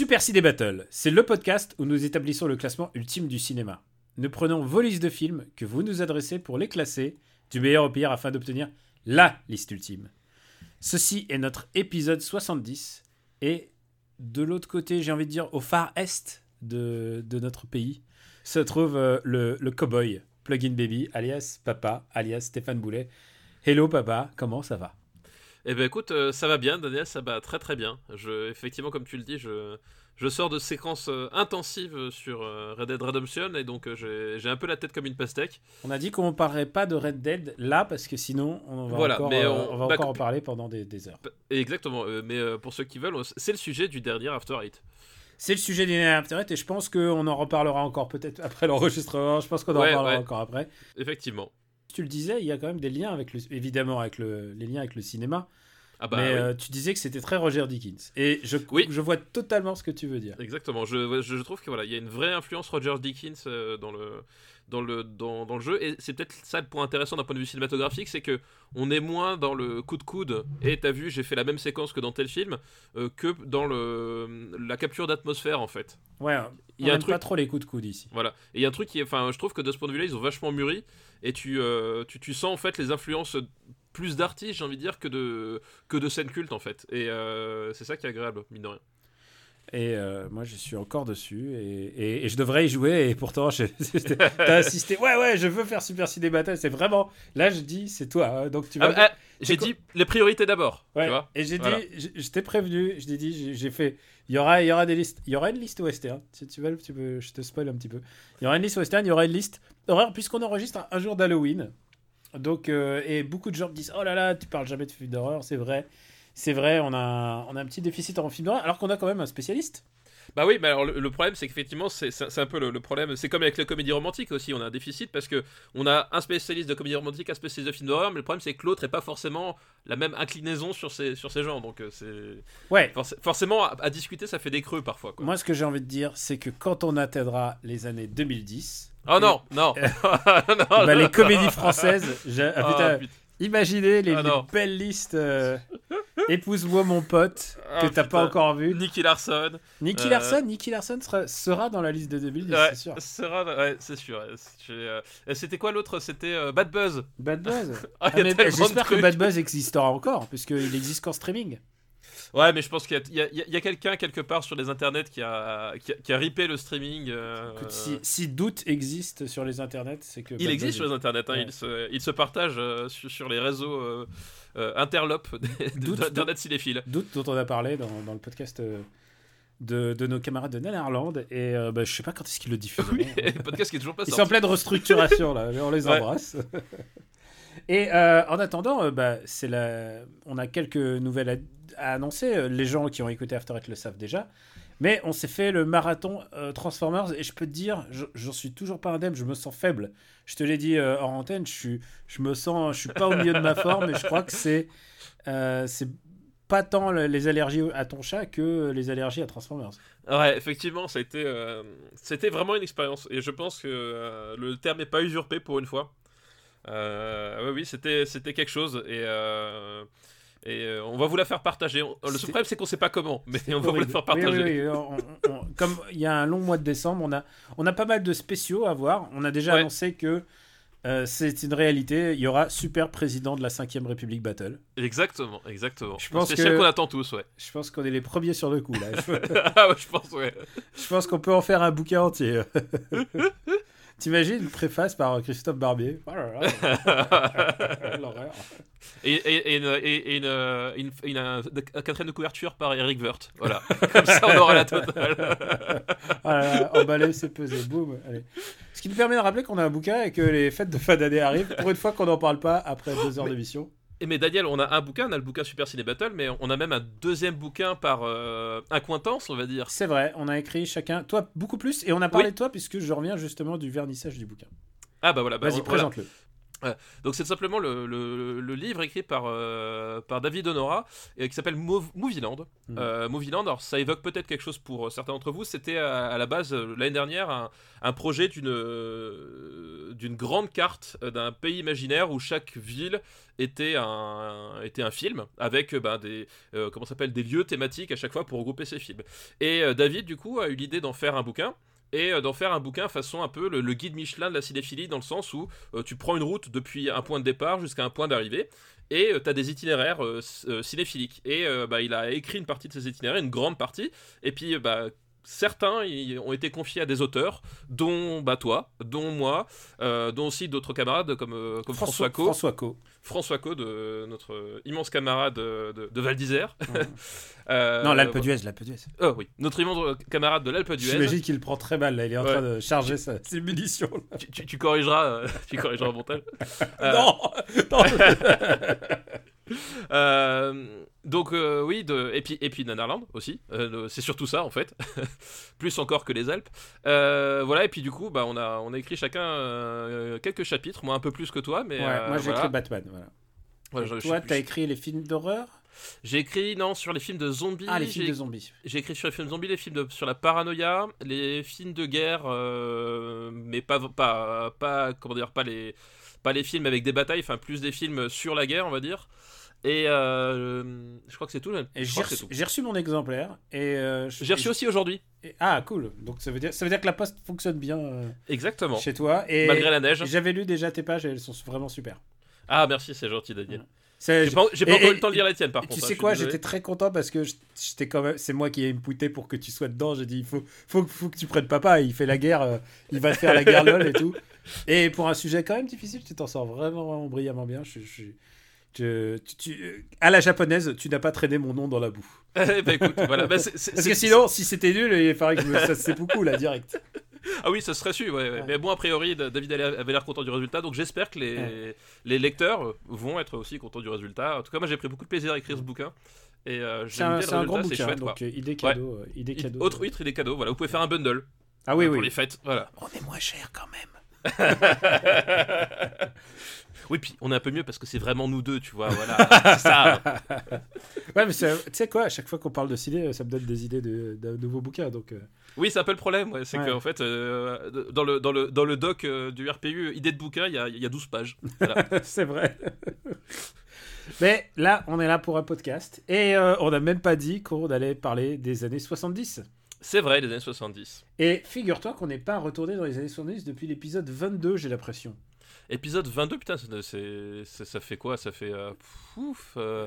Super Ciné Battle, c'est le podcast où nous établissons le classement ultime du cinéma. Nous prenons vos listes de films que vous nous adressez pour les classer du meilleur au pire afin d'obtenir LA liste ultime. Ceci est notre épisode 70 et de l'autre côté, j'ai envie de dire au phare est de, de notre pays, se trouve euh, le, le cowboy Plugin Baby, alias Papa, alias Stéphane Boulet. Hello Papa, comment ça va? Eh ben écoute, euh, ça va bien, Daniel, ça va très très bien. Je, effectivement, comme tu le dis, je, je sors de séquences euh, intensives sur euh, Red Dead Redemption et donc j'ai- un peu la tête comme une pastèque. On a dit qu'on ne parlerait pas de Red Dead là parce que sinon on va Voilà, encore, mais on- on va bah, encore en parler pendant des, des heures. Exactement, mais pour ceux qui veulent, c'est le sujet du dernier After Eight. C'est le sujet du After Eight et je pense qu'on en reparlera encore peut-être après l'enregistrement. Je pense qu'on en Ouais, reparlera ouais. encore après. Effectivement. Tu le disais, il y a quand même des liens avec le, évidemment avec le, les liens avec le cinéma. Ah bah mais oui. euh, tu disais que c'était très Roger Dickens et je, Oui. je vois totalement ce que tu veux dire. Exactement. Je, trouve que voilà, il y a une vraie influence Roger Dickens euh, dans le dans le dans, dans le jeu et c'est peut-être ça le point intéressant d'un point de vue cinématographique, c'est que on est moins dans le coup de coude et t'as vu, j'ai fait la même séquence que dans tel film euh, que dans le la capture d'atmosphère en fait. Ouais, Il y a un pas truc- trop les coups de coude ici. Voilà. Et il y a un truc qui enfin, je trouve que de ce point de vue-là, ils ont vachement mûri et tu, euh, tu, tu sens en fait les influences plus d'artistes, j'ai envie de dire, que de, que de scènes cultes en fait. Et euh, c'est ça qui est agréable, mine de rien. Et euh, moi, je suis encore dessus et, et- et je devrais y jouer. Et pourtant, t'as insisté. Ouais, ouais, je veux faire Super Ciné Battle. C'est vraiment. Là, je dis, c'est toi. hein. Donc, tu vas. Ah, ah, j'ai dit les priorités d'abord. Ouais. Tu vois Et j'ai Voilà. dit, je, je t'ai prévenu. Je t'ai dit, j'ai- j'ai fait. Il y aura, il y aura des listes. Il y aura une liste western. Si tu veux, tu peux, je te spoil un petit peu. Il y aura une liste western. Il y aura une liste horreur puisqu'on enregistre un, un jour d'Halloween. Donc, euh, et beaucoup de gens me disent, oh là là, tu parles jamais de films d'horreur. C'est vrai. C'est vrai, on a, on a un petit déficit en film d'horreur, alors qu'on a quand même un spécialiste. Bah oui, mais alors le, le problème, c'est qu'effectivement, c'est un peu le, le problème. C'est comme avec la comédie romantique aussi, on a un déficit parce que on a un spécialiste de comédie romantique, un spécialiste de film d'horreur, mais le problème, c'est que l'autre n'est pas forcément la même inclinaison sur ces, sur ces genres. Donc euh, c'est Ouais. forc- forcément à, à discuter, ça fait des creux parfois. Quoi. Moi, ce que j'ai envie de dire, c'est que quand on atteindra les années 2010, Oh non, non, Non, bah, les comédies françaises, ah, Ah, putain, putain. imaginez les, Ah, les belles listes. euh, Épouse-moi mon pote, Ah, que t'as pas encore vu. Nicky Larson. Nicky Euh, Larson, Nicky Larson sera, sera dans la liste de 2010, Ouais, c'est sûr. sera- ouais, c'est sûr. euh, C'était quoi l'autre? C'était Bad Buzz. Bad Buzz. J'espère que. Bad Buzz existera encore, puisqu'il existe qu'en streaming. Ouais, mais je pense qu'il y a, quelqu'un quelque part sur les internets qui a, qui a, qui a ripé le streaming. euh, Écoute, si, si doute existe sur les internets, c'est que. Il Bad existe sur les internets, hein, Ouais. il, se, il se partage euh, sur, sur les réseaux euh, euh, interlopes Doute- d'internet cinéphile. Doute dont on a parlé dans, dans le podcast de, de nos camarades de Netherland. Et euh, bah, je sais pas quand est-ce qu'ils le diffuseront. Oui, le podcast qui est toujours pas Ils sont en pleine restructuration là, on les Ouais. Et euh, en attendant, euh, bah, c'est la... on a quelques nouvelles à, annoncer. Euh, Les gens qui ont écouté After Eight le savent déjà. Mais on s'est fait le marathon Transformers et je peux te dire, je- j'en suis toujours pas indemne, je me sens faible. Je te l'ai dit en antenne, je, suis, je me sens, je suis pas au milieu de ma forme et je crois que c'est c'est pas tant le- les allergies à ton chat que les allergies à Transformers. Ouais, effectivement, euh, c'était vraiment une expérience. Et je pense que le terme n'est pas usurpé pour une fois. Euh, oui, oui, c'était, c'était quelque chose. Et, euh, et euh, on va vous la faire partager. Le problème, c'est qu'on sait pas comment, mais on va vous la faire Oui, partager. oui, oui, on- on- comme il y a un long mois de décembre, on a, on a pas mal de spéciaux à voir. On a déjà Ouais. annoncé que euh, c'est une réalité. Il y aura super président de la 5ème République Battle. Exactement, exactement. Je pense spécial qu'on attend tous, ouais. Je pense qu'on est les premiers sur le coup là. Ah ouais, je pense, ouais. je pense qu'on peut en faire un bouquin entier. T'imagines une préface par Christophe Barbier? Oh là là. L'horreur. Et, et, et, une, et, une, une, une- un, un quatrième de couverture par Eric Wirth. Voilà. Comme ça, on aura la totale. Ah là là, emballé, c'est pesé, boum. Allez. Ce qui nous permet de rappeler qu'on a un bouquin et que les fêtes de fin d'année arrivent. Pour une fois qu'on n'en parle pas après deux heures d'émission. Et mais Daniel, on a un bouquin, on a le bouquin Super Ciné Battle, mais on a même un deuxième bouquin par euh, accointance, on va dire. C'est vrai, on a écrit chacun, toi beaucoup plus, et on a parlé Oui. de toi puisque je reviens justement du vernissage du bouquin. Ah bah voilà, bah, Vas-y, voilà. Donc c'est simplement le, le- le livre écrit par, euh, par David Honora et qui s'appelle Mov- Movieland. Mm. Euh, Movieland, alors ça évoque peut-être quelque chose pour euh, certains d'entre vous. C'était à, à la base euh, l'année dernière un, un projet d'une euh, d'une grande carte euh, d'un pays imaginaire où chaque ville était un, était un film avec euh, ben, des euh, comment s'appelle des lieux thématiques à chaque fois pour regrouper ces films. Et euh, David du coup a eu l'idée d'en faire un bouquin et euh, d'en faire un bouquin façon un peu le, guide Michelin de la cinéphilie dans le sens où euh, tu prends une route depuis un point de départ jusqu'à un point d'arrivée et tu as des itinéraires euh, euh, cinéphiliques. Et euh, bah, il a écrit une partie de ces itinéraires une grande partie. Et puis euh, bah Certains ils ont été confiés à des auteurs, dont bah, toi, dont moi, euh, dont aussi d'autres camarades comme, euh, comme François, Co. François Co. François Co, de notre immense camarade de, de- de Val d'Isère. Euh, non, l'Alpe d'Huez, l'Alpe d'Huez. Oh oui, notre immense camarade de l'Alpe d'Huez. J'imagine qu'il prend très mal là, il est en Ouais. train de charger sa- ses munitions. là. Tu, tu- tu corrigeras, tu corrigeras au montage. Euh, Non, non. Euh, donc euh, oui, de, et puis et puis Nanarland aussi. Euh, c'est surtout ça en fait, plus encore que les Alpes. Voilà et puis du coup, bah on a on a écrit chacun quelques chapitres, moi un peu plus que toi, mais Ouais, moi j'ai voilà. écrit Batman. Voilà. Ouais, je- toi, t'as écrit les films d'horreur? J'ai écrit non sur les films de zombies. Ah, les films de zombies. J'ai écrit sur les films de zombies, les films de- sur la paranoïa, les films de guerre, euh, mais pas, pas, pas, comment dire, pas les, pas les films avec des batailles, enfin plus des films sur la guerre, on va dire. Et euh, je crois que c'est tout. J'ai reçu, mon exemplaire. Et euh, J'ai reçu aussi aujourd'hui. Ah, cool. Donc ça veut dire, ça veut dire que la poste fonctionne bien euh, Exactement. chez toi. Et Malgré la neige. J'avais lu déjà tes pages et elles sont vraiment super. Ah merci, c'est gentil Daniel. J'ai pas, pas encore eu le temps de lire les tiennes par contre. tu hein, sais suis quoi, j'étais très content parce que je- j'étais quand même, c'est moi qui ai pouté pour que tu sois dedans. J'ai dit, il faut, faut, faut que tu prennes papa. Il fait la guerre, il va faire la guerre lol et tout. Et pour un sujet quand même difficile, tu t'en sors vraiment, vraiment brillamment bien. Je, je- je- tu- tu- à la japonaise, tu n'as pas traîné mon nom dans la boue. Eh ben, écoute, voilà. bah, Parce que sinon, si c'était nul, il faudrait que je me ça c'est beaucoup là direct. Ah oui, ça serait su, ouais, ouais. Ouais. Mais bon, a priori, Da- David avait l'air content du résultat, donc j'espère que les, les lecteurs vont être aussi contents du résultat. En tout cas, moi j'ai pris beaucoup de plaisir à écrire ce bouquin. Et euh, C'est un, un grand bouquin, chouette, donc idée cadeau, euh, idée Et cadeau. Autre huître et des cadeaux, voilà, vous pouvez faire un bundle Ah oui, euh, pour oui. les fêtes, voilà. On est moins cher quand même. Oui, puis on est un peu mieux parce que c'est vraiment nous deux, tu vois, voilà. c'est ça. Ouais, mais c'est- tu sais quoi, à chaque fois qu'on parle de ciné, ça me donne des idées de- d'un nouveau bouquin. Donc, euh, Oui, c'est un peu le problème, ouais, c'est Ouais. qu'en fait, euh, dans, le, dans, le, dans le doc euh, du RPU, idée de bouquin, il y a, il y a 12 pages. Voilà. c'est vrai. mais là, on est là pour un podcast. Et euh, on n'a même pas dit qu'on allait parler des années 70. c'est vrai, les années 70. Et figure-toi qu'on n'est pas retourné dans les années 70 depuis l'épisode 22, j'ai l'impression. Épisode 22, putain, c'est, ça fait quoi? Ça fait. euh, pouf, euh,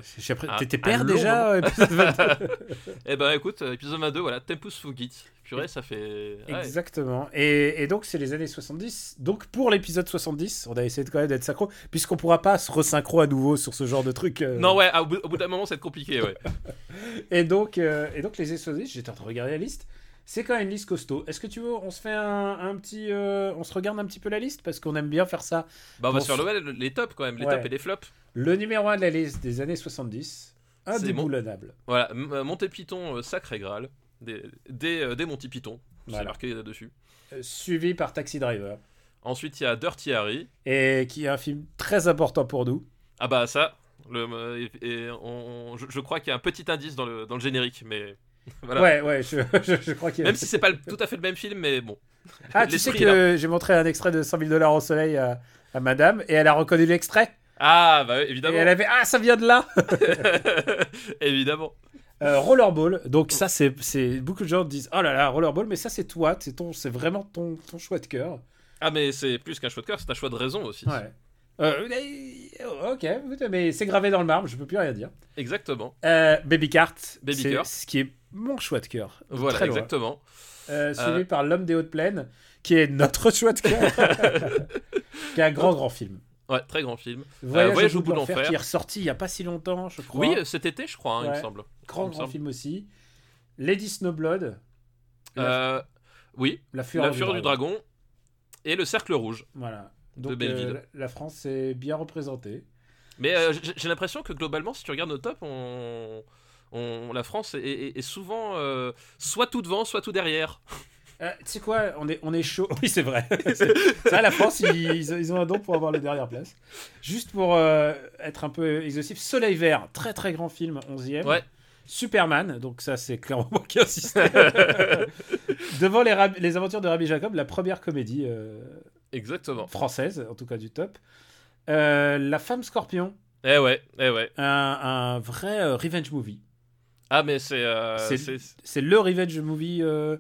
T'étais père déjà, épisode 22 Eh ben écoute, euh, épisode 22, voilà, Tempus Fugit. Purée, ça fait. ouais. Exactement. Et, et donc, c'est les années 70. Donc, pour l'épisode 70, on a essayé de quand même d'être synchro, puisqu'on pourra pas se resynchro à nouveau sur ce genre de truc. euh. Non, ouais, au bout, d'un moment, c'est compliqué, ouais. Et donc, et donc les années 70, j'étais en train de regarder la liste. C'est quand même une liste costaud. Est-ce que tu veux, on se fait un, un petit, euh, on se regarde un petit peu la liste parce qu'on aime bien faire ça. Bah, on va le, ouais, les tops quand même, les Ouais. tops et les flops. Le numéro 1 de la liste des années 70, C'est indéboulonnable. Voilà, M- euh, Monty Python, euh, Sacré Graal. Des, des, euh, des Monty Python, c'est Voilà. marqué là-dessus. Suivi par Taxi Driver Ensuite, il y a Dirty Harry. et qui est un film très important pour nous. Ah bah ça, le, et, et on- je, je crois qu'il y a un petit indice dans le, dans le générique, mais voilà. Ouais, ouais, je, je- je crois qu'il y a. Même si c'est pas tout à fait le même film, mais bon. Ah, tu sais que j'ai montré un extrait de 100 000 dollars au soleil à, à madame et elle a reconnu l'extrait. Ah bah Et évidemment. elle avait Ah, ça vient de là évidemment. Euh, Rollerball, donc ça c'est, c'est beaucoup de gens disent oh là là Rollerball, mais ça c'est toi, c'est ton, c'est vraiment ton, ton choix de cœur. Ah mais c'est plus qu'un choix de cœur, c'est un choix de raison aussi. Ouais. Euh, euh, ok, mais c'est gravé dans le marbre, je peux plus rien dire. Exactement. Euh, Baby Cart, Baby c'est ce qui est mon choix de cœur. Voilà, très exactement. Euh, suivi Euh. par L'homme des hautes plaines, qui est notre choix de cœur, qui est un grand grand film. Ouais, très grand film. Voyage, Euh, Voyage au bout qui est ressorti il y a pas si longtemps, je crois. Oui, euh, cet été, je crois, hein, il me semble. grand me grand semble. film aussi. Lady Snowblood, la, oui, la fureur, La Fureur du Dragon et Le Cercle Rouge. Voilà. de Donc Belleville. la France est bien représentée. Mais j'ai j'ai l'impression que globalement, si tu regardes nos tops, on, on- la France est, est- est souvent euh, soit tout devant, soit tout derrière. Euh, tu sais quoi, on est, on est chaud. Oui, c'est vrai. Ça, la France, ils, ils ont- un don pour avoir les dernières places. Juste pour euh, être un peu exhaustif, Soleil Vert, très très grand film, 11e. Ouais. Superman, donc ça c'est clairement moi qui insiste. Devant les, aventures de Rabbi Jacob, la première comédie euh, Exactement. française, en tout cas du top. Euh, la femme scorpion, Eh ouais, eh ouais. un, un vrai euh, revenge movie. Ah, mais c'est. euh, C'est- le revenge movie euh,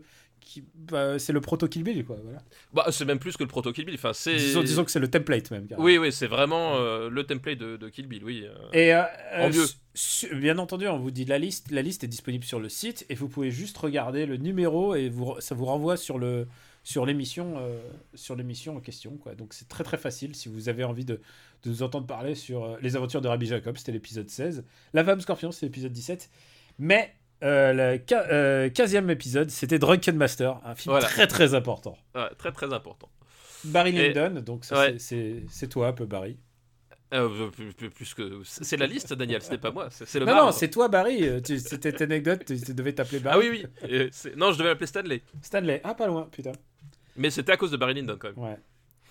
bah, c'est le proto Kill Bill, quoi. Voilà. bah, c'est même plus que le proto Kill Bill. Enfin, c'est. Disons, disons que c'est le template même. carrément. Oui, oui, c'est vraiment euh, le template de, de Kill Bill, oui. euh. Et euh, En euh, bien entendu, on vous dit la liste. La liste est disponible sur le site et vous pouvez juste regarder le numéro et vous, ça vous renvoie sur le sur l'émission sur l'émission en question. Quoi. Donc c'est très très facile si vous avez envie de, de nous entendre parler sur les aventures de Rabbi Jacob. C'était l'épisode 16. La femme scorpion, c'est l'épisode 17. Mais euh, le euh, 15e épisode, c'était Drunken Master, un film Voilà. très très important. Ouais, très très important. Barry Et- Lyndon, donc Ouais. c'est- toi un peu Barry. Euh, plus, que. C'est la liste, Daniel, ce n'est pas moi. C'est c'est le Non, non, c'est toi Barry. Euh, C'était une anecdote, tu devais t'appeler Barry. Ah oui, oui. Non, je devais l'appeler Stanley. Stanley, ah pas loin, putain. Mais c'était à cause de Barry Lyndon, quand même. Ouais.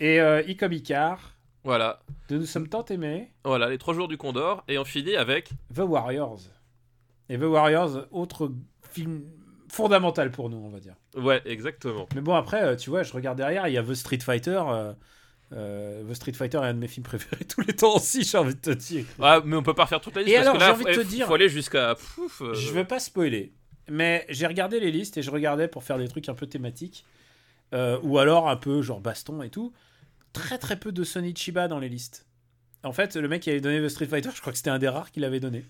Et euh, I comme Icar, Voilà. de Nous sommes tant aimés, Voilà, les trois jours du Condor. Et on finit avec. The Warriors. Et The Warriors, autre film fondamental pour nous, on va dire. Ouais, exactement. Mais bon, après, euh, tu vois, je regarde derrière, il y a The Street Fighter. euh, euh, The Street Fighter est un de mes films préférés tous les temps aussi, j'ai envie de te dire. Ah, mais on peut pas refaire toute la liste. Et parce alors, j'ai envie de te dire- Faut aller jusqu'à. Euh, Je veux pas spoiler, mais j'ai regardé les listes et je regardais pour faire des trucs un peu thématiques, ou alors un peu genre baston et tout. Très très peu de Sonny Chiba dans les listes. En fait, le mec qui avait donné The Street Fighter, je crois que c'était un des rares qui l'avait donné.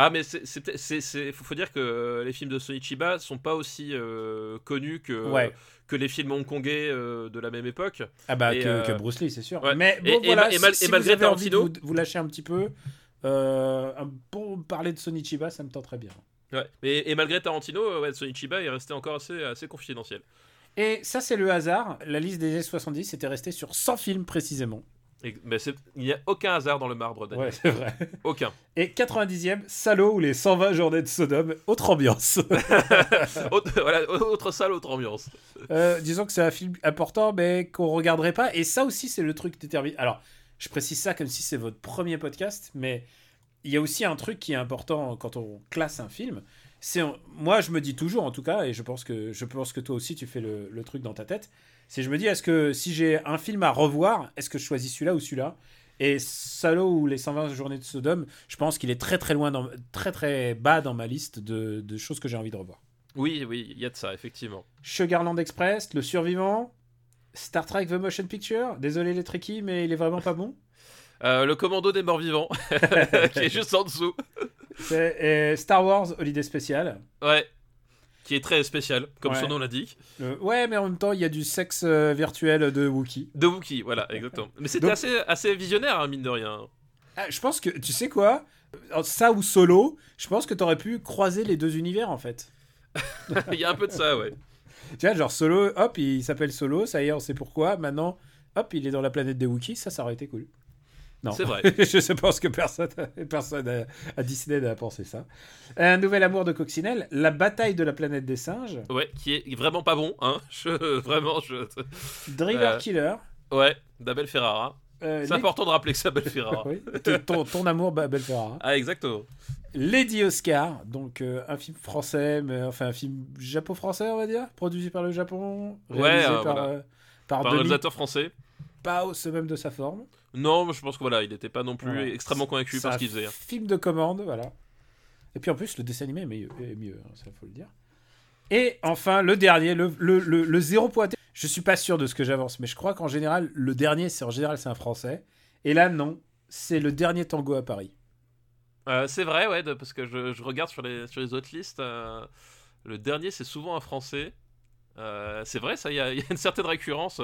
Ah, mais c'est, c'est, c'est- c'est- faut, dire que euh, les films de Sonichiba sont pas aussi euh, connus que, Ouais. que les films hongkongais euh, de la même époque. Ah bah Et, que, euh, que Bruce Lee, c'est sûr. ouais. Mais bon, et voilà, et mal- si, et si malgré vous Tarantino- vous, vous lâcher un petit peu, bon parler de Sonny Chiba, ça me tente très bien. Ouais. Et, malgré Tarantino, ouais, Sonichiba est resté encore assez, assez confidentiel. Et ça, c'est le hasard. La liste des années 70 était restée sur 100 films précisément. Et- mais il n'y a aucun hasard dans le marbre, Daniel. Ouais, c'est vrai. Aucun. Et 90e, Salaud ou les 120 journées de Sodome, autre ambiance. autre, voilà, autre salle, autre ambiance. Euh, disons que c'est un film important, mais qu'on regarderait pas. Et ça aussi, c'est le truc déterminé. Alors, je précise ça comme si c'est votre premier podcast, mais il y a aussi un truc qui est important quand on classe un film. C'est moi, je me dis toujours, en tout cas, et je pense que je pense que toi aussi, tu fais le, le truc dans ta tête. C'est je me dis, est-ce que si j'ai un film à revoir, est-ce que je choisis celui-là ou celui-là? Et Salaud ou les 120 journées de Sodome, je pense qu'il est très très loin, dans, très très bas dans ma liste de, de choses que j'ai envie de revoir. Oui, oui, il y a de ça, effectivement. Sugarland Express, Le Survivant, Star Trek The Motion Picture. Désolé les trekkies, mais il est vraiment pas bon. Euh, le commando des morts vivants, qui est juste en dessous. C'est Star Wars Holiday Special. Ouais. Qui est très spécial, comme Ouais. son nom l'indique. Euh, ouais, mais en même temps, il y a du sexe euh, virtuel de Wookiee. De Wookiee, voilà, exactement. Mais c'était Donc- assez, assez visionnaire, hein, mine de rien. Ah, je pense que, tu sais quoi? Ça ou Solo, je pense que t'aurais pu croiser les deux univers en fait. Il y a un peu de ça, ouais. Tu vois, genre Solo, hop, il s'appelle Solo, ça y est, on sait pourquoi. Maintenant, hop, il est dans la planète des Wookiees, ça, ça aurait été cool. Non. C'est vrai. je pense que personne, personne à, à Disney n'a pensé ça. Un nouvel amour de Coccinelle, La bataille de la planète des singes, Ouais, qui est vraiment pas bon, hein. Je, vraiment, je. Driver Euh, Killer. Ouais, d'Abel Ferrara. euh, C'est important de rappeler que c'est Abel Ferrara. Oui, ton, amour, Babel Ferrara. Ah, exactement. Lady Oscar, donc euh, un film français, mais enfin un film japo-français, on va dire, produit par le Japon, Ouais, réalisé euh, par, voilà. par, Par un réalisateur français. Pao, ce même de sa forme. Non, je pense que voilà, il n'était pas non plus extrêmement convaincu par ce qu'il faisait. hein. Film de commande, voilà. Et puis en plus, le dessin animé est mieux, est mieux hein, ça faut le dire. Et enfin, le dernier, le, le, le, le zéro pointé. Je suis pas sûr de ce que j'avance, mais je crois qu'en général, le dernier, c'est en général, c'est un français. Et là, non, c'est le dernier tango à Paris. Euh, c'est vrai, ouais, de- parce que je, je regarde sur les, sur les autres listes. euh, le dernier, c'est souvent un français. Euh, c'est vrai, ça, il y, a il y a une certaine récurrence.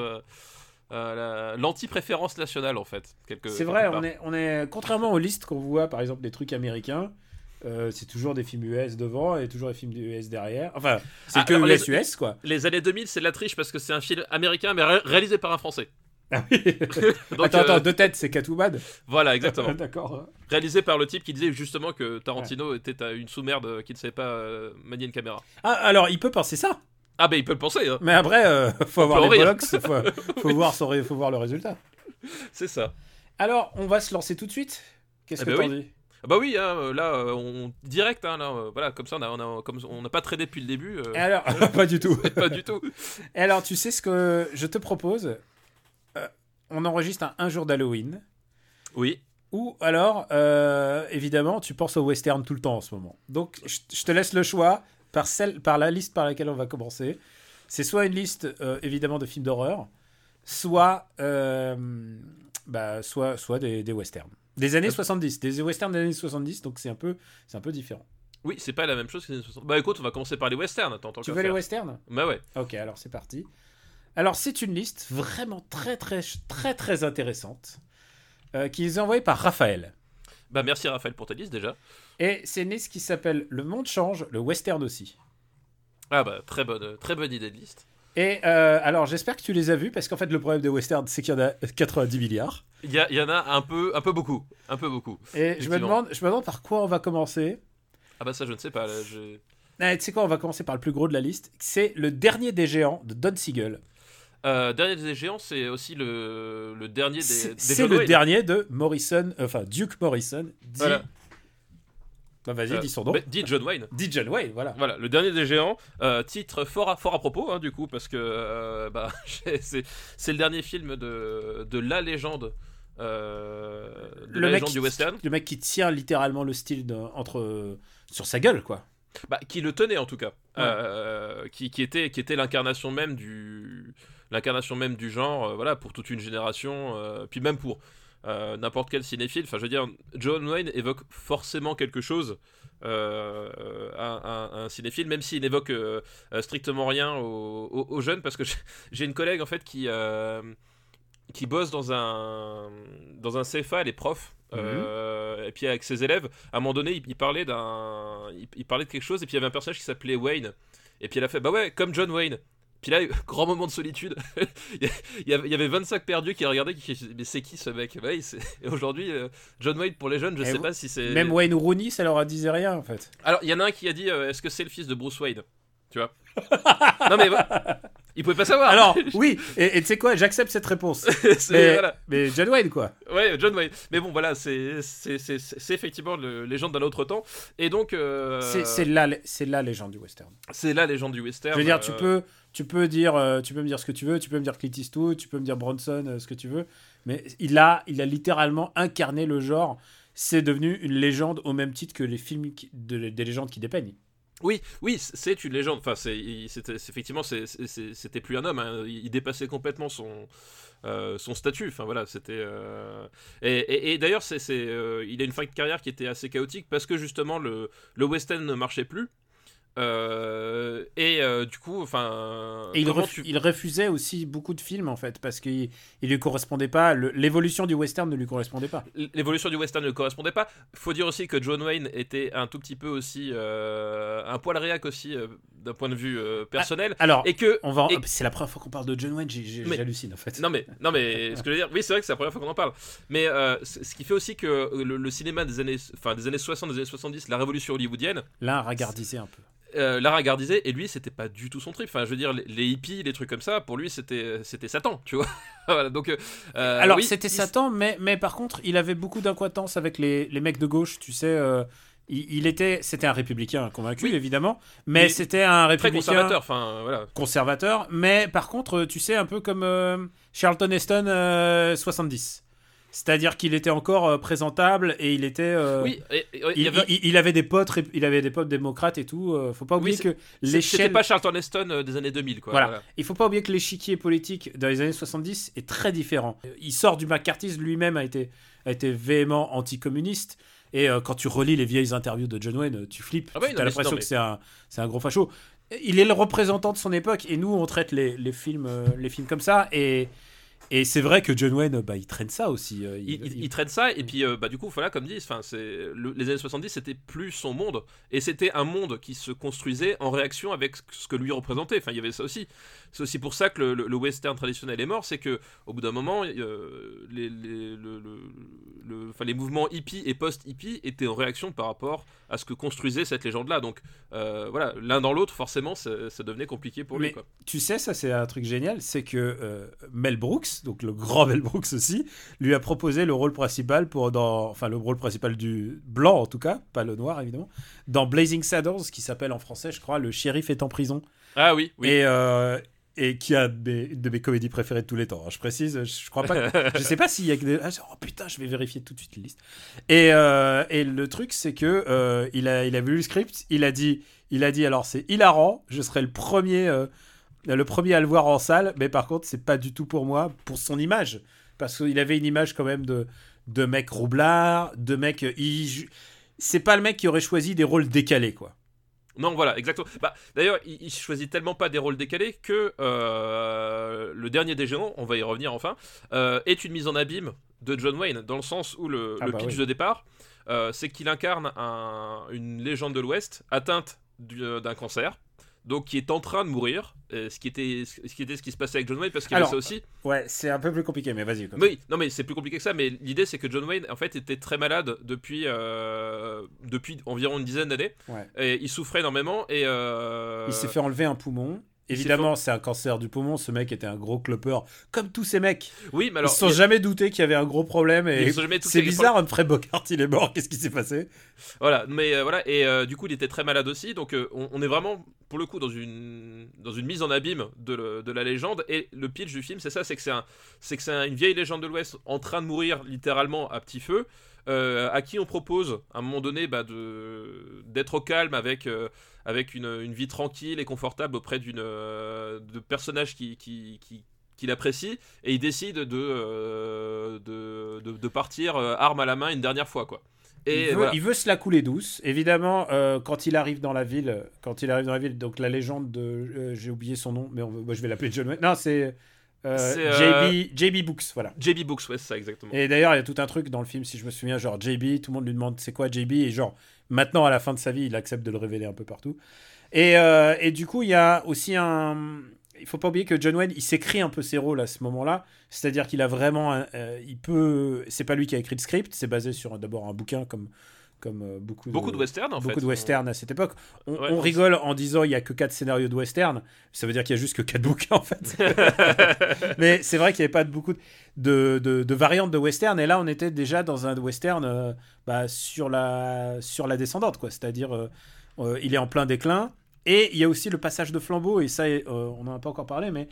Euh, la- L'anti-préférence nationale, en fait. C'est vrai, on est, on est contrairement aux listes qu'on voit, par exemple, des trucs américains, euh, c'est toujours des films US devant et toujours des films US derrière. Enfin, c'est Ah, que US les- US quoi. Les années 2000, c'est de la triche parce que c'est un film américain, mais ré- réalisé par un français. Ah oui. Donc, attends, euh, attends, deux têtes, c'est Catwoman. Voilà, exactement. D'accord. Réalisé par le type qui disait justement que Tarantino était à une sous-merde euh, qui ne savait pas manier une caméra. Ah, alors, il peut penser ça. Ah, bah il peut le penser, hein. Mais après, euh, faut avoir les bollocks, faut, faut, voir faut voir le résultat. c'est ça. Alors, on va se lancer tout de suite? Qu'est-ce Eh que ben t'en oui. dis? Ah bah oui, hein, euh, là, euh, on direct, hein, là, euh, voilà, comme ça, on a, on a- comme on n'a pas tradé depuis le début. euh, Et alors, pas du tout. pas du tout. Et alors, tu sais ce que je te propose? Euh, On enregistre un, un jour d'Halloween. Oui. Ou alors, euh, évidemment, tu penses au western tout le temps en ce moment. Donc, je, je te laisse le choix par, celle, par la liste par laquelle on va commencer. C'est soit une liste, euh, évidemment, de films d'horreur, soit, euh, bah, soit, soit des, des westerns. Des années Euh. 70, des westerns des années 70, donc c'est un peu, c'est un peu différent. Oui, c'est pas la même chose que les années 60. Bah écoute, on va commencer par les westerns, attends, Tu veux les westerns? Bah ouais. Ok, alors c'est parti. Alors c'est une liste vraiment très très très très intéressante euh, qui est envoyée par Raphaël. Bah merci Raphaël pour ta liste déjà. Et c'est une liste qui s'appelle Le Monde change, le western aussi. Ah bah très bonne, très bonne idée de liste. Et euh, alors j'espère que tu les as vus parce qu'en fait le problème des westerns c'est qu'il y en a 90 milliards. Il y, en a un peu, un peu beaucoup, un peu beaucoup. Et je me demande, je me demande par quoi on va commencer. Ah bah ça je ne sais pas. Là, je... Ah, tu sais quoi, on va commencer par le plus gros de la liste. C'est le dernier des géants de Don Siegel. Euh, dernier des géants, c'est aussi le, le dernier des. C'est le dernier de Morrison, enfin Duke Morrison. Dit... Voilà. Bah, vas-y, Euh, dis son nom. bah, dit John Wayne. Dit John Wayne, voilà. Voilà, le dernier des géants, euh, titre fort à, fort à propos, hein, du coup, parce que euh, bah, c'est le dernier film de, de la légende, euh, de la légende qui, du western, le mec qui tient littéralement le style de- entre sur sa gueule, quoi. bah, qui le tenait en tout cas, Ouais. Qui, qui était, qui était l'incarnation même du l'incarnation même du genre, voilà, pour toute une génération, puis même pour euh, n'importe quel cinéphile. Enfin, je veux dire, John Wayne évoque forcément quelque chose. euh, à, à- à un cinéphile, même s'il n'évoque euh, euh, strictement rien aux, aux- aux jeunes, parce que j'ai- une collègue en fait qui euh, qui bosse dans un dans un CFA, elle est prof, euh, et puis avec ses élèves, à un moment donné, il, il parlait d'un il, il parlait de quelque chose, et puis il y avait un personnage qui s'appelait Wayne, et puis elle a fait bah ouais, comme John Wayne. Puis là, grand moment de solitude. il, y avait, il y avait 25 perdus qui regardaient, qui mais c'est qui ce mec? Et Aujourd'hui, euh, John Wayne pour les jeunes, je Et sais vous- pas si c'est. Même Wayne Rooney, ça leur a disait rien en fait. Alors, il y en a un qui a dit euh, est-ce que c'est le fils de Bruce Wayne? Tu vois? Non, mais. Il pouvait pas savoir. Alors, oui, et tu sais quoi, j'accepte cette réponse. Mais, voilà. mais John Wayne, quoi. Ouais, John Wayne. Mais bon, voilà, c'est effectivement le légende d'un autre temps. Et donc, euh, C'est la, légende du western. c'est la légende du western. Je veux dire, tu euh, peux, tu peux dire, euh, tu peux me dire ce que tu veux, tu peux me dire Clint Eastwood, tu peux me dire Bronson, euh, ce que tu veux, mais il a, il a littéralement incarné le genre. C'est devenu une légende au même titre que les films qui- de- des légendes qui dépeignent. Oui, oui, c'est une légende. Enfin, c'est effectivement, c'était plus un homme. hein. Il dépassait complètement son euh, son statut. Enfin voilà, c'était. euh, Et, d'ailleurs, c'est, euh, il a une fin de carrière qui était assez chaotique parce que justement le le western ne marchait plus. Euh, et euh, du coup, enfin. Et il, tu- refusait aussi beaucoup de films en fait parce qu'il il lui correspondait pas. L'évolution du western ne lui correspondait pas. l'évolution du western ne correspondait pas. Faut dire aussi que John Wayne était un tout petit peu aussi euh, un poil réac aussi d'un point de vue euh, personnel Alors, et que on va. et- C'est la première fois qu'on parle de John Wayne. J'hallucine en fait. non mais non mais ce que je veux dire oui c'est vrai que c'est la première fois qu'on en parle mais ce qui fait aussi que le, le cinéma des années enfin des années 60 des années 70 la révolution hollywoodienne Là, regardisez un peu. Euh, l'a regardisé et lui c'était pas du tout son trip enfin je veux dire les, les hippies les trucs comme ça pour lui c'était c'était Satan tu vois voilà donc euh, euh, Alors, oui, c'était il- Satan, mais, mais par contre, il avait beaucoup d'incointance avec les, les mecs de gauche, tu sais. euh, il, il était, c'était un républicain convaincu, Oui. évidemment, mais c'était un très républicain conservateur enfin voilà conservateur, mais par contre, tu sais, un peu comme euh, Charlton Heston euh, 70. C'est-à-dire qu'il était encore euh, présentable et il était. euh, oui et- et- il y avait- il- il avait des potes, il avait des potes démocrates et tout. euh, faut pas oublier que C'est- C'était l'échelle. pas Charlton Heston des années 2000, quoi. Voilà. Voilà. Il faut pas oublier que l'échiquier politique dans les années 70 est très différent. Il sort du McCarthyisme, lui-même a été, a été véhément anticommuniste. Et euh, quand tu relis les vieilles interviews de John Wayne, tu flippes. Ah tu as l'impression que c'est un, un gros facho. Il est le représentant de son époque et nous, on traite les, les films, euh, les films comme ça. Et, Et c'est vrai que John Wayne, bah, il traîne ça aussi. euh, il, il- il traîne ça et puis euh, bah du coup voilà comme dit enfin c'est le- les années 70 c'était plus son monde et c'était un monde qui se construisait en réaction avec ce que lui représentait enfin il y avait ça aussi c'est aussi pour ça que le, le- le western traditionnel est mort c'est que au bout d'un moment euh, les, mouvements hippie et post hippie étaient en réaction par rapport à ce que construisait cette légende là donc voilà l'un dans l'autre forcément ça, ça devenait compliqué pour lui quoi. tu sais, ça c'est un truc génial, c'est que Mel Brooks, donc le grand Mel Brooks aussi, lui a proposé le rôle principal pour dans, enfin le rôle principal du blanc en tout cas, pas le noir évidemment, dans Blazing Saddles, qui s'appelle en français, je crois, le shérif est en prison, ah oui oui et euh, et qui a des- une de mes comédies préférées de tous les temps. hein. Je précise, je crois pas, que- je sais pas s'il y a que des, ah, oh putain, je vais vérifier tout de suite la liste. Et euh, et le truc c'est que euh, il a il a vu le script, il a dit il a dit alors c'est hilarant, je serai le premier euh, le premier à le voir en salle, mais par contre c'est pas du tout pour moi, pour son image, parce qu'il avait une image quand même de de mec roublard, de mec euh, c'est pas le mec qui aurait choisi des rôles décalés quoi. Non, voilà, exactement. Bah, D'ailleurs, il, il choisit tellement pas des rôles décalés que euh, le dernier des géants, on va y revenir enfin, euh, est une mise en abîme de John Wayne, dans le sens où le, Ah le bah pitch oui. de départ, euh, c'est qu'il incarne un- une légende de l'Ouest atteinte du- d'un cancer. Donc qui est en train de mourir, euh, ce qui était ce qui était ce qui se passait avec John Wayne parce qu'il y avait Alors, ça aussi. Ouais, c'est un peu plus compliqué, mais vas-y. Oui, non mais c'est plus compliqué que ça, mais l'idée c'est que John Wayne en fait était très malade depuis, euh, depuis environ une dizaine d'années. Ouais. Et il souffrait énormément et... euh, Il s'est fait enlever un poumon. Évidemment, c'est un cancer du poumon. Ce mec était un gros clopeur, comme tous ces mecs. Oui, mais alors... ils se sont jamais doutés qu'il y avait un gros problème. Et c'est bizarre, Humphrey Bogart, il est mort. Qu'est-ce qui s'est passé? Voilà, mais euh, voilà, et euh, du coup, il était très malade aussi, donc euh, on, on est vraiment, pour le coup, dans une, dans une mise en abîme de, le- de la légende. Et le pitch du film, c'est ça, c'est que c'est un, une vieille légende de l'Ouest en train de mourir littéralement à petit feu, à qui on propose, à un moment donné, bah, d'être au calme avec. Avec une, une vie tranquille et confortable auprès d'une euh, de personnages qui, qui, qui, qu'il apprécie et il décide de, euh, de, de, de partir euh, arme à la main une dernière fois quoi. Et il, veut, voilà. il veut se la couler douce. Évidemment, euh, quand il arrive dans la ville, quand il arrive dans la ville, donc la légende de, j'ai oublié son nom, mais on, moi, je vais l'appeler John. Non, c'est JB, JB Books, voilà. JB Books, ouais, c'est ça exactement. Et d'ailleurs, il y a tout un truc dans le film, si je me souviens, genre JB, tout le monde lui demande c'est quoi JB, et genre maintenant à la fin de sa vie, il accepte de le révéler un peu partout. Et, euh, et du coup, il y a aussi un. Il faut pas oublier que John Wayne, il s'écrit un peu ses rôles à ce moment-là. C'est-à-dire qu'il a vraiment. un- euh, il peut. C'est pas lui qui a écrit le script, c'est basé sur d'abord un bouquin comme, comme euh, beaucoup, Beaucoup de western en fait. beaucoup de western à cette époque. On, Ouais, on on- rigole en disant il y a que quatre scénarios de western. Ça veut dire qu'il y a juste que quatre bouquins en fait. Mais c'est vrai qu'il n'y avait pas de- beaucoup de, de, de variantes de western. Et là, on était déjà dans un western euh, bah, sur, la, sur la descendante. quoi. C'est-à-dire, euh, euh, il est en plein déclin. Et il y a aussi le passage de flambeau. Et ça, on n'en a pas encore parlé, mais.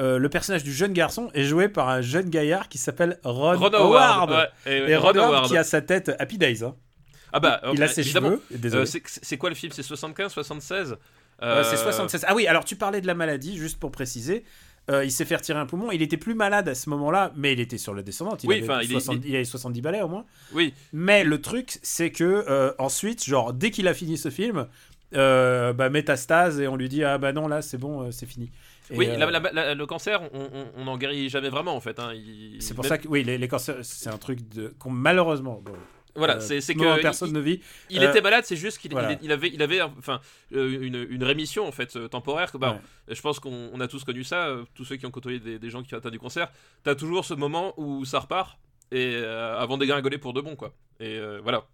euh, le personnage du jeune garçon est joué par un jeune gaillard qui s'appelle Ron, Ron Howard. Howard. ouais, et, Et Ron Howard, Howard. qui a sa tête Happy Days. hein. Ah bah, Il a euh, ses évidemment. cheveux. Désolé. Euh, c'est- quoi le film? C'est 75, 76 Euh, c'est Euh, 76. Ah oui, alors tu parlais de la maladie, juste pour préciser. Euh, il s'est fait retirer un poumon. Il était plus malade à ce moment-là, mais il était sur la descendante. Il, Oui, avait, enfin, il est- 60 il avait 70 balais au moins. Oui, Mais le truc, c'est que euh, ensuite, genre, dès qu'il a fini ce film, euh, bah, métastase et on lui dit Ah bah non, là c'est bon, euh, c'est fini. Et, oui euh, la- la- la- le cancer, on- n'en guérit jamais vraiment en fait. hein. C'est pour même- ça que, oui, les, les cancers, c'est un truc de, qu'on malheureusement. bon, Voilà, euh, c'est que. personne il- ne vit. Il Euh, était malade, c'est juste qu'il voilà. il- il avait, il avait enfin, euh, une, une rémission en fait euh, temporaire. Bah, Je pense qu'on on a tous connu ça, euh, tous ceux qui ont côtoyé des, des gens qui ont atteint du cancer. T'as toujours ce moment où ça repart et euh, avant de dégringoler pour de bon quoi. Et euh, voilà.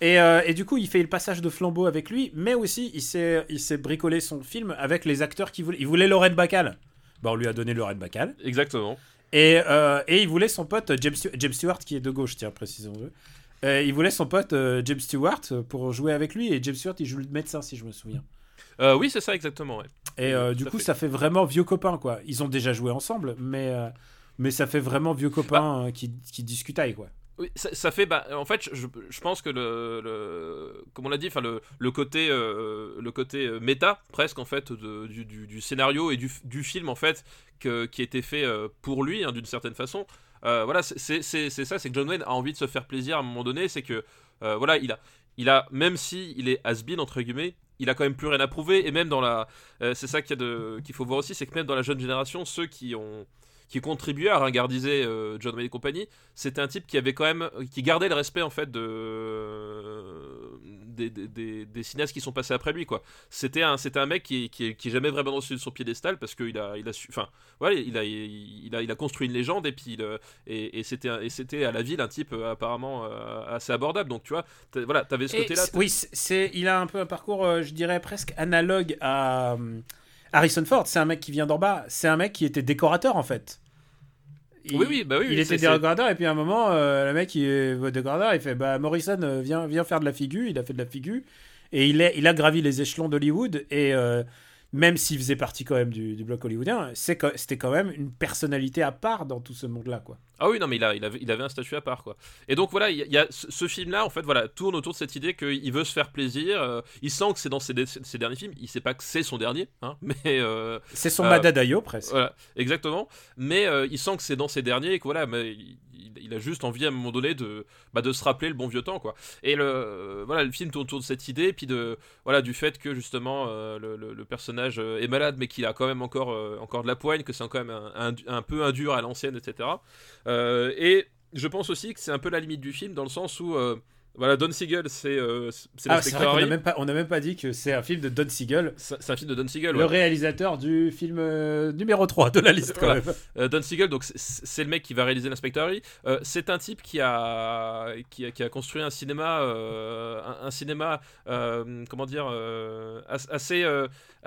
Et, euh, et du coup, il fait le passage de flambeau avec lui, mais aussi il s'est, il s'est bricolé son film avec les acteurs qu'il voulait. Il voulait Lorraine Bacall. Bah, on lui a donné Lorraine Bacall. Exactement. Et, euh, et il voulait son pote James, James Stewart, qui est de gauche, tiens, précisons-le. Euh, il voulait son pote euh, James Stewart pour jouer avec lui. Et James Stewart, il joue le médecin, si je me souviens. Euh, oui, c'est ça exactement. Ouais. Et euh, du coup, fait. ça fait vraiment vieux copain, quoi. Ils ont déjà joué ensemble, mais, euh, mais ça fait vraiment vieux copain euh, qui, qui discutaille, quoi. Oui, ça, ça fait. Bah, en fait, je, je pense que le, le- comme on l'a dit, enfin le, le côté, euh, le côté euh, méta presque en fait de- du, du- du scénario et du, du film en fait que, qui a été fait euh, pour lui hein, d'une certaine façon. Euh, voilà, c'est- ça, c'est que John Wayne a envie de se faire plaisir à un moment donné, c'est que euh, voilà, il a, il a, même si il est has-been entre guillemets, il a quand même plus rien à prouver et même dans la, euh, c'est ça qu'il faut voir aussi, c'est que même dans la jeune génération, ceux qui ont qui contribuait à ringardiser euh, John Wayne et compagnie, c'était un type qui avait quand même, qui gardait le respect en fait de des, des, des, des cinéastes qui sont passés après lui quoi. C'était un, c'était un mec qui, qui, qui est jamais vraiment reçu de son piédestal parce qu'il a, il a su, enfin, ouais, il a, il a, il a construit une légende et puis il, et, et c'était, et c'était à la ville un type euh, apparemment euh, assez abordable. Donc tu vois, voilà, t'avais ce côté-là. oui, c'est- il a un peu un parcours, euh, je dirais presque analogue à euh, Harrison Ford. C'est un mec qui vient d'en bas. C'est un mec qui était décorateur en fait. Il, Oui, oui, bah oui, il était décorateur et puis à un moment, euh, le mec, il est décorateur, il fait bah Morrison, euh, viens, viens faire de la figure. Il a fait de la figure et il, est, il a gravi les échelons d'Hollywood et euh, même s'il faisait partie quand même du, du bloc hollywoodien, c'était quand même une personnalité à part dans tout ce monde-là, quoi. Ah oui, non, mais il, a, il, avait, il avait un statut à part, quoi. Et donc voilà, il y a, ce, ce film-là, en fait, voilà, tourne autour de cette idée qu'il veut se faire plaisir. euh, il sent que c'est dans ses derniers films. Il sait pas que c'est son dernier, hein, mais euh, C'est son Euh, Madadayo presque. voilà, exactement. Mais euh, il sent que c'est dans ses derniers et que voilà, mais il, a juste envie à un moment donné de, bah, de se rappeler le bon vieux temps, quoi. Et le, euh, voilà, le film tourne autour de cette idée, puis de, voilà, du fait que justement euh, le, personnage euh, est malade, mais qu'il a quand même encore, encore de la poigne, que c'est quand même un, un, un peu un dur à l'ancienne, etc. Et je pense aussi que c'est un peu la limite du film dans le sens où voilà Don Siegel c'est euh, Ah, n'a même, on n'a même pas dit que c'est un film de Don Siegel, c'est un film de Don Siegel le ouais. réalisateur du film euh, numéro 3 de la liste quand Voilà. même. Euh, Don Siegel donc c'est- le mec qui va réaliser l'inspecteur Harry Euh, c'est un type qui a qui a, qui a construit un cinéma un, un cinéma comment dire as- assez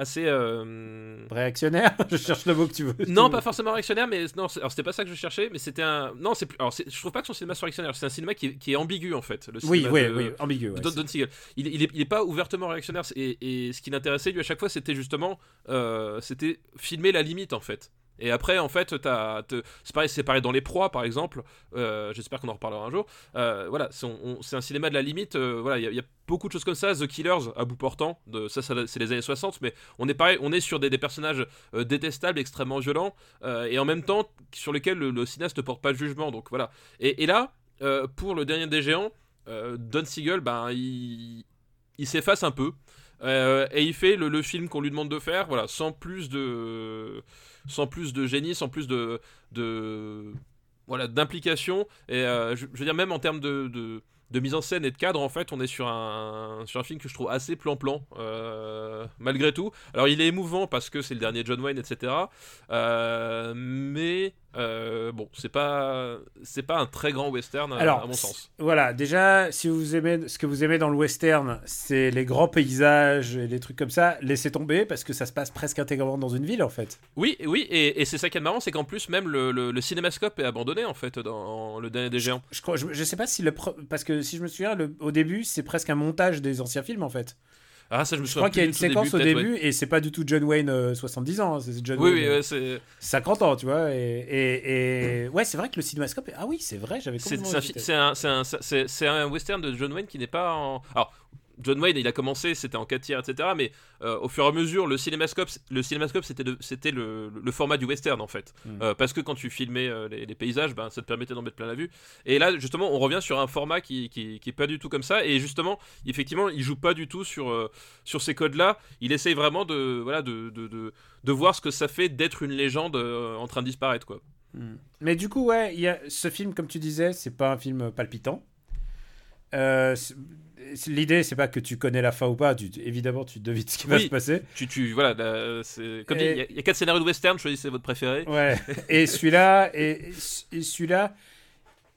assez euh, Réactionnaire, je cherche le mot que tu veux. non, pas forcément réactionnaire, mais non, alors c'était pas ça que je cherchais, mais c'était un. Non, c'est plus. Alors, je trouve pas que son cinéma soit réactionnaire, c'est un cinéma qui est, qui est ambigu en fait. Le Oui, oui, de- oui, ambigu. ouais, Don, Siegel. Il, il, est, il est pas ouvertement réactionnaire, et, et ce qui l'intéressait lui à chaque fois, c'était justement, euh, c'était filmer la limite en fait. Et après, en fait, c'est pareil, pareil dans les proies, par exemple. euh, J'espère qu'on en reparlera un jour. Euh, voilà, c'est un cinéma de la limite. euh, voilà, il y, a- beaucoup de choses comme ça. The Killers, à bout portant, ça, c'est les années 60, mais on est pareil, on est sur des, personnages détestables, extrêmement violents, et en même temps sur lesquels le, cinéaste ne porte pas de jugement. Donc voilà. Et, là, pour le dernier des géants, Don Siegel, ben, il, s'efface un peu. et il fait le, le film qu'on lui demande de faire, voilà, sans plus de, sans plus de génie, sans plus de, voilà, d'implication. Et euh, je, veux dire, même en termes de mise en scène et de cadre, en fait, on est sur un, sur un film que je trouve assez plan-plan, euh, malgré tout. Alors, il est émouvant parce que c'est le dernier John Wayne, etc. Euh, mais euh, bon, c'est pas, c'est pas un très grand western, à- Alors, à mon sens. Voilà, déjà, si vous aimez ce que vous aimez dans le western, c'est les grands paysages et les trucs comme ça, laissez tomber parce que ça se passe presque intégralement dans une ville en fait. Oui, oui, et, et c'est ça qui est marrant, c'est qu'en plus, même le, le, le cinémascope est abandonné, en fait, dans le dernier des géants. Je, je, je sais pas si le. Parce que si je me souviens, le- au début, c'est presque un montage des anciens films en fait. Ah, ça, je me Je souviens crois qu'il y a une séquence au début et c'est pas du tout John Wayne euh, 70 ans, hein, c'est John Oui, Wayne oui, euh, ouais, c'est. 50 ans, tu vois. Et, et, et- ouais, c'est vrai que le cinémascope. est- Ah oui, c'est vrai, j'avais complètement. c'est un, un western de John Wayne qui n'est pas en. Alors, John Wayne, il a commencé, c'était en 4 tiers, etc. Mais euh, au fur et à mesure, le cinémascope, le cinémascope c'était le, le format du western, en fait. Mm. Euh, parce que quand tu filmais euh, les, les paysages, ben, ça te permettait d'en mettre plein la vue. Et là, justement, on revient sur un format qui, qui, qui est pas du tout comme ça. Et justement, effectivement, il joue pas du tout sur, sur ces codes-là. Il essaye vraiment de, voilà, de, de, de, de voir ce que ça fait d'être une légende en train de disparaître, quoi. Hmm. Mais du coup, ouais, il y a ce film, comme tu disais, c'est pas un film palpitant. Euh, L'idée, c'est pas que tu connais la fin ou pas. Tu, évidemment, tu devines ce qui va se passer. Tu, tu, voilà, là, comme il y a- il y, a quatre scénarios de western, choisissez votre préféré. Ouais. et celui-là, et, et celui-là,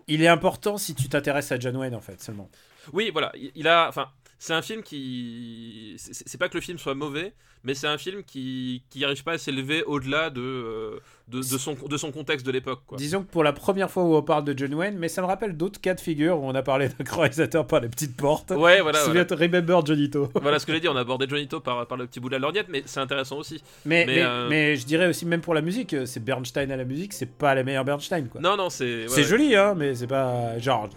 il est important si tu t'intéresses à John Wayne en fait seulement. Oui, voilà, il, il a, enfin, c'est un film qui, c'est pas que le film soit mauvais, mais c'est un film qui, qui arrive pas à s'élever au-delà de, euh, de, de son, de son contexte de l'époque. Disons que pour la première fois où on parle de John Wayne, mais ça me rappelle d'autres cas de figure où on a parlé d'un réalisateur par les petites portes. Ouais, voilà, voilà. souviens de Remember Johnito. Voilà ce que j'ai dit, on a abordé Johnito par, par le petit bout de la lorgnette, mais c'est intéressant aussi. Mais, Mais, mais, euh, mais je dirais aussi, même pour la musique, euh, c'est Bernstein à la musique, c'est pas les meilleurs Bernstein quoi. Non, non, c'est. C'est ouais. joli, hein, mais c'est pas. Genre,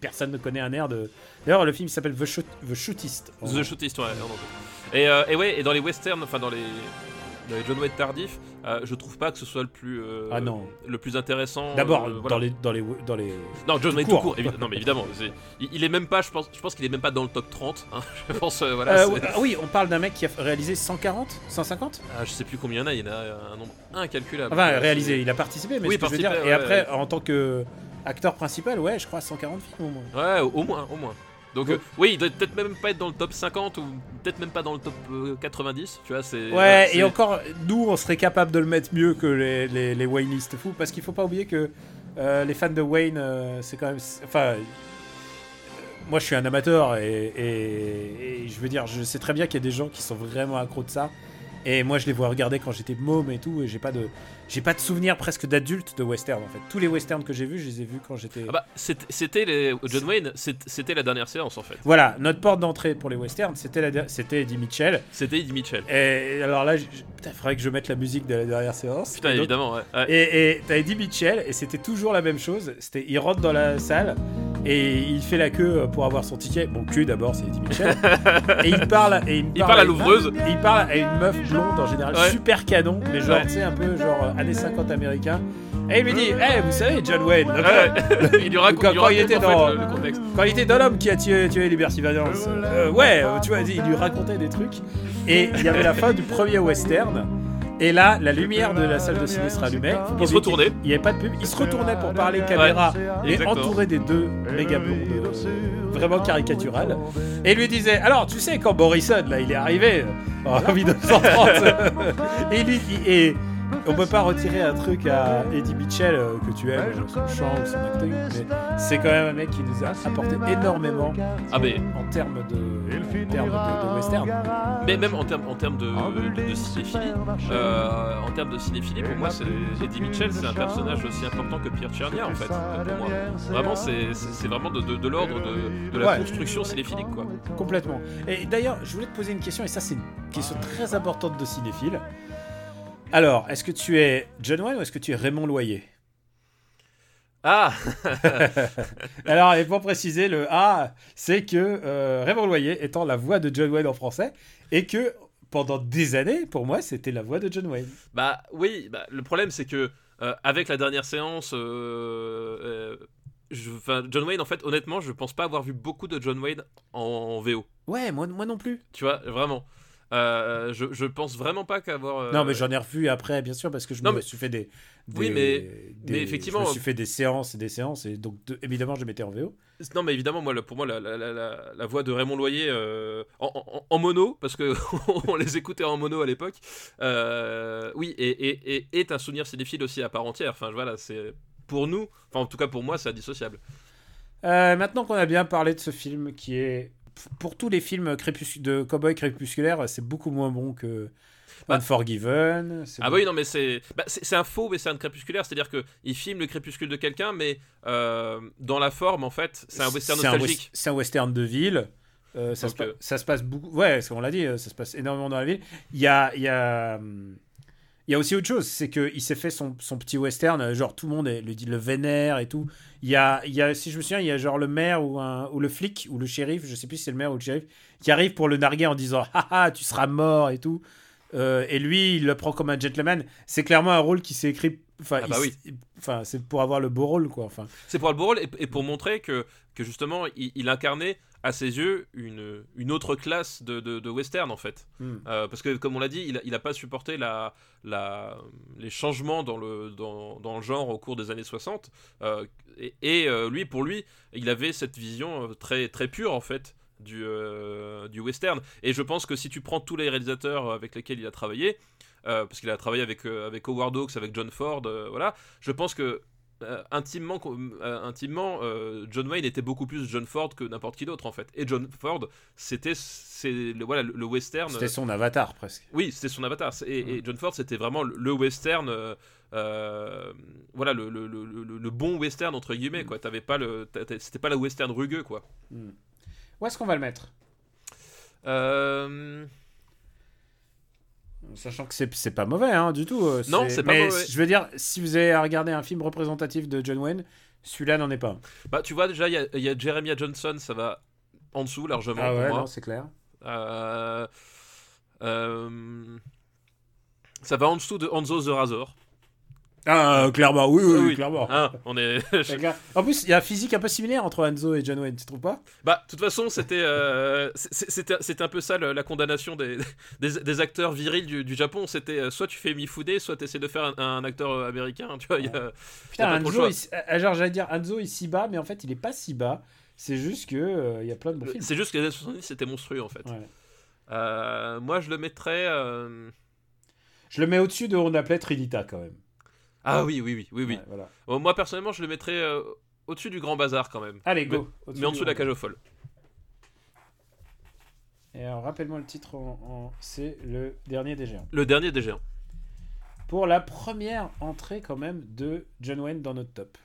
personne ne connaît un air de. D'ailleurs, le film s'appelle The, Shoot... The Shootist. The Shootist, ouais, non, non. Et, euh, et ouais, et dans les westerns, enfin dans les dans les John Wayne tardifs, euh, je trouve pas que ce soit le plus, euh, Ah non. le plus intéressant. D'abord, euh, voilà. dans, les, dans, les, dans les. Non, John Wayne tout court. non, mais évidemment, il, il est même pas. Je pense, je pense qu'il est même pas dans le top 30. hein. Je pense, voilà. Oui, on parle d'un mec qui a réalisé 140 150 Ah, je sais plus combien il y en a. Il y en a un nombre incalculable. Enfin, réalisé, il a participé, mais Oui, ce que je veux dire. Et ouais, après, en tant que acteur principal, ouais, je crois 140 films au moins. Ouais, au moins, au moins. Donc euh, oui, il doit peut-être même pas être dans le top 50 ou peut-être même pas dans le top euh, 90. Tu vois, c'est. Ouais, et encore, nous, on serait capable de le mettre mieux que les, les, les Wayneistes fous, parce qu'il faut pas oublier que euh, les fans de Wayne, euh, c'est quand même. Enfin. euh, moi, je suis un amateur et, et- et je veux dire, je sais très bien qu'il y a des gens qui sont vraiment accros de ça. Et moi, je les vois regarder quand j'étais môme et tout, et j'ai pas de, j'ai pas de souvenir presque d'adulte de western en fait. Tous les westerns que j'ai vus, je les ai vus quand j'étais. Ah bah, c'était les John Wayne, c'était la dernière séance en fait. Voilà, notre porte d'entrée pour les westerns, c'était la, c'était Eddie Mitchell. C'était Eddie Mitchell. Et alors là, putain, faudrait que je mette la musique de la dernière séance. Putain, évidemment, ouais. ouais. Et et t'as Eddie Mitchell, et c'était toujours la même chose. C'était, il rentre dans la salle et il fait la queue pour avoir son ticket. Bon, cul d'abord, c'est Eddie Mitchell. et il parle, et il, Il parle à l'ouvreuse. et il parle à une meuf blonde en général, Ouais. super canon, mais genre, Ouais. tu sais, un peu genre années 50 américain. Et il lui dit, hey, vous savez, John Wayne. donc, Ouais, il lui raconte, Quand- il lui quand il était en fait, dans- le, le contexte. Quand il était dans l'homme qui a tué, tué Liberty Valance, euh, ouais, euh, tu vois, il lui racontait des trucs. Et il y avait la fin du premier western. Et là, la lumière de la salle de ciné se rallumait. Se qu'il- Il n'y avait pas de pub. Il se retournait pour parler caméra et exactement. entouré des deux méga blondes euh, vraiment caricaturales. Et il lui disait Alors, tu sais, quand Morrison, là, il est arrivé euh, en 1930, et, lui, et on peut pas retirer un truc à Eddie Mitchell euh, que tu aimes, son chant ou son acting, mais c'est quand même un mec qui nous a apporté énormément Ah, mais, en termes de, en termes de, de western. mais même en termes en termes de, de, de cinéphilie, euh, en termes de cinéphilie, pour moi, Eddie Mitchell, c'est un personnage aussi important que Pierre Tchernia en fait. Pour moi, vraiment, c'est vraiment de, de, de l'ordre de, de la Ouais. construction cinéphilique, quoi. Complètement. Et d'ailleurs, je voulais te poser une question, et ça, c'est une question très importante de cinéphile. Alors, est-ce que tu es John Wayne ou est-ce que tu es Raymond Loyer? Ah, Alors, et pour préciser, le A, c'est que euh, Raymond Loyer étant la voix de John Wayne en français, et que pendant des années, pour moi, c'était la voix de John Wayne. bah oui, bah, le problème c'est que euh, avec la dernière séance, euh, je- John Wayne, en fait, honnêtement, je pense pas avoir vu beaucoup de John Wayne en, en VO. Ouais, moi, moi non plus. Tu vois, vraiment. Euh, je, je pense vraiment pas qu'avoir. euh, Non, mais j'en ai revu après, bien sûr, parce que je Non, me mais- suis fait des, des- Oui, mais- des- mais effectivement- je me suis fait des séances et des séances, et donc de- évidemment, je mettais en VO. Non, mais évidemment, moi, pour moi, la, la- la- la- la voix de Raymond Loyer euh, en, en- en mono, parce que on les écoutait en mono à l'époque, euh, oui, et, et- et- est un souvenir cinéphile aussi à part entière. Enfin, voilà, c'est pour nous, enfin, en tout cas pour moi, c'est indissociable. Euh, maintenant qu'on a bien parlé de ce film qui est pour tous les films crépus- de cowboy crépusculaires, c'est beaucoup moins bon que Bah. Unforgiven. Ah bah oui, non, mais c'est bah, c'est c'est un faux western crépusculaire, c'est-à-dire que il filme le crépuscule de quelqu'un, mais euh, dans la forme, en fait, c'est un western nostalgique. C'est un western de ville. Euh, ça, Donc, se pa- euh, ça se passe beaucoup. Ouais, on l'a dit, ça se passe énormément dans la ville. Il y a, il y a, hum, il y a aussi autre chose, c'est qu'il s'est fait son, son petit western, euh, genre tout le monde le, dit- le vénère et tout. Il y a, il y a, si je me souviens, il y a genre le maire ou, un, ou le flic ou le shérif, je sais plus si c'est le maire ou le shérif, qui arrive pour le narguer en disant Haha, tu seras mort et tout. Euh, et lui, il le prend comme un gentleman. C'est clairement un rôle qui s'est écrit. Enfin, Ah bah Enfin, c'est pour avoir le beau rôle, quoi. Enfin, C'est pour le beau rôle et, et pour montrer que, que justement, il, il incarnait à ses yeux une, une autre classe de, de, de western en fait. Hmm. Euh, parce que comme on l'a dit, il, a- il a pas supporté la, la, les changements dans le, dans, dans le genre au cours des années 60. Euh, et et, euh, lui, pour lui, il avait cette vision très, très pure en fait. Du, du western et je pense que si tu prends tous les réalisateurs avec lesquels il a travaillé parce qu'il a travaillé avec, avec Howard Hawks, avec John Ford, voilà. Je pense que euh, intimement, euh, intimement euh, John Wayne était beaucoup plus John Ford que n'importe qui d'autre en fait. Et John Ford, c'était le, voilà, le, le western. c'était son avatar presque. Oui, c'était son avatar. Et, et John Ford, c'était vraiment le, le western. voilà, le, le, bon western entre guillemets quoi. T'avais pas le, t'a- t'a- c'était pas le western rugueux quoi. Où est-ce qu'on va le mettre? Euh, Sachant que c'est pas mauvais hein, du tout. euh, Non, c'est pas mais mauvais. Je veux dire, si vous avez à regarder un film représentatif de John Wayne, celui-là n'en est pas. Bah, tu vois déjà, il y a, il y a Jeremiah Johnson, ça va en dessous largement Ah pour ouais, moi. non, c'est clair. Euh, euh, Ça va en dessous de Hanzo the Razor. Ah, euh, clairement, oui, oui, Ah clairement. Hein, on est. En plus, il y a un physique un peu similaire entre Hanzo et John Wayne, tu trouves pas? Bah, de toute façon, c'était euh, c'était un peu ça la condamnation des, des, des acteurs virils du, du Japon. C'était euh, soit tu fais Mifune, soit tu essaies de faire un, un acteur euh, américain. Tu vois, il y a- Putain, le Hanzo, il euh, genre, j'allais dire Hanzo est si bas, mais en fait, il est pas si bas. C'est juste que euh, il y a plein de bons films. c'est juste que les années 70 c'était monstrueux en fait. Ouais. Euh, moi, je le mettrais. euh, Je le mets au-dessus de on appelait Trinita quand même. Ah oui, oui, oui, oui, oui. Ouais, voilà. Bon, moi personnellement, je le mettrais euh, au-dessus du Grand Bazar quand même. Allez, go. Mais en dessous de la cage aux folles. Et alors, rappelle-moi le titre en, c'est le dernier des géants. Le dernier des géants. Pour la première entrée quand même de John Wayne dans notre top.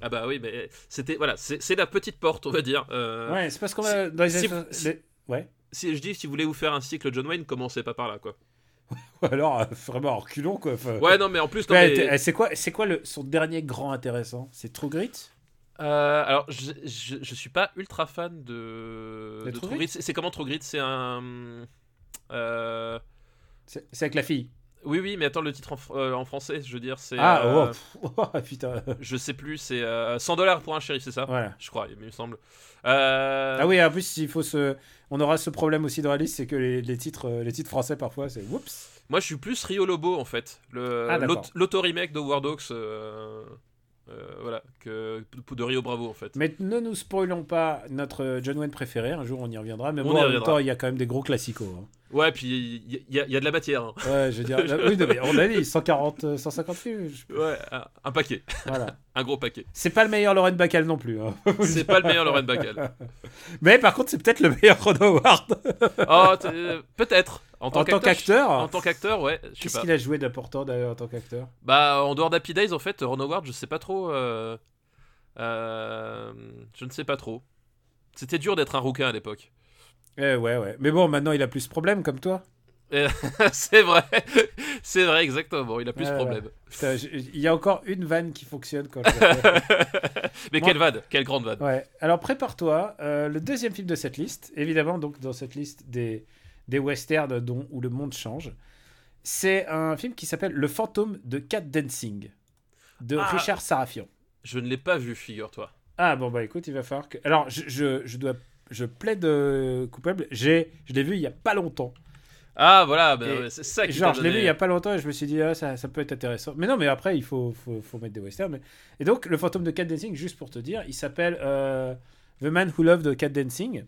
Ah bah oui, mais c'était voilà, c'est la petite porte, on va dire. Euh, Ouais, c'est parce qu'on si- va dans les si- années- si- les- Ouais. Si je dis si vous voulez vous faire un cycle John Wayne, commencez pas par là quoi. Ou alors euh, vraiment en reculons quoi. Enfin, Ouais, non, mais en plus, mais- t'es- c'est quoi, c'est quoi le, son dernier grand intéressant? C'est True Grit? Euh, alors, je, je, je suis pas ultra fan de. True Grit Grit? C'est comment True Grit? C'est un. euh, C'est avec la fille. Oui, oui, mais attends, le titre en, euh, en français, je veux dire, c'est. Ah, euh, oh, oh, putain. Je sais plus, c'est euh, 100 dollars pour un shérif, c'est ça? Voilà. Je crois, il me semble. Ah oui, en plus, il faut se... on aura ce problème aussi dans la liste, c'est que les, les titres, euh, les titres français parfois, c'est oups. Moi, je suis plus Rio Lobo en fait. Le- Ah, L'auto-remake de War Dogs. euh, euh, voilà, que de Rio Bravo en fait. Mais ne nous spoilons pas notre John Wayne préféré, un jour on y reviendra, mais On bon, en même temps, il y a quand même des gros classicos. hein. Ouais, puis il y, y a- il y a de la matière. hein. Ouais, je veux dire, oui, non, mais on a dit 140, euh, 150 films. je- Ouais, un, un paquet. Voilà. Un gros paquet. C'est pas le meilleur Lauren Bacall non plus. hein. C'est pas le meilleur Lauren Bacall. Mais par contre, c'est peut-être le meilleur Ron Howard. Oh, euh, peut-être. En tant qu'acteur. En tant qu'acteur, ouais. Qu'est-ce qu'il a joué d'important d'ailleurs en tant qu'acteur? Bah, en dehors d'Happy Days, en fait, Ron Howard, je sais pas trop. euh, euh, je ne sais pas trop. C'était dur d'être un rouquin à l'époque. Eh ouais, ouais. Mais bon, maintenant il a plus ce problème comme toi. c'est vrai. c'est vrai, exactement. Il a plus de ouais. problème. Putain, je- il y a encore une vanne qui fonctionne quand. Mais Moi- quelle vanne Quelle grande vanne Ouais. Alors prépare-toi. euh, le deuxième film de cette liste, évidemment, donc dans cette liste des, des westerns dont, où le monde change, c'est un film qui s'appelle Le fantôme de Cat Dancing de Ah. Richard Sarafian. Je ne l'ai pas vu, figure-toi. Ah bon bah écoute, il va falloir que. Alors je, je, je dois, je plaide euh, coupable. J'ai, je l'ai vu il y a pas longtemps. Ah, voilà, bah, ouais, c'est ça qui Genre, je l'ai vu il y a pas longtemps et je me suis dit, ah, ça, ça peut être intéressant. Mais non, mais après, il faut, faut, faut mettre des westerns. mais- Et donc, le fantôme de Cat Dancing, juste pour te dire, il s'appelle euh, The Man Who Loved Cat Dancing.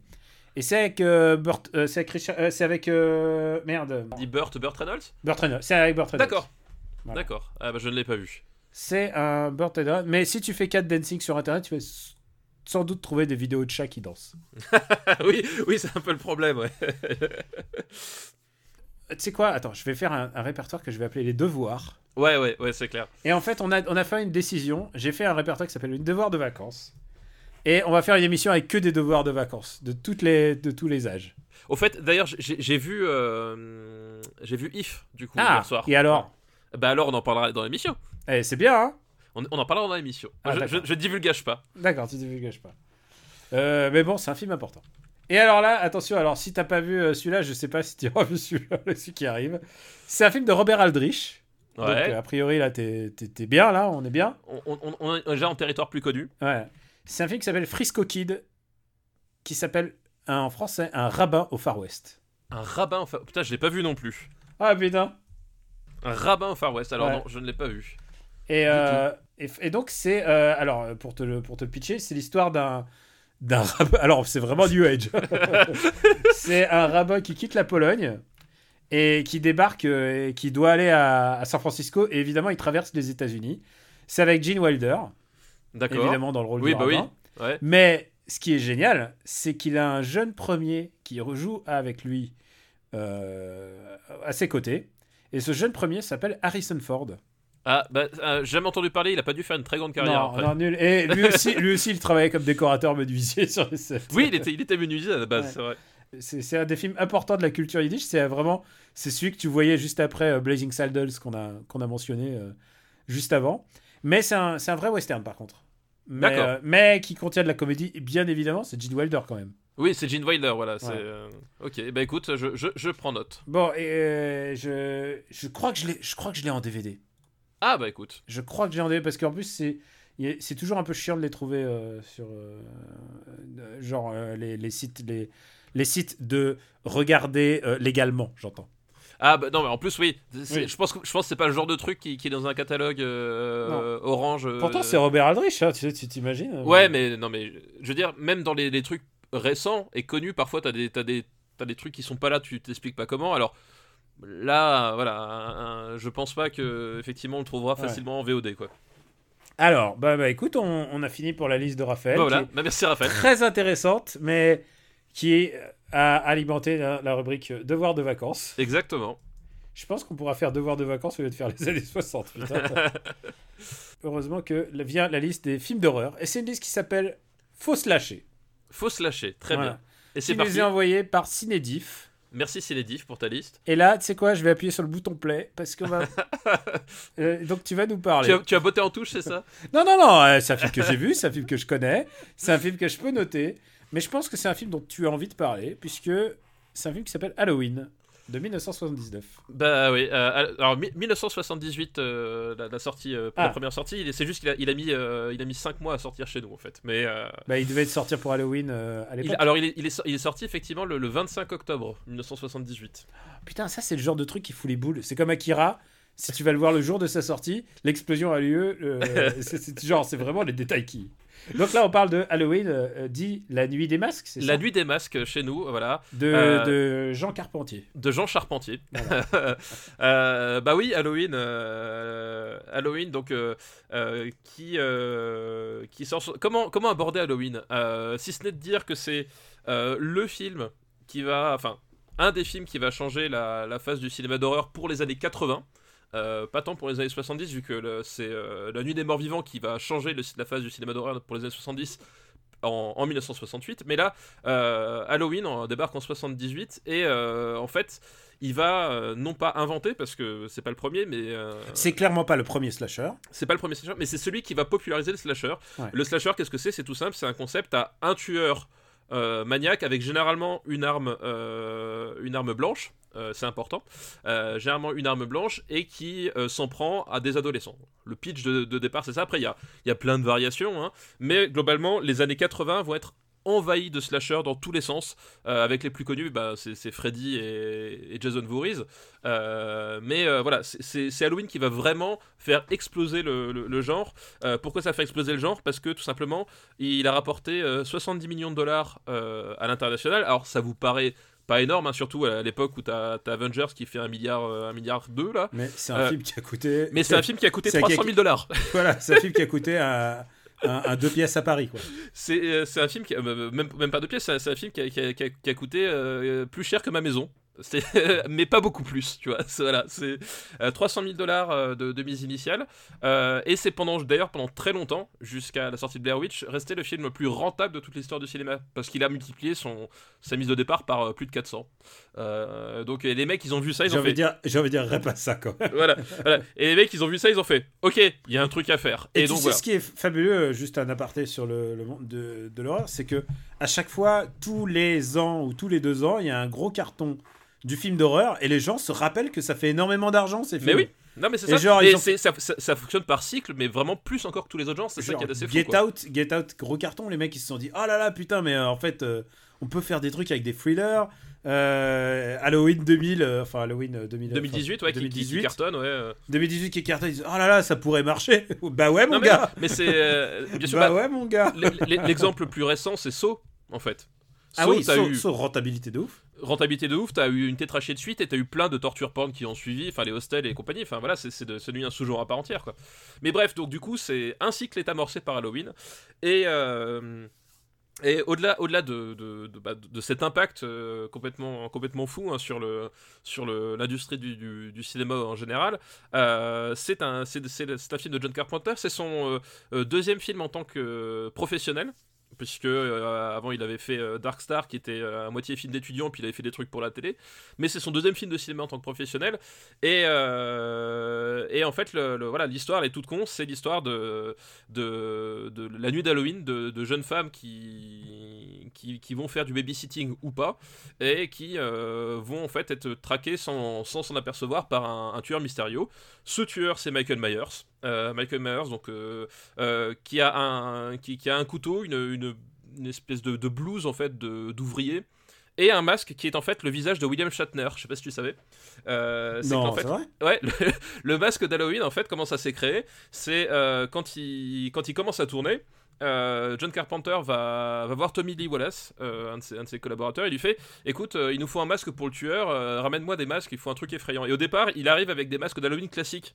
Et c'est avec. euh, Burt, euh, c'est avec. Richard- c'est avec merde. Dit Burt, Burt Reynolds Burt Reynolds. C'est avec Burt Reynolds. D'accord. Voilà. D'accord. Ah, bah, je ne l'ai pas vu. C'est un Burt Reynolds. Mais si tu fais Cat Dancing sur internet, tu vas sans doute trouver des vidéos de chats qui dansent. oui, oui, c'est un peu le problème, ouais. Euh, Tu sais quoi? Attends, je vais faire un, un répertoire que je vais appeler les devoirs. Ouais, ouais, ouais, c'est clair. Et en fait, on a, on a fait une décision. J'ai fait un répertoire qui s'appelle une devoir de vacances. Et on va faire une émission avec que des devoirs de vacances, de, toutes les, de tous les âges. Au fait, d'ailleurs, j'ai j'ai vu, euh, j'ai vu If du coup Ah, hier soir. et alors? Bah alors, on en parlera dans l'émission. Eh, C'est bien, hein? On, on en parlera dans l'émission. Ah, je, je, je divulgage pas. D'accord, tu ne divulgages pas. Euh, mais bon, c'est un film important. Et alors là, attention, alors si t'as pas vu euh, celui-là, je sais pas si tu auras vu celui-là, celui qui arrive. C'est un film de Robert Aldrich. Donc, Ouais. euh, a priori, là, t'es bien, là, on est bien. On, on- on est déjà en territoire plus connu. Ouais. C'est un film qui s'appelle Frisco Kid, qui s'appelle en français un rabbin au Far West. Un rabbin au Far... Putain, je l'ai pas vu non plus. Ah putain Un rabbin au Far West. Alors Ouais. non, je ne l'ai pas vu. Et, euh, et, et donc, c'est. euh, alors, pour te, le- pour te pitcher, c'est l'histoire d'un. D'un rabbin. Alors, c'est vraiment New Age. c'est un rabbin qui quitte la Pologne et qui débarque euh, et qui doit aller à, à San Francisco. Et évidemment, il traverse les États-Unis. C'est avec Gene Wilder, D'accord. évidemment, dans le rôle Oui, du bah oui. Ouais. Mais ce qui est génial, c'est qu'il a un jeune premier qui rejoue avec lui euh, à ses côtés. Et ce jeune premier s'appelle Harrison Ford. Ah, bah, euh, j'ai jamais entendu parler. Il a pas dû faire une très grande carrière non, après. non, nul. Et lui aussi, lui aussi, il travaillait comme décorateur menuisier sur les sets. Oui, il était, il était menuisier à la base, Ouais. c'est vrai. C'est un des films importants de la culture yiddish. C'est vraiment, c'est celui que tu voyais juste après euh, Blazing Saddles qu'on a, qu'on a mentionné euh, juste avant. Mais c'est un, un vrai western par contre. Mais, D'accord. euh, mais qui contient de la comédie, bien évidemment. C'est Gene Wilder quand même. Oui, c'est Gene Wilder, voilà. Ouais. euh, Ok, bah écoute, je, je, je prends note. Bon, et euh, je, je crois que je l'ai en DVD. Ah bah écoute. Je crois que j'ai en DVD parce qu'en plus c'est, c'est toujours un peu chiant de les trouver euh, sur, euh, genre euh, les, les sites, les, les sites de regarder légalement, j'entends. Ah bah non, mais en plus, oui. Je, pense que, je pense c'est pas le genre de truc qui, qui est dans un catalogue orange. Pourtant c'est Robert Aldrich, hein, tu t'imagines Ouais, mais non, mais je veux dire, même dans les, les trucs récents et connus, parfois t'as des, t'as des, t'as des trucs qui sont pas là, tu t'expliques pas comment. Alors là, voilà, un- un- je pense pas que effectivement on le trouvera Ouais. facilement en VOD quoi. Alors, bah, bah écoute, on, on a fini pour la liste de Raphaël. Bah, voilà, bah, merci Raphaël. très intéressante, mais qui a alimenté la, la rubrique devoir de vacances. Exactement. Je pense qu'on pourra faire devoir de vacances au lieu de faire les années 60. putain. Heureusement que vient la liste des films d'horreur. Et c'est une liste qui s'appelle Faut se lâcher. Faut se lâcher, très Voilà. bien. Et c'est nous parti. est envoyé par Cinédif. Merci Célédif pour ta liste. Et là, tu sais quoi, je vais appuyer sur le bouton play parce qu'on va. Euh, donc tu vas nous parler. Tu as, tu as botté en touche, c'est ça? Non, non, non, euh, c'est un film que j'ai vu, c'est un film que je connais, c'est un film que je peux noter, mais je pense que c'est un film dont tu as envie de parler, puisque c'est un film qui s'appelle Halloween, de 1979. Bah oui. euh, alors mi- 1978, euh, la, la sortie, euh, Ah. la première sortie. C'est juste qu'il a, il a mis, il a mis 5 mois à sortir chez nous en fait. Mais Bah, il devait sortir pour Halloween à l'époque. alors il est, il, est, so- il est sorti effectivement le, le 25 octobre 1978. Putain, ça, c'est le genre de truc qui fout les boules. C'est comme Akira. Si tu vas le voir le jour de sa sortie, l'explosion a lieu. c'est- genre, c'est vraiment les détails qui. Donc là, on parle de Halloween, euh, euh, dit La Nuit des Masques, c'est La ça nuit des masques chez nous, voilà, de, euh, de Jean Carpentier. de Jean Charpentier. Euh, bah oui, Halloween, Halloween, donc qui qui sort. Comment comment aborder Halloween Si ce n'est de dire que c'est le film qui va, enfin, un des films qui va changer la, la face du cinéma d'horreur pour les années 80. Euh, pas tant pour les années 70, vu que c'est euh, La Nuit des Morts Vivants qui va changer le- la phase du cinéma d'horreur pour les années 70 en, en 1968. Mais là, euh, Halloween en, débarque en 78 et en fait, il va non pas inventer, parce que c'est pas le premier, mais C'est clairement pas le premier slasher. c'est pas le premier slasher, mais c'est celui qui va populariser le slasher. Ouais. Le slasher, qu'est-ce que c'est? C'est tout simple, c'est un concept à un tueur maniaque avec généralement une arme, une arme blanche. Euh, c'est important, euh, généralement une arme blanche et qui euh, s'en prend à des adolescents. Le pitch de, départ, c'est ça. Après, il y a, y a plein de variations, hein, mais globalement, les années 80 vont être envahies de slashers dans tous les sens. Avec les plus connus, bah, c'est Freddy et, Jason Voorhees. Mais voilà, c'est- Halloween qui va vraiment faire exploser le, le- genre. Pourquoi ça fait exploser le genre? Parce que tout simplement, il a rapporté euh, 70 millions de dollars à l'international. Alors ça vous paraît pas énorme, hein, surtout à l'époque où t'as as Avengers qui fait un milliard, euh, un milliard deux là. Mais c'est un Euh, film qui a coûté. Mais c'est un film qui a coûté C'est un 300 000 dollars. Voilà, c'est un film qui a coûté un, un- un deux pièces à Paris, quoi. C'est euh, c'est un film qui, euh, même, même pas de pièces, c'est un- film qui a, qui a- qui a- qui a coûté euh, plus cher que ma maison. Mais pas beaucoup plus, tu vois. C'est- Voilà, c'est euh, 300 000 dollars euh, de, de mise initiale. Euh, et c'est pendant, d'ailleurs, pendant très longtemps, jusqu'à la sortie de Blair Witch, resté le film le plus rentable de toute l'histoire du cinéma. Parce qu'il a multiplié son, sa mise de départ par euh, plus de 400. Euh, donc les mecs, ils ont vu ça, ils J'ai ont envie, fait. dire, j'ai envie de dire, répète ça, même. voilà, voilà. Et les mecs, ils ont vu ça, ils ont fait. Ok, il y a un truc à faire. Et, Et, tu donc sais voilà. ce qui est fabuleux, euh, juste un aparté sur le, le monde de, de l'horreur, c'est que à chaque fois, tous les ans ou tous les deux ans, il y a un gros carton du film d'horreur et les gens se rappellent que ça fait énormément d'argent ces films. Mais oui, non mais c'est ça. genre, ont- ça, ça- ça fonctionne par cycle, mais vraiment plus encore que tous les autres genres. C'est ça qui est assez fou. Get quoi. Out, Get Out, gros carton, les mecs ils se sont dit oh là là putain mais euh, en fait euh, on peut faire des trucs avec des thrillers. Euh, Halloween 2000, euh, enfin Halloween euh, 2000, 2018, ouais, enfin, qui- qui, cartonne, ouais. euh. 2018 qui cartonne, ils disent oh là là ça pourrait marcher. bah ouais mon Non, gars. mais c'est bien sûr. Bah bah, ouais mon gars. L'exemple le plus récent, c'est Saw, en fait. Ah Saw, oui, sauf rentabilité de ouf. Rentabilité de ouf, t'as eu une tétrachée de suite et t'as eu plein de torture porn qui ont suivi, enfin les hostels et compagnie. Enfin voilà, c'est c'est de- c'est devenu un sous-genre à part entière quoi. Mais bref, donc du coup, c'est un cycle est amorcé par Halloween et euh, et au-delà, au-delà de, de, de, bah, de cet impact euh, complètement, complètement fou hein, sur, le, sur le, l'industrie du, du, cinéma en général, euh, c'est, un, un film de John Carpenter. C'est son deuxième film en tant que professionnel. Puisque euh, avant il avait fait euh, Dark Star qui était euh, à moitié film d'étudiant puis il avait fait des trucs pour la télé. Mais c'est son deuxième film de cinéma en tant que professionnel. Et, et en fait le, voilà l'histoire est toute con. C'est l'histoire de, de, de, la nuit d'Halloween de, jeunes femmes qui, qui, qui, vont faire du babysitting ou pas et qui vont en fait être traquées sans s'en apercevoir par un, un tueur mystérieux. Ce tueur c'est Michael Myers euh, Michael Myers, donc, euh, euh, qui, a un, qui, a un couteau, une, une, espèce de, de, blouse en fait d'ouvrier. Et un masque qui est en fait le visage de William Shatner. Je sais pas si tu savais. non, c'est vrai? Ouais, le, masque d'Halloween en fait comment ça s'est créé? C'est quand il quand il commence à tourner. John Carpenter va, va, voir Tommy Lee Wallace, un de, ses, un, de ses, collaborateurs, et lui fait Écoute, il nous faut un masque pour le tueur, ramène-moi des masques, il faut un truc effrayant. Et au départ, il arrive avec des masques d'Halloween classiques.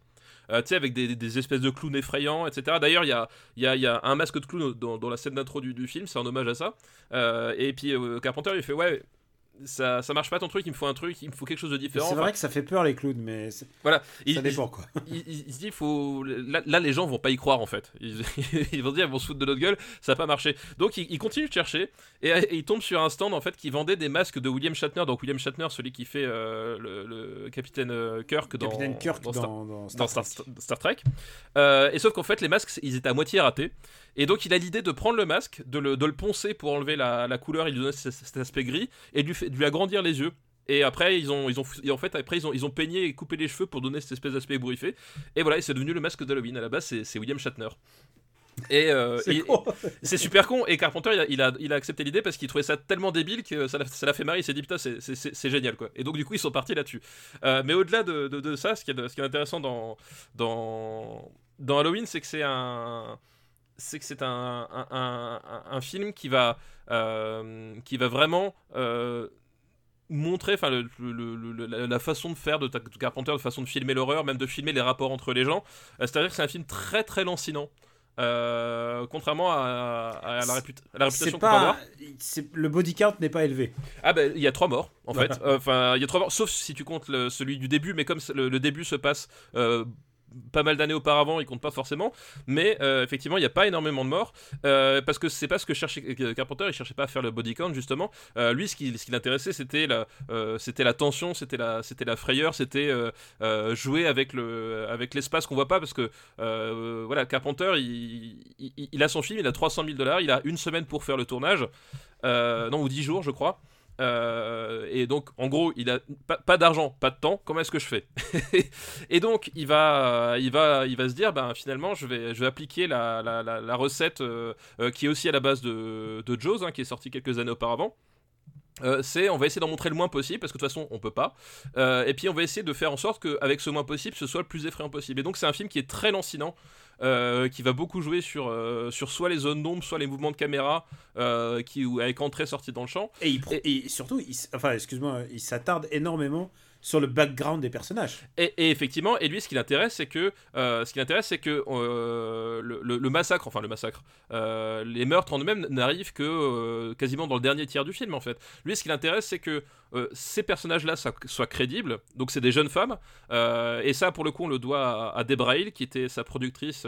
Euh, tu sais, avec des, espèces de clowns effrayants, etc. D'ailleurs, il y a, y, a, y a, un masque de clown dans, la scène d'intro du, film, c'est un hommage à ça. Euh, et puis euh, Carpenter, il fait Ouais, ça, ça marche pas ton truc, il me faut un truc, il me faut quelque chose de différent. C'est vrai que ça fait peur les clowns, mais voilà, ça dépend quoi. Il, il, se dit, faut... Là, les gens vont pas y croire en fait. Ils, vont dire, ils vont se foutre de notre gueule, ça a pas marché. Donc il, continue de chercher et, il tombe sur un stand en fait qui vendait des masques de William Shatner. Donc William Shatner, celui qui fait euh, le, capitaine euh, Kirk dans, Kirk dans, Star, Star, Trek. Euh, et sauf qu'en fait, les masques, ils étaient à moitié ratés. Et donc il a l'idée de prendre le masque, de le, de le poncer pour enlever la, la, couleur et lui donner cet, aspect gris, et de lui, de lui, agrandir les yeux. Et après, ils ont, ils ont, en fait, après, ils ont, ils ont peigné et coupé les cheveux pour donner cette espèce d'aspect ébouriffé. Et voilà, c'est devenu le masque d'Halloween. À la base, c'est William Shatner. Et euh, c'est super con. Et Carpenter, il a, il a, accepté l'idée parce qu'il trouvait ça tellement débile que ça l'a fait marrer. Il s'est dit putain, c'est génial quoi. Et donc, du coup, ils sont partis là-dessus. Euh, mais au-delà de, de, ça, ce qui est, ce qui est intéressant dans, dans, dans Halloween, c'est que c'est un c'est que c'est un, un, un, film qui va, euh, qui va vraiment euh, montrer enfin la façon de faire de, Carpenter, de façon de filmer l'horreur, même de filmer les rapports entre les gens. Euh, c'est-à-dire que c'est un film très très lancinant. contrairement à, la, réputation qu'on peut avoir. Le body count n'est pas élevé. Ah ben il y a trois morts en fait. Enfin il y a trois morts, sauf si tu comptes celui du début, mais comme le, le début se passe pas mal d'années auparavant, il compte pas forcément, mais euh, effectivement, il n'y a pas énormément de morts euh, parce que c'est pas ce que cherchait euh, Carpenter. Il cherchait pas à faire le body count justement. lui, ce qui, l'intéressait, c'était la, tension, c'était la, frayeur, c'était jouer avec l'espace qu'on voit pas parce que voilà, Carpenter, il, il, a son film, il a 300 000 dollars, il a une semaine pour faire le tournage, non ou 10 jours, je crois. Euh, et donc, en gros, il a pas, d'argent, pas de temps. Comment est-ce que je fais Et donc, il va, il va, il va se dire, ben finalement, je vais, je vais appliquer la, la, recette euh, euh, qui est aussi à la base de, de hein, qui est sorti quelques années auparavant. C'est on va essayer d'en montrer le moins possible parce que de toute façon on peut pas et puis on va essayer de faire en sorte qu'avec ce moins possible ce soit le plus effrayant possible et donc c'est un film qui est très lancinant euh, qui va beaucoup jouer sur, euh, sur soit les zones d'ombre, soit les mouvements de caméra, euh, qui, avec entrée sortie dans le champ. Et, et, surtout, enfin, excuse-moi, il s'attarde énormément sur le background des personnages. Et, effectivement, et lui, ce qui l'intéresse, c'est que euh, ce qui l'intéresse, c'est que euh, le, massacre, enfin le massacre, euh, les meurtres en eux-mêmes n'arrivent que quasiment dans le dernier tiers du film, en fait. Lui, ce qui l'intéresse, c'est que ces personnages-là soient, crédibles. Donc, c'est des jeunes femmes, et ça, pour le coup, on le doit à, à Debra qui était sa productrice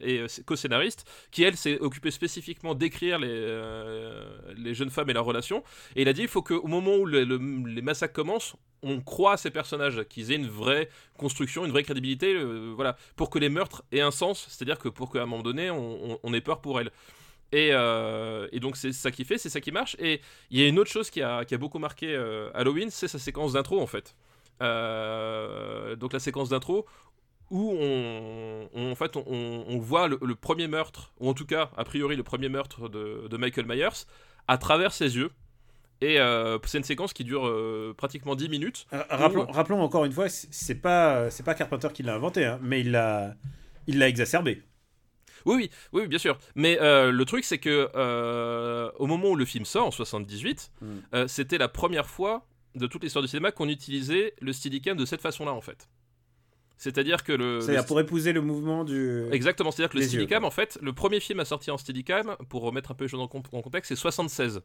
et co-scénariste, qui elle s'est occupée spécifiquement d'écrire les, les jeunes femmes et leurs relations. Et il a dit, il faut qu'au moment où les massacres commencent, on croit à ces personnages, qu'ils aient une vraie construction, une vraie crédibilité, euh, voilà, pour que les meurtres aient un sens, c'est-à-dire que pour qu'à un moment donné, on, ait peur pour elles. Euh, et, donc c'est ça qui fait, c'est ça qui marche. Et il y a une autre chose qui a, beaucoup marqué euh, Halloween, c'est sa séquence d'intro en fait. donc la séquence d'intro où on, en fait, on, voit le, premier meurtre, ou en tout cas, a priori, le premier meurtre de Michael Myers à travers ses yeux. Et euh, c'est une séquence qui dure euh, pratiquement 10 minutes. Euh, rappelons, encore une fois, c'est pas, c'est pas Carpenter qui l'a inventé, hein, mais il l'a, il l'a exacerbé. Oui, oui, oui, bien sûr. Mais le truc, c'est que au moment où le film sort, en 78, mm. c'était la première fois de toute l'histoire du cinéma qu'on utilisait le Steadicam de cette façon-là, en fait. C'est-à-dire que le. C'est-à-dire pour épouser le mouvement du. Exactement, c'est-à-dire que le Steadicam, en fait, le premier film à sortir en Steadicam, pour remettre un peu les choses en, en contexte, c'est 76.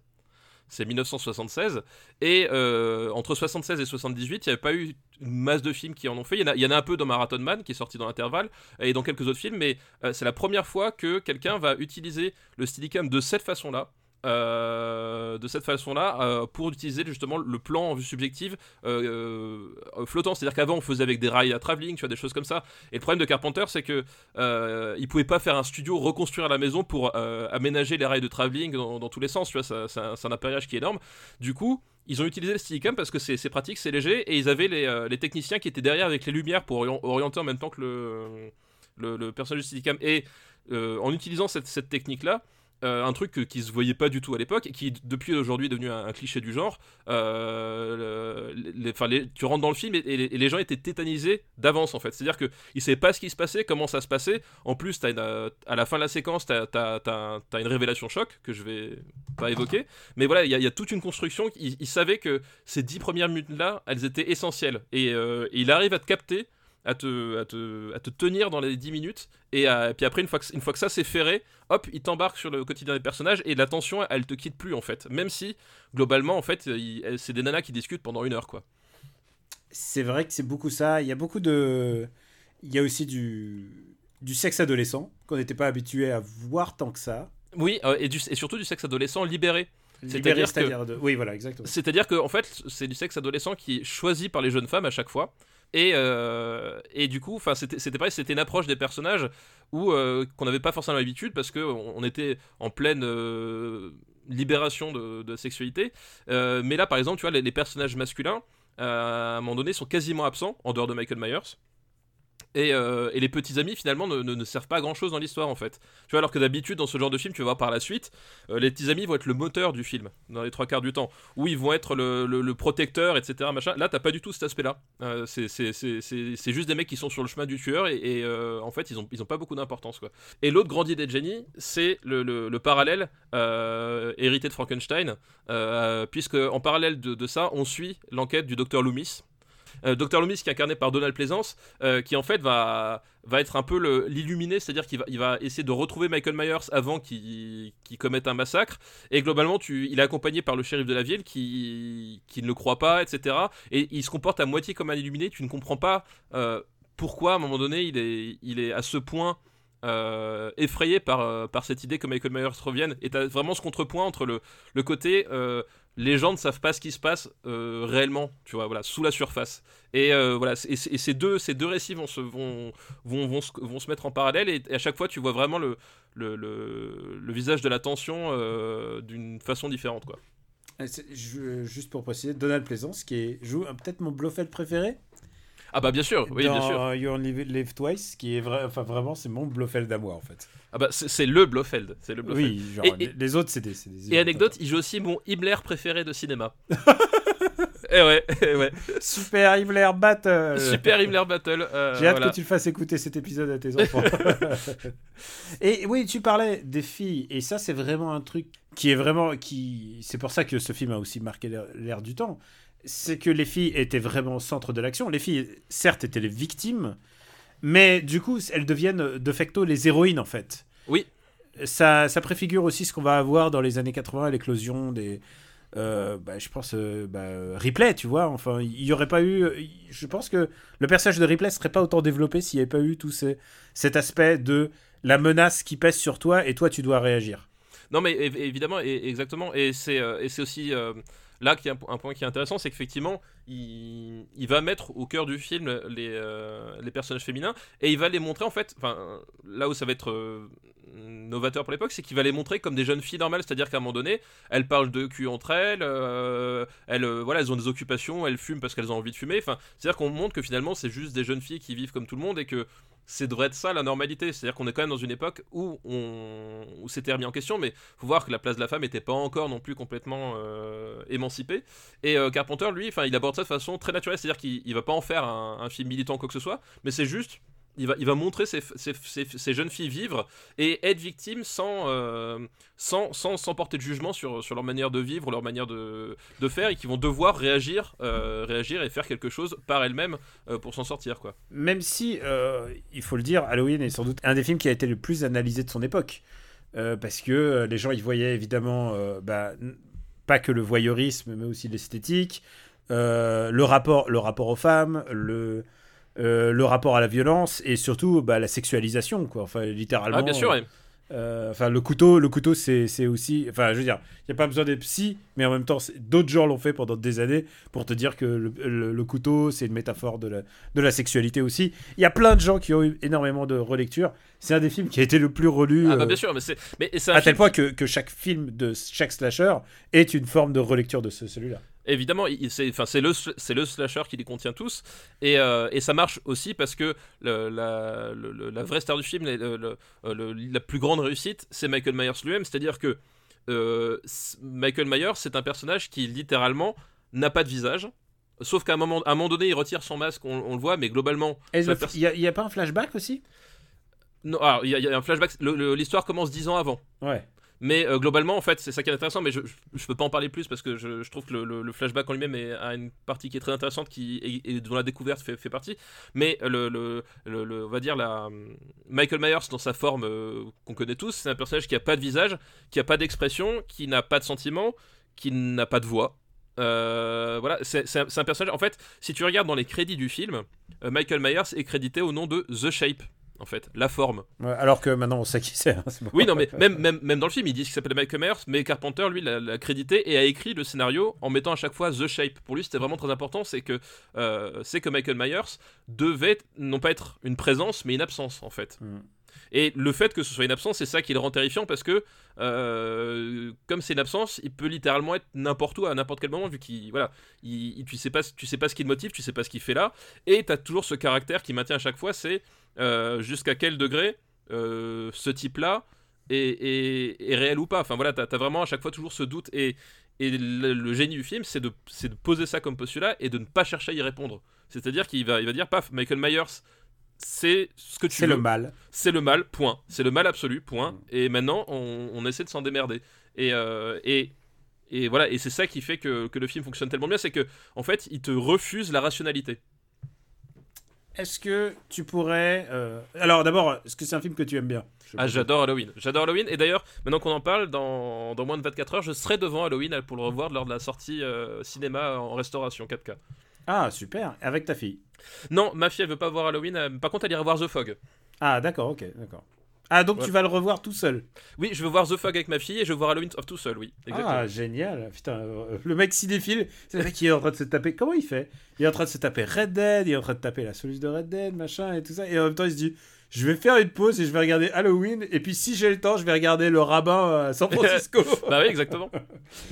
C'est 1976. Et euh, entre 76 et 78, il n'y avait pas eu une masse de films qui en ont fait. Il y en a, un peu dans Marathon Man, qui est sorti dans l'intervalle, et dans quelques autres films, mais euh, c'est la première fois que quelqu'un va utiliser le Steadicam de cette façon-là. Euh, de cette façon-là euh, pour utiliser justement le plan en vue subjective euh, flottant. C'est-à-dire qu'avant on faisait avec des rails à travelling, tu vois, des choses comme ça. Et le problème de Carpenter, c'est que il pouvait pas faire un studio reconstruire la maison pour aménager les rails de travelling dans, tous les sens. Tu vois, c'est un appareillage qui est énorme. Du coup, ils ont utilisé le Steadicam parce que c'est pratique, c'est léger, et ils avaient les, techniciens qui étaient derrière avec les lumières pour orient- orienter en même temps que le, personnage du Steadicam. Et en utilisant cette, cette technique-là, euh, un truc qui se voyait pas du tout à l'époque et qui depuis aujourd'hui est devenu un, cliché du genre. euh, le- les- tu rentres dans le film et, les, gens étaient tétanisés d'avance en fait. C'est-à-dire que ils savaient pas ce qui se passait, comment ça se passait. En plus, euh, à la fin de la séquence, t'as as, une révélation choc que je vais pas évoquer. Mais voilà, il y, a- toute une construction. Ils, ils savaient que ces dix premières minutes-là, elles étaient essentielles. Et, et il arrive à te capter, à te, à te, à te tenir dans les 10 minutes. Et, à- et puis après, une fois, que, une fois que ça c'est ferré, hop, il t'embarque sur le quotidien des personnages. Et la tension, elle te quitte plus en fait. Même si, globalement, en fait, c'est des nanas qui discutent pendant une heure, quoi. C'est vrai que c'est beaucoup ça. Il y a beaucoup de. Il y a aussi du, du sexe adolescent qu'on n'était pas habitué à voir tant que ça. Oui, euh, et, du- et surtout du sexe adolescent libéré. C'est-à-dire que- de- Oui, voilà, exactement. C'est-à-dire que en fait, c'est du sexe adolescent qui est choisi par les jeunes femmes à chaque fois. Et, euh, et du coup, c'était pareil, c'était une approche des personnages euh, qu'on n'avait pas forcément l'habitude parce que on, était en pleine euh, libération de, de sexualité. Mais là, par exemple, tu vois, les, les personnages masculins, à un moment donné, sont quasiment absents en dehors de Michael Myers. Et, euh, et les petits amis finalement ne, servent pas à grand chose dans l'histoire en fait. Tu vois, alors que d'habitude dans ce genre de film, tu vas voir par la suite, euh, les petits amis vont être le moteur du film dans les trois quarts du temps où ils vont être le, protecteur, etc. Machin. Là, t'as pas du tout cet aspect-là. Euh, c'est- juste des mecs qui sont sur le chemin du tueur et, en fait, ils ont, ils ont pas beaucoup d'importance. quoi. Et l'autre grande idée de Jenny, c'est le, le- le parallèle hérité de Frankenstein, puisque en parallèle de, de ça, on suit l'enquête du docteur Loomis. Euh, Dr Loomis qui est incarné par Donald Pleasance, euh, qui en fait va, va être un peu l'illuminé, c'est-à-dire qu'il va, il va essayer de retrouver Michael Myers avant qu'il qu'il commette un massacre. Et globalement, tu, il est accompagné par le shérif de la ville qui, qui ne le croit pas, etc. Et il se comporte à moitié comme un illuminé. Tu ne comprends pas euh, pourquoi, à un moment donné, il est, il est à ce point effrayé par, par cette idée que Michael Myers revienne. Et as vraiment ce contrepoint entre le, le côté. Les gens ne savent pas ce qui se passe euh, réellement, tu vois, voilà, sous la surface. Et euh, voilà, et, ces deux, ces deux récits vont se, vont, vont, vont, vont se mettre en parallèle, et, à chaque fois, tu vois vraiment le, le, le, visage de la tension euh, d'une façon différente, quoi. Juste pour préciser, Donald Pleasance qui joue peut-être mon Blofeld préféré? Ah bah bien sûr, oui, dans bien sûr. You Only Live Twice, qui est vrai, enfin vraiment, c'est mon Blofeld à moi en fait. Ah bah c'est le Blofeld, c'est le Blofeld. Oui, genre, Et- les, et- les autres c'est des, Et anecdote, il joue aussi mon Himmler préféré de cinéma. et ouais, eh ouais. Super Himmler Battle. Super Himmler Battle. euh, J'ai hâte voilà. que tu le fasses écouter cet épisode à tes enfants. et oui, tu parlais des filles, et ça c'est vraiment un truc qui est vraiment qui. C'est pour ça que ce film a aussi marqué l'air du temps. C'est que les filles étaient vraiment au centre de l'action. Les filles, certes, étaient les victimes, mais du coup, elles deviennent de facto les héroïnes en fait. Oui. Ça, ça préfigure aussi ce qu'on va avoir dans les années 80, l'éclosion des. euh, bah, je pense euh, bah, Ripley, tu vois. Enfin, il y aurait pas eu. Je pense que le personnage de Ripley serait pas autant développé s'il n'y avait pas eu tout ces- cet aspect de la menace qui pèse sur toi et toi tu dois réagir. Non, mais év- évidemment, et, exactement. Et c'est euh, aussi là un, po- un point qui est intéressant, c'est qu'effectivement, il, va mettre au cœur du film les, euh, les personnages féminins et il va les montrer en fait. Enfin, là où ça va être euh, novateur pour l'époque, c'est qu'il va les montrer comme des jeunes filles normales, c'est-à-dire qu'à un moment donné, elles parlent de cul entre elles, euh, elles, voilà, elles ont des occupations, elles fument parce qu'elles ont envie de fumer. C'est-à-dire qu'on montre que finalement, c'est juste des jeunes filles qui vivent comme tout le monde et que c'est devrait être ça la normalité. C'est-à-dire qu'on est quand même dans une époque où, on, où c'était remis en question, mais faut voir que la place de la femme n'était pas encore non plus complètement euh, émancipée. Et euh, Carpenter, lui, enfin, il aborde ça de façon très naturelle, c'est-à-dire qu'il il va pas en faire un, un film militant quoi que ce soit, mais c'est juste. Il va, il va montrer ces, ces- ces- jeunes filles vivre et être victimes sans, euh, sans, sans, sans porter de jugement sur, sur leur manière de vivre, leur manière de, de faire, et qui vont devoir réagir, euh, réagir et faire quelque chose par elles-mêmes euh, pour s'en sortir. quoi. Même si, il faut le dire, Halloween est sans doute un des films qui a été le plus analysé de son époque. Parce que les gens y voyaient évidemment bah, pas que le voyeurisme, mais aussi l'esthétique, le, rapport, le rapport aux femmes, le, euh, le rapport à la violence et surtout bah, la sexualisation, quoi. Enfin, littéralement. Ah, bien sûr, ouais. Euh, Enfin, le couteau, le couteau, c'est aussi. Enfin, je veux dire, il n'y a pas besoin d'être psy, mais en même temps, d'autres gens l'ont fait pendant des années pour te dire que le, le- le couteau, c'est une métaphore de la, de la sexualité aussi. Il y a plein de gens qui ont eu énormément de relectures. C'est un des films qui a été le plus relu. Ah, bah, euh, bien sûr, mais c'est. À tel film point que, que chaque film de chaque slasher est une forme de relecture de ce- celui-là. Évidemment, c'est enfin, le, slasher qui les contient tous. Et, euh, et ça marche aussi parce que le- la, le- le- la vraie star du film, la plus grande réussite, c'est Michael Myers lui-même. C'est-à-dire que euh, Michael Myers, c'est un personnage qui littéralement n'a pas de visage. Sauf qu'à un moment, à un moment donné, il retire son masque, on, on le voit, mais globalement. Il n'y a, pas un flashback aussi? Non, alors, il y, y a un flashback. L'histoire commence dix ans avant. Ouais. Mais euh, globalement, en fait, c'est ça qui est intéressant. Mais je, je peux pas en parler plus parce que je, je trouve que le, le- flashback en lui-même a une partie qui est très intéressante qui, et, dont la découverte fait, fait partie. Mais le, le, le- on va dire, la, Michael Myers, dans sa forme euh, qu'on connaît tous, c'est un personnage qui a pas de visage, qui a pas d'expression, qui n'a pas de sentiment, qui n'a pas de voix. Euh, voilà, c'est un, un personnage. En fait, si tu regardes dans les crédits du film, euh, Michael Myers est crédité au nom de The Shape. En fait, la forme. Alors que maintenant on sait qui c'est. hein, bon. Oui, non, mais même, même, même dans le film, ils disent qu'il s'appelle Michael Myers, mais Carpenter, lui, l'a crédité et a écrit le scénario en mettant à chaque fois The Shape. Pour lui, c'était vraiment très important, c'est que, euh, c'est que Michael Myers devait non pas être une présence, mais une absence, en fait. Mm. Et le fait que ce soit une absence, c'est ça qui le rend terrifiant parce que, euh, comme c'est une absence, il peut littéralement être n'importe où à n'importe quel moment, vu qu'il, voilà, il, il- tu sais pas, tu sais pas ce qui le motive, tu sais pas ce qu'il fait là, et t'as toujours ce caractère qui maintient à chaque fois, c'est jusqu'à quel degré euh, ce type-là est, est- est réel ou pas. Enfin voilà, t'as as vraiment à chaque fois toujours ce doute et, et le, le génie du film, c'est de, poser ça comme postulat et de ne pas chercher à y répondre. C'est-à-dire qu'il va, il va dire, paf, Michael Myers, c'est ce que tu C'est le mal. c'est le mal, point. C'est le mal absolu, point. Mm. Et maintenant, on, on essaie de s'en démerder. Et, euh, et, et voilà, et c'est ça qui fait que, que le film fonctionne tellement bien, c'est que en fait, il te refuse la rationalité. Est-ce que tu pourrais. euh, Alors d'abord, est-ce que c'est un film que tu aimes bien? Ah, j'adore Halloween. J'adore Halloween. Et d'ailleurs, maintenant qu'on en parle, dans, dans moins de 24 heures, je serai devant Halloween pour le revoir lors de la sortie euh, cinéma en restauration 4K. Ah, super. Avec ta fille? Non, ma fille, elle veut pas voir Halloween. euh, Par contre, elle ira voir The Fog. Ah, d'accord, ok, d'accord. Ah, donc Ouais. tu vas le revoir tout seul. Oui, je veux voir The Fog avec ma fille et je veux voir Halloween of tout seul, oui. Exactement. Ah, génial. Putain, euh, le mec cinéphile, c'est le mec qui est en train de se taper. Comment il fait? Il est en train de se taper Red Dead, il est en train de taper la solution de Red Dead, machin et tout ça. Et en même temps, il se dit je vais faire une pause et je vais regarder Halloween. Et puis, si j'ai le temps, je vais regarder Le Rabbin à San Francisco. Bah oui, exactement.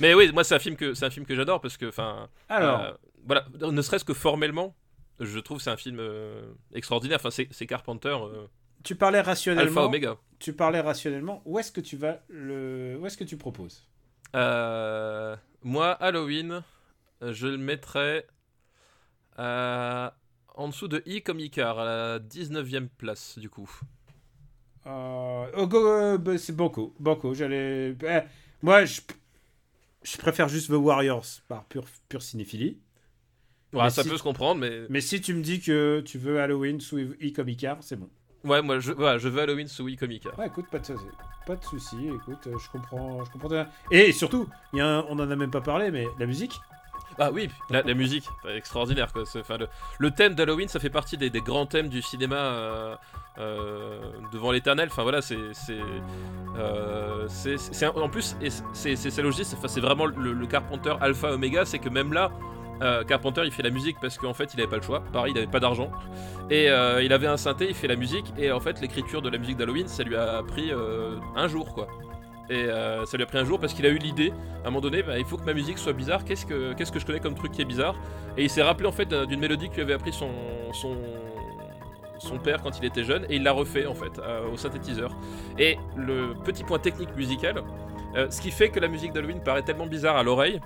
Mais oui, moi, c'est un film que, c'est un film que j'adore parce que, enfin. Alors, Euh, voilà, ne serait-ce que formellement, je trouve que c'est un film euh, extraordinaire. Enfin, c'est c'est Carpenter, euh, tu parlais Alpha rationnellement. Omega. Tu parlais rationnellement. Où est-ce que tu vas le. Où est-ce que tu proposes? Euh, moi, Halloween, je le mettrais euh, en dessous de I comme Icar, à la 19ème place, du coup. Euh, oh, euh, bah, c'est Banco. Banco, j'allais. eh, moi, je... je préfère juste The Warriors par pure, pure cinéphilie. Ouais, ça si- peut se comprendre, mais. Mais si tu me dis que tu veux Halloween sous I comme Icar, c'est bon. Ouais, moi, je, je veux Halloween sous I comme Icar. Ouais, écoute, pas de, pas de souci. Écoute, euh, je comprends, je comprends. bien. Et surtout, il y a un- on en a même pas parlé, mais la musique? Ah oui, la, la musique, extraordinaire quoi. Enfin, le, le thème d'Halloween, ça fait partie des, des grands thèmes du cinéma euh, euh, devant l'éternel. Enfin voilà, c'est euh, en plus c'est logique. c'est- vraiment le, le Carpenter Alpha Omega, c'est que même là. Euh, Carpenter il fait la musique parce qu'en fait il avait pas le choix, pareil il avait pas d'argent et euh, il avait un synthé, il fait la musique et en fait l'écriture de la musique d'Halloween ça lui a pris euh, un jour quoi. Et ça lui a pris un jour parce qu'il a eu l'idée à un moment donné, bah, il faut que ma musique soit bizarre. Qu'est-ce que, je connais comme truc qui est bizarre? Et il s'est rappelé en fait d'un- d'une mélodie que lui avait appris son, père quand il était jeune, et il l'a refait en fait au synthétiseur. Et le petit point technique musical, ce qui fait que la musique d'Halloween paraît tellement bizarre à l'oreille,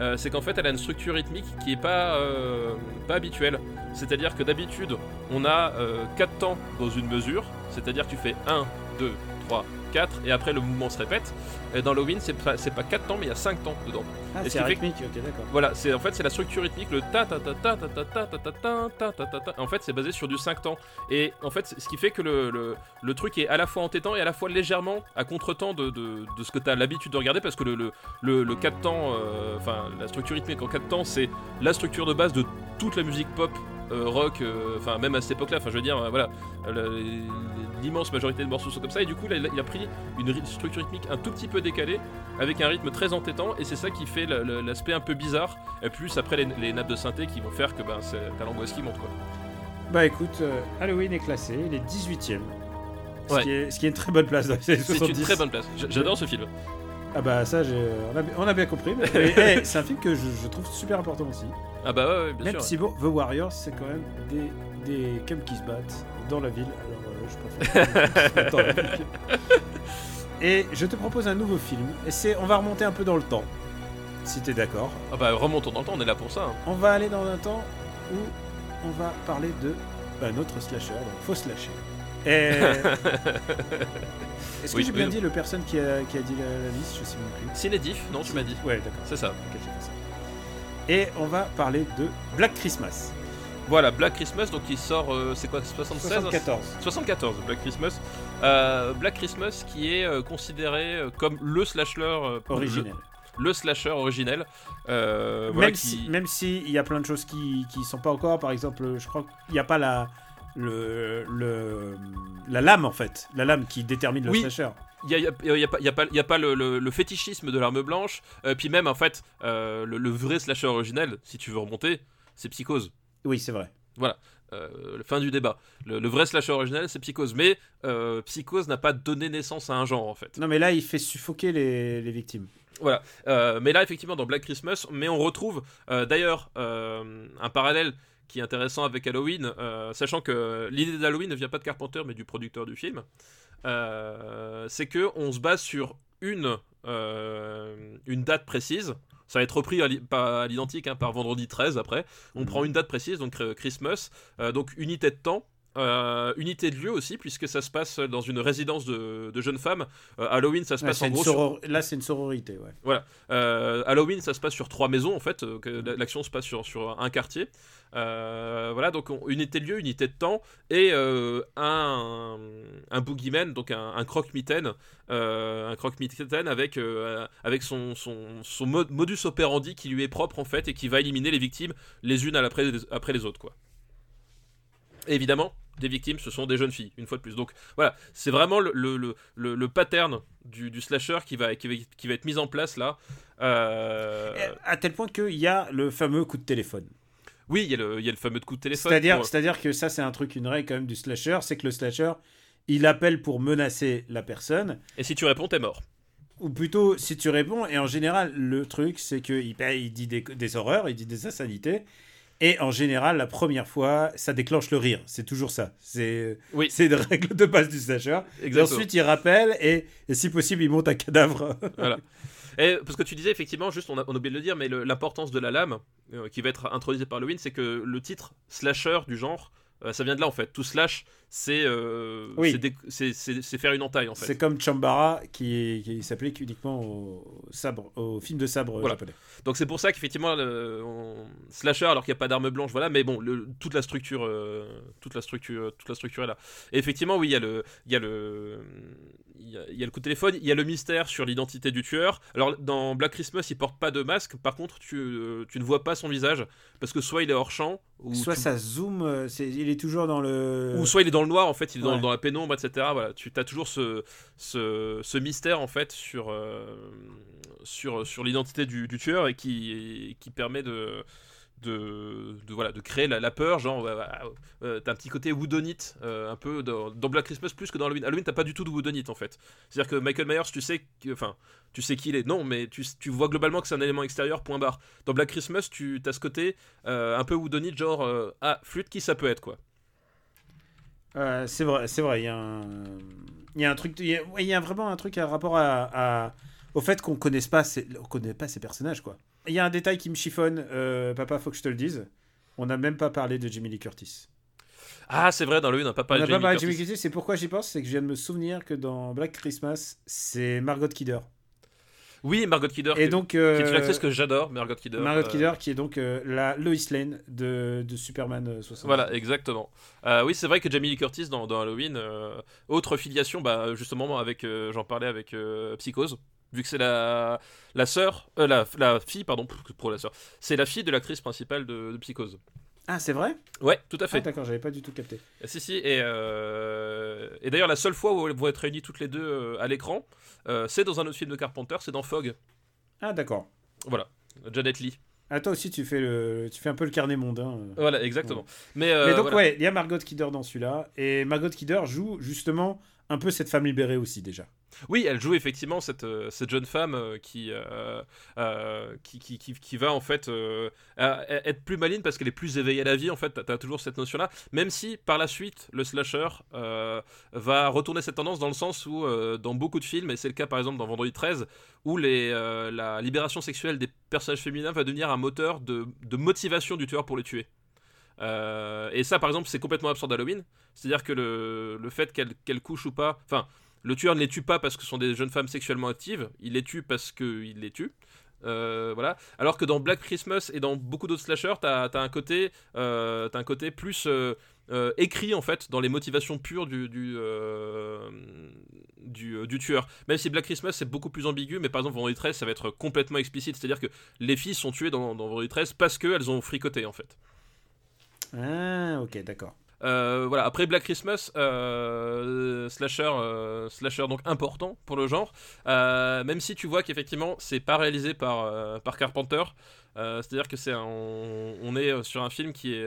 euh, c'est qu'en fait elle a une structure rythmique qui est pas, euh, pas habituelle. C'est-à-dire que d'habitude on a 4 temps dans une mesure, c'est-à-dire que tu fais 1, 2, 3, 4, et après le mouvement se répète. Et dans Halloween, c'est pas, c'est pas 4 temps, mais il y a 5 temps dedans. Ah, ce c'est fait rythmique, ok, d'accord. Voilà, c'est en fait c'est la structure rythmique, le ta ta ta ta ta ta ta ta ta ta ta ta ta ta. En fait, c'est basé sur du 5 temps. Et en fait, ce qui fait que le, le, le truc est à la fois entêtant et à la fois légèrement à contre-temps de, de, de ce que tu as l'habitude de regarder parce que le, le, le, le 4 temps, euh, enfin la structure rythmique en 4 temps, c'est la structure de base de toute la musique pop. Euh, rock, euh, enfin même à cette époque-là, enfin je veux dire, euh, voilà, l'immense majorité de morceaux sont comme ça, et du coup là, il a- pris une structure rythmique un tout petit peu décalée, avec un rythme très entêtant, et c'est ça qui fait l'aspect un peu bizarre, et plus après les, les nappes de synthé qui vont faire que ben, c'est- t'as l'angoisse qui monte quoi. Bah écoute, Halloween est classé, il est 18ème. Ce, qui est, ce qui est une très bonne place dans les années C'est 70. une très bonne place, j'adore ce film. Ah bah ça, on a, on a bien compris. Mais, mais, hey, c'est un film que je, je trouve super important aussi. Ah bah ouais, ouais, bien Même sûr. si bon, The Warriors, c'est quand même des, des qui se battent dans la ville. Alors euh, je préfère. Et je te propose un nouveau film. Et c'est, on va remonter un peu dans le temps, si t'es d'accord. Ah bah remontons dans le temps, on est là pour ça. hein. On va aller dans un temps où on va parler de bah, notre slasher, donc faux slasher. Et... Est-ce que Oui, j'ai bien oui. dit le personne qui a, qui a dit la, la liste? Je sais même plus. Cinédif, non tu m'as dit. Ouais, d'accord. C'est ça. Ok, j'ai fait ça. Et on va parler de Black Christmas. Voilà, Black Christmas, donc il sort, euh, c'est quoi, 76 74. 74, Black Christmas. Euh, Black Christmas qui est euh, considéré comme le slasher Originel. Le, le slasher originel. Voilà, même, qui- si, même si il y a plein de choses qui qui sont pas encore, par exemple, je crois qu'il n'y a pas la le, le la lame en fait, la lame qui détermine le Oui. slasher. Il n'y a, y a- y a pas, y a pas, y a pas le, le- le fétichisme de l'arme blanche. euh, puis même, en fait, euh, le, le vrai slasher originel, si tu veux remonter, c'est Psychose. Oui, c'est vrai. Euh, fin du débat. Le, vrai slasher originel, c'est Psychose. Mais Psychose n'a pas donné naissance à un genre, en fait. Non, mais là, il fait suffoquer les, les victimes. Euh, mais là, effectivement, dans Black Christmas, mais on retrouve d'ailleurs un parallèle qui est intéressant avec Halloween, euh, sachant que l'idée d'Halloween ne vient pas de Carpenter, mais du producteur du film. Euh, c'est que on se base sur une, euh, une date précise. Ça va être repris à l'identique hein, par vendredi 13 après. On Mhm. prend une date précise, donc Christmas, donc unité de temps. Euh, unité de lieu aussi, puisque ça se passe dans une résidence de, de jeunes femmes. Euh, Halloween, ça se passe en gros sur- Là, c'est une sororité, ouais. euh, Halloween, ça se passe sur trois maisons en fait. L'action se passe sur, sur un quartier. Voilà, donc on- unité de lieu, unité de temps et un, un boogeyman, donc un, croque-mitaine, un croque-mitaine avec, avec son, son, son mode- modus operandi qui lui est propre en fait et qui va éliminer les victimes les unes à après les autres quoi. Et évidemment, des victimes, ce sont des jeunes filles, une fois de plus. Donc voilà, c'est vraiment le, le, le, le- pattern du, du slasher qui va, qui, va, qui va être mis en place là. Euh, À tel point qu'il y a le fameux coup de téléphone. Oui, il y, a le- il y a le fameux coup de téléphone. C'est-à-dire, pour- c'est-à-dire que ça, c'est un truc, une règle quand même du slasher, c'est que le slasher, il appelle pour menacer la personne, Et si tu réponds, t'es mort. ou plutôt, si tu réponds, et en général, le truc, c'est qu'il il dit des, des horreurs, il dit des insanités, et en général, la première fois, ça déclenche le rire. C'est toujours ça. C'est Oui. c'est une règle de base du slasher. Et ensuite, il rappelle, et, et si possible, il monte un cadavre. Voilà. Et parce que tu disais effectivement, juste on a, on a oublié de le dire, mais l'importance de la lame euh, qui va être introduite par Halloween, c'est que le titre slasher du genre, euh, ça vient de là en fait. Tout slash, c'est euh, Oui. faire une entaille en fait. C'est comme Chambara, qui, qui s'applique uniquement au, sabre, au film de sabre Voilà. japonais. Donc c'est pour ça qu'effectivement on- slasher alors qu'il n'y a pas d'arme blanche voilà mais bon le- toute la structure euh, toute la structure toute la structure est là et effectivement oui il y a le il y a le il y a, il y a le coup de téléphone il y a le mystère sur l'identité du tueur alors dans Black Christmas il porte pas de masque par contre tu, euh, tu ne vois pas son visage parce que soit il est hors champ ou Soit tu- ça zoome, euh, c'est- il est toujours dans le. ou soit il est dans le noir en fait il est dans, Ouais. dans la pénombre etc voilà. Tu as toujours ce, ce, ce mystère en fait sur euh, sur, sur l'identité du, du tueur et qui, qui permet de de, de, voilà de créer la, la peur genre ouais, ouais, euh, t'as un petit côté woodonite euh, un peu dans, dans Black Christmas plus que dans Halloween. Halloween t'as pas du tout de woodonite en fait. C'est à dire que Michael Myers tu sais que- enfin tu sais qui il est. Non mais tu, tu vois globalement que c'est un élément extérieur point barre. Dans Black Christmas tu as ce côté euh, un peu woodonite genre ah flûte qui ça peut être quoi Euh, c'est vrai, c'est vrai. Il y a un, il y a un truc, il y a, il y a vraiment un truc à rapport à, à- au fait qu'on connaisse pas, ces, on connaît pas ces personnages quoi. Il y a un détail qui me chiffonne, euh, papa, faut que je te le dise. On n'a même pas parlé de Jimmy Lee Curtis. Ah, c'est vrai, dans le 1, on n'a pas parlé de pas parlé de Curtis. Curtis, c'est pourquoi j'y pense, c'est que je viens de me souvenir que dans Black Christmas, c'est Margot Kidder. Oui, Margot Kidder, Et qui, donc, qui est euh, une actrice que j'adore, Margot Kidder. Margot euh, Kidder, qui est donc euh, la Lois Lane de, de Superman euh, 60. Voilà, exactement. Euh, oui, c'est vrai que Jamie Lee Curtis dans, dans Halloween, euh, autre filiation, bah, justement, avec, euh, j'en parlais avec euh, Psychose, vu que c'est la, la sœur, euh, la, la fille, pardon, pour la sœur, c'est la fille de l'actrice principale de, de Psychose. Ah, c'est vrai? Ouais, tout à Ah, fait. d'accord, j'avais pas du tout capté. si, si, et, euh, et d'ailleurs, la seule fois où elles vont être réunies toutes les deux euh, à l'écran, euh, c'est dans un autre film de Carpenter, c'est dans Fog. Ah, d'accord. Voilà, Janet Lee. Ah, toi aussi, tu fais, le... tu fais un peu le carnet mondain. euh. Voilà, exactement. Mais, euh, Mais donc, voilà. ouais, il y a Margot Kidder dans celui-là. Et Margot Kidder joue justement un peu cette femme libérée aussi, déjà. Oui, elle joue effectivement cette, euh, cette jeune femme euh, qui, euh, qui, qui, qui, qui va en fait être plus maline parce qu'elle est plus éveillée à la vie. En fait, t'as as toujours cette notion-là. Même si par la suite, le slasher va retourner cette tendance dans le sens où, dans beaucoup de films, et c'est le cas par exemple dans Vendredi 13, où les, la libération sexuelle des personnages féminins va devenir un moteur de, de motivation du tueur pour les tuer. Et ça, par exemple, c'est complètement absurde d'Halloween. C'est-à-dire que le, le fait qu'elle qu'elle couche ou pas. Enfin, le tueur ne les tue pas parce que ce sont des jeunes femmes sexuellement actives, il les tue parce qu'il les tue. Euh, voilà. Alors que dans Black Christmas et dans beaucoup d'autres slashers, t'as as un côté, euh, un côté plus euh, écrit en fait dans les motivations pures du du, du tueur. Même si Black Christmas c'est beaucoup plus ambigu, mais par exemple Vendredi 13 ça va être complètement explicite, c'est-à-dire que les filles sont tuées dans, dans Vendredi 13 parce qu'elles ont fricoté en fait. Ah, ok, d'accord. Euh, voilà. Après Black Christmas, euh, slasher, euh, slasher donc important pour le genre. Même si tu vois qu'effectivement c'est pas réalisé par par Carpenter. C'est-à-dire que c'est un- on, on est sur un film qui est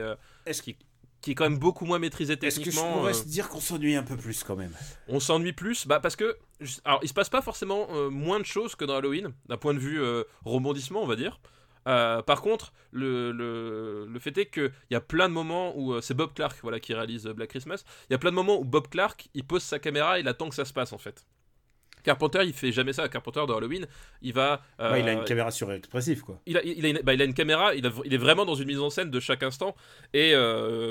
qui, qui est quand même beaucoup moins maîtrisé est-ce que je techniquement. pourrais se dire qu'on s'ennuie un peu plus quand même? On s'ennuie plus bah parce que alors il se passe pas forcément moins de choses que dans Halloween d'un point de vue rebondissement on va dire Euh, par contre le, le, le fait est que il y a plein de moments où euh, c'est Bob Clark voilà qui réalise euh, Black Christmas il y a plein de moments où Bob Clark il pose sa caméra et il attend que ça se passe en fait Carpenter il fait jamais ça Carpenter dans Halloween il va Ouais, Il a une caméra surexpressive, quoi. il a, il, a une, bah, il a une caméra, il, a- il est vraiment dans une mise en scène de chaque instant et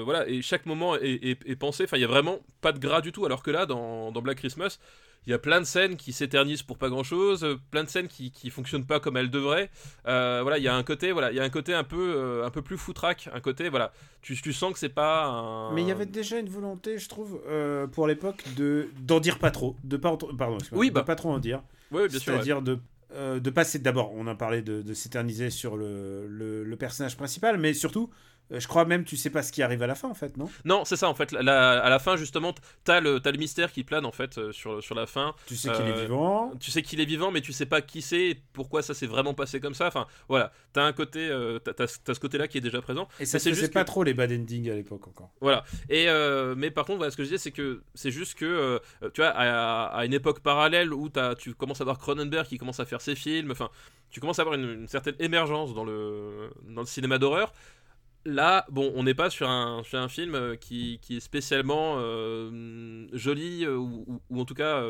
voilà et chaque moment est, est- est pensé. Enfin, il y a vraiment pas de gras du tout. Alors que là, dans, dans Black Christmas, il y a plein de scènes qui s'éternisent pour pas grand chose, plein de scènes qui, qui fonctionnent pas comme elles devraient. Euh, voilà, il y a un côté, voilà, il y a un côté un peu, euh, un peu plus foutraque, un côté, voilà, tu, tu sens que c'est pas un. Mais il y avait déjà une volonté, je trouve, euh, pour l'époque, de d'en dire pas trop, de pas, pardon, Oui, de bah. pas trop en dire. Ouais, bien sûr. ouais. C'est-à-dire de euh, de passer d'abord, on a parlé de, de s'éterniser sur le, le, le personnage principal, mais surtout, euh, je crois même, tu sais pas ce qui arrive à la fin, en fait, non? Non, c'est ça en fait. La- à la fin, justement, t'as le, t'as le mystère qui plane en fait euh, sur, sur la fin. Tu sais qu'il est Euh, vivant. tu sais qu'il est vivant, mais tu sais pas qui c'est, et pourquoi ça s'est vraiment passé comme ça. Enfin, voilà, t'as un côté, euh, t'as, t'as ce côté-là qui est déjà présent. Et ça c'est juste pas que- trop les bad endings à l'époque encore. Voilà. Et euh, mais par contre, voilà, ce que je disais, c'est que c'est juste que euh, tu vois, à, à une époque parallèle où tu commences à voir Cronenberg qui commence à faire ses films. Enfin, tu commences à avoir une, une certaine émergence dans le dans le cinéma d'horreur. Là, bon, on n'est pas sur un, sur un film euh, qui, qui est spécialement euh, joli euh, ou, ou- en tout cas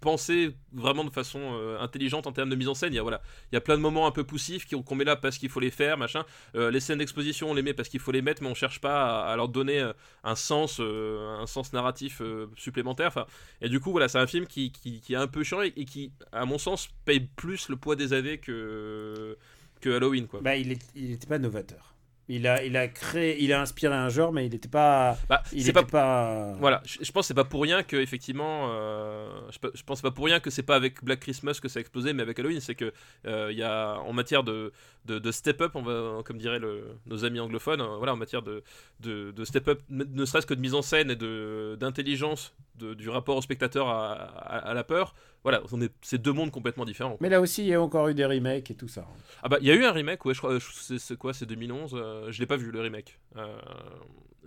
pensé vraiment de façon intelligente en termes de mise en scène. Il y a, voilà, il y a plein de moments un peu poussifs qu'on met là parce qu'il faut les faire, machin. Les scènes d'exposition, on les met parce qu'il faut les mettre, mais on cherche pas à, leur donner un sens, un sens narratif supplémentaire. Et du coup, voilà, c'est un film qui, qui, qui est un peu chiant et, qui, à mon sens, paye plus le poids des années que, que Halloween, quoi. Bah, il est, il était pas novateur. Il a, il a créé, il a inspiré un genre, mais il n'était pas, Bah, il pas pas. Voilà, je, je pense que c'est pas pour rien que effectivement, euh, je, pe- je pense pas pour rien que c'est pas avec Black Christmas que ça a explosé, mais avec Halloween, c'est que euh, il y a en matière de, de, de step up, on va, comme diraient le- nos amis anglophones, euh, voilà, en matière de, de, de step up, ne, serait-ce que de mise en scène et de d'intelligence du rapport au spectateur à, à, à la peur. Voilà, on est, c'est deux mondes complètement différents. Mais là aussi, il y a encore eu des remakes et tout ça. Ah bah il y a eu un remake, ouais, je crois, c'est, quoi, c'est 2011. euh, je l'ai pas vu le remake. Euh,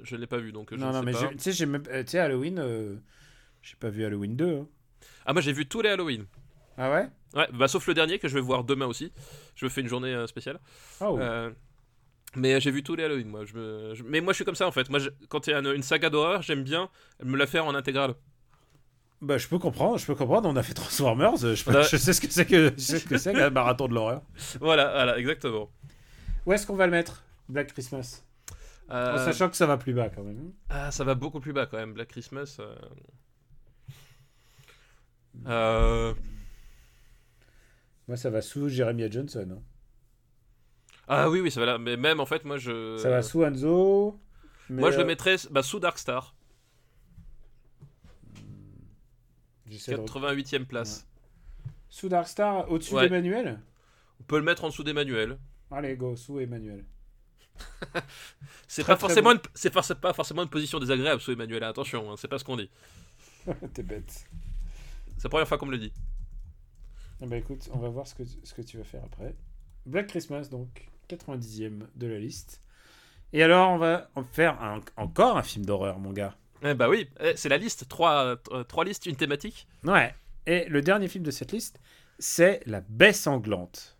je l'ai pas vu donc. je non, ne non, sais mais pas. tu sais, euh, tu Halloween, euh, j'ai pas vu Halloween 2. hein. Ah moi j'ai vu tous les Halloween. Ah ouais? Ouais, bah sauf le dernier que je vais voir demain aussi. Je me fais une journée euh, spéciale. Ah ouais. Mais j'ai vu tous les Halloween, moi. Je me... je- Mais moi, je suis comme ça, en fait. Moi, je- quand il y a une, une saga d'horreur, j'aime bien me la faire en intégrale. Bah, je peux comprendre, je peux comprendre. On a fait Transformers. Euh, je, sais ce que c'est que, je sais ce que c'est que marathon de l'horreur. Voilà, voilà, exactement. Où est-ce qu'on va le mettre, Black Christmas? Euh, sachant que ça va plus bas quand même. Hein. Ah, ça va beaucoup plus bas quand même, Black Christmas. Euh. Hmm. Moi, ça va sous Jeremiah Johnson. Hein. Ah oui, oui, ça va là. Mais même en fait, moi je. Ça va sous Hanzo. Moi, je le mettrais bah, sous Darkstar. 88e place. Ouais. Sous Darkstar, au-dessus d'Emmanuel On peut le mettre en dessous d'Emmanuel. Allez, go, sous Emmanuel. c'est pas, forcément une, pas forcément une position désagréable sous Emmanuel, hein, attention, hein, c'est pas ce qu'on dit. T'es bête. C'est la première fois qu'on me le dit. Bah écoute, on va voir ce que, ce que tu vas faire après. Black Christmas, donc, 90e de la liste. Et alors, on va faire encore un film d'horreur, mon gars. Eh bah oui, eh, c'est la liste. Trois, euh, trois listes, une thématique. Ouais. Et le dernier film de cette liste, c'est La Baie sanglante.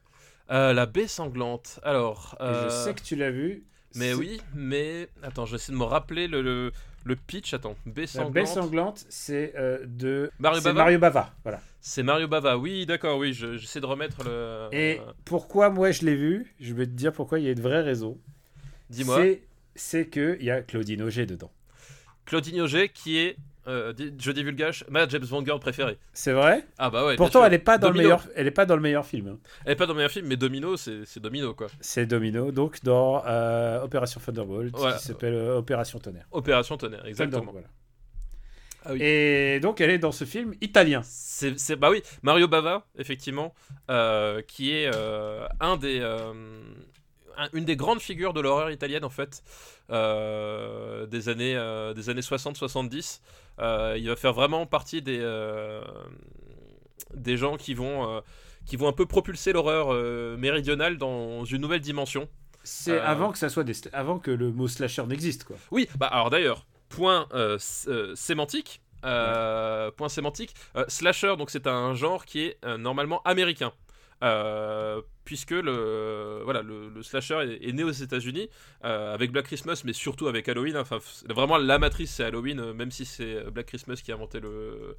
Euh, la baie sanglante. Alors. Et euh, Je sais que tu l'as vu. Mais oui, mais. Attends, je vais essayer de me rappeler le, le, le pitch. Attends, baie La sanglante. Baie sanglante, c'est euh, de Mario Bava Mario Bava. Voilà. C'est Mario Bava. Oui, d'accord, oui, je- j'essaie de remettre le. Et pourquoi moi je l'ai vu? Je vais te dire pourquoi il y a une vraie raison. Dis-moi. C'est- C'est que il y a Claudine Auger dedans. Claudine Auger, qui est. euh, je divulgage, ma James Bond girl préférée. C'est vrai? Ah bah ouais. Pourtant, elle est pas dans le meilleur. Elle est pas dans le meilleur film. hein. Elle est pas dans le meilleur film, mais Domino, c'est Domino quoi. C'est Domino, donc dans euh, Opération Thunderbolt, Voilà. qui s'appelle euh, Opération Tonnerre. Opération Tonnerre, exactement. Voilà. Ah oui. Et donc, elle est dans ce film italien. C'est, c'est- bah oui, Mario Bava, effectivement, euh, qui est euh, un des, un- une des grandes figures de l'horreur italienne en fait, euh, des années, euh, des années 60-70. Euh, il va faire vraiment partie des, des gens qui vont, qui vont un peu propulser l'horreur méridionale dans une nouvelle dimension. C'est avant que ça soit des... avant que le mot slasher n'existe, quoi. Oui, bah alors d'ailleurs, point euh, sémantique. point sémantique. euh, slasher, donc c'est un genre qui est euh, normalement américain. Euh, puisque le, slasher est, né aux États-Unis euh, avec Black Christmas, mais surtout avec Halloween. Enfin, f- vraiment la matrice c'est Halloween, euh, même si c'est Black Christmas qui a inventé le,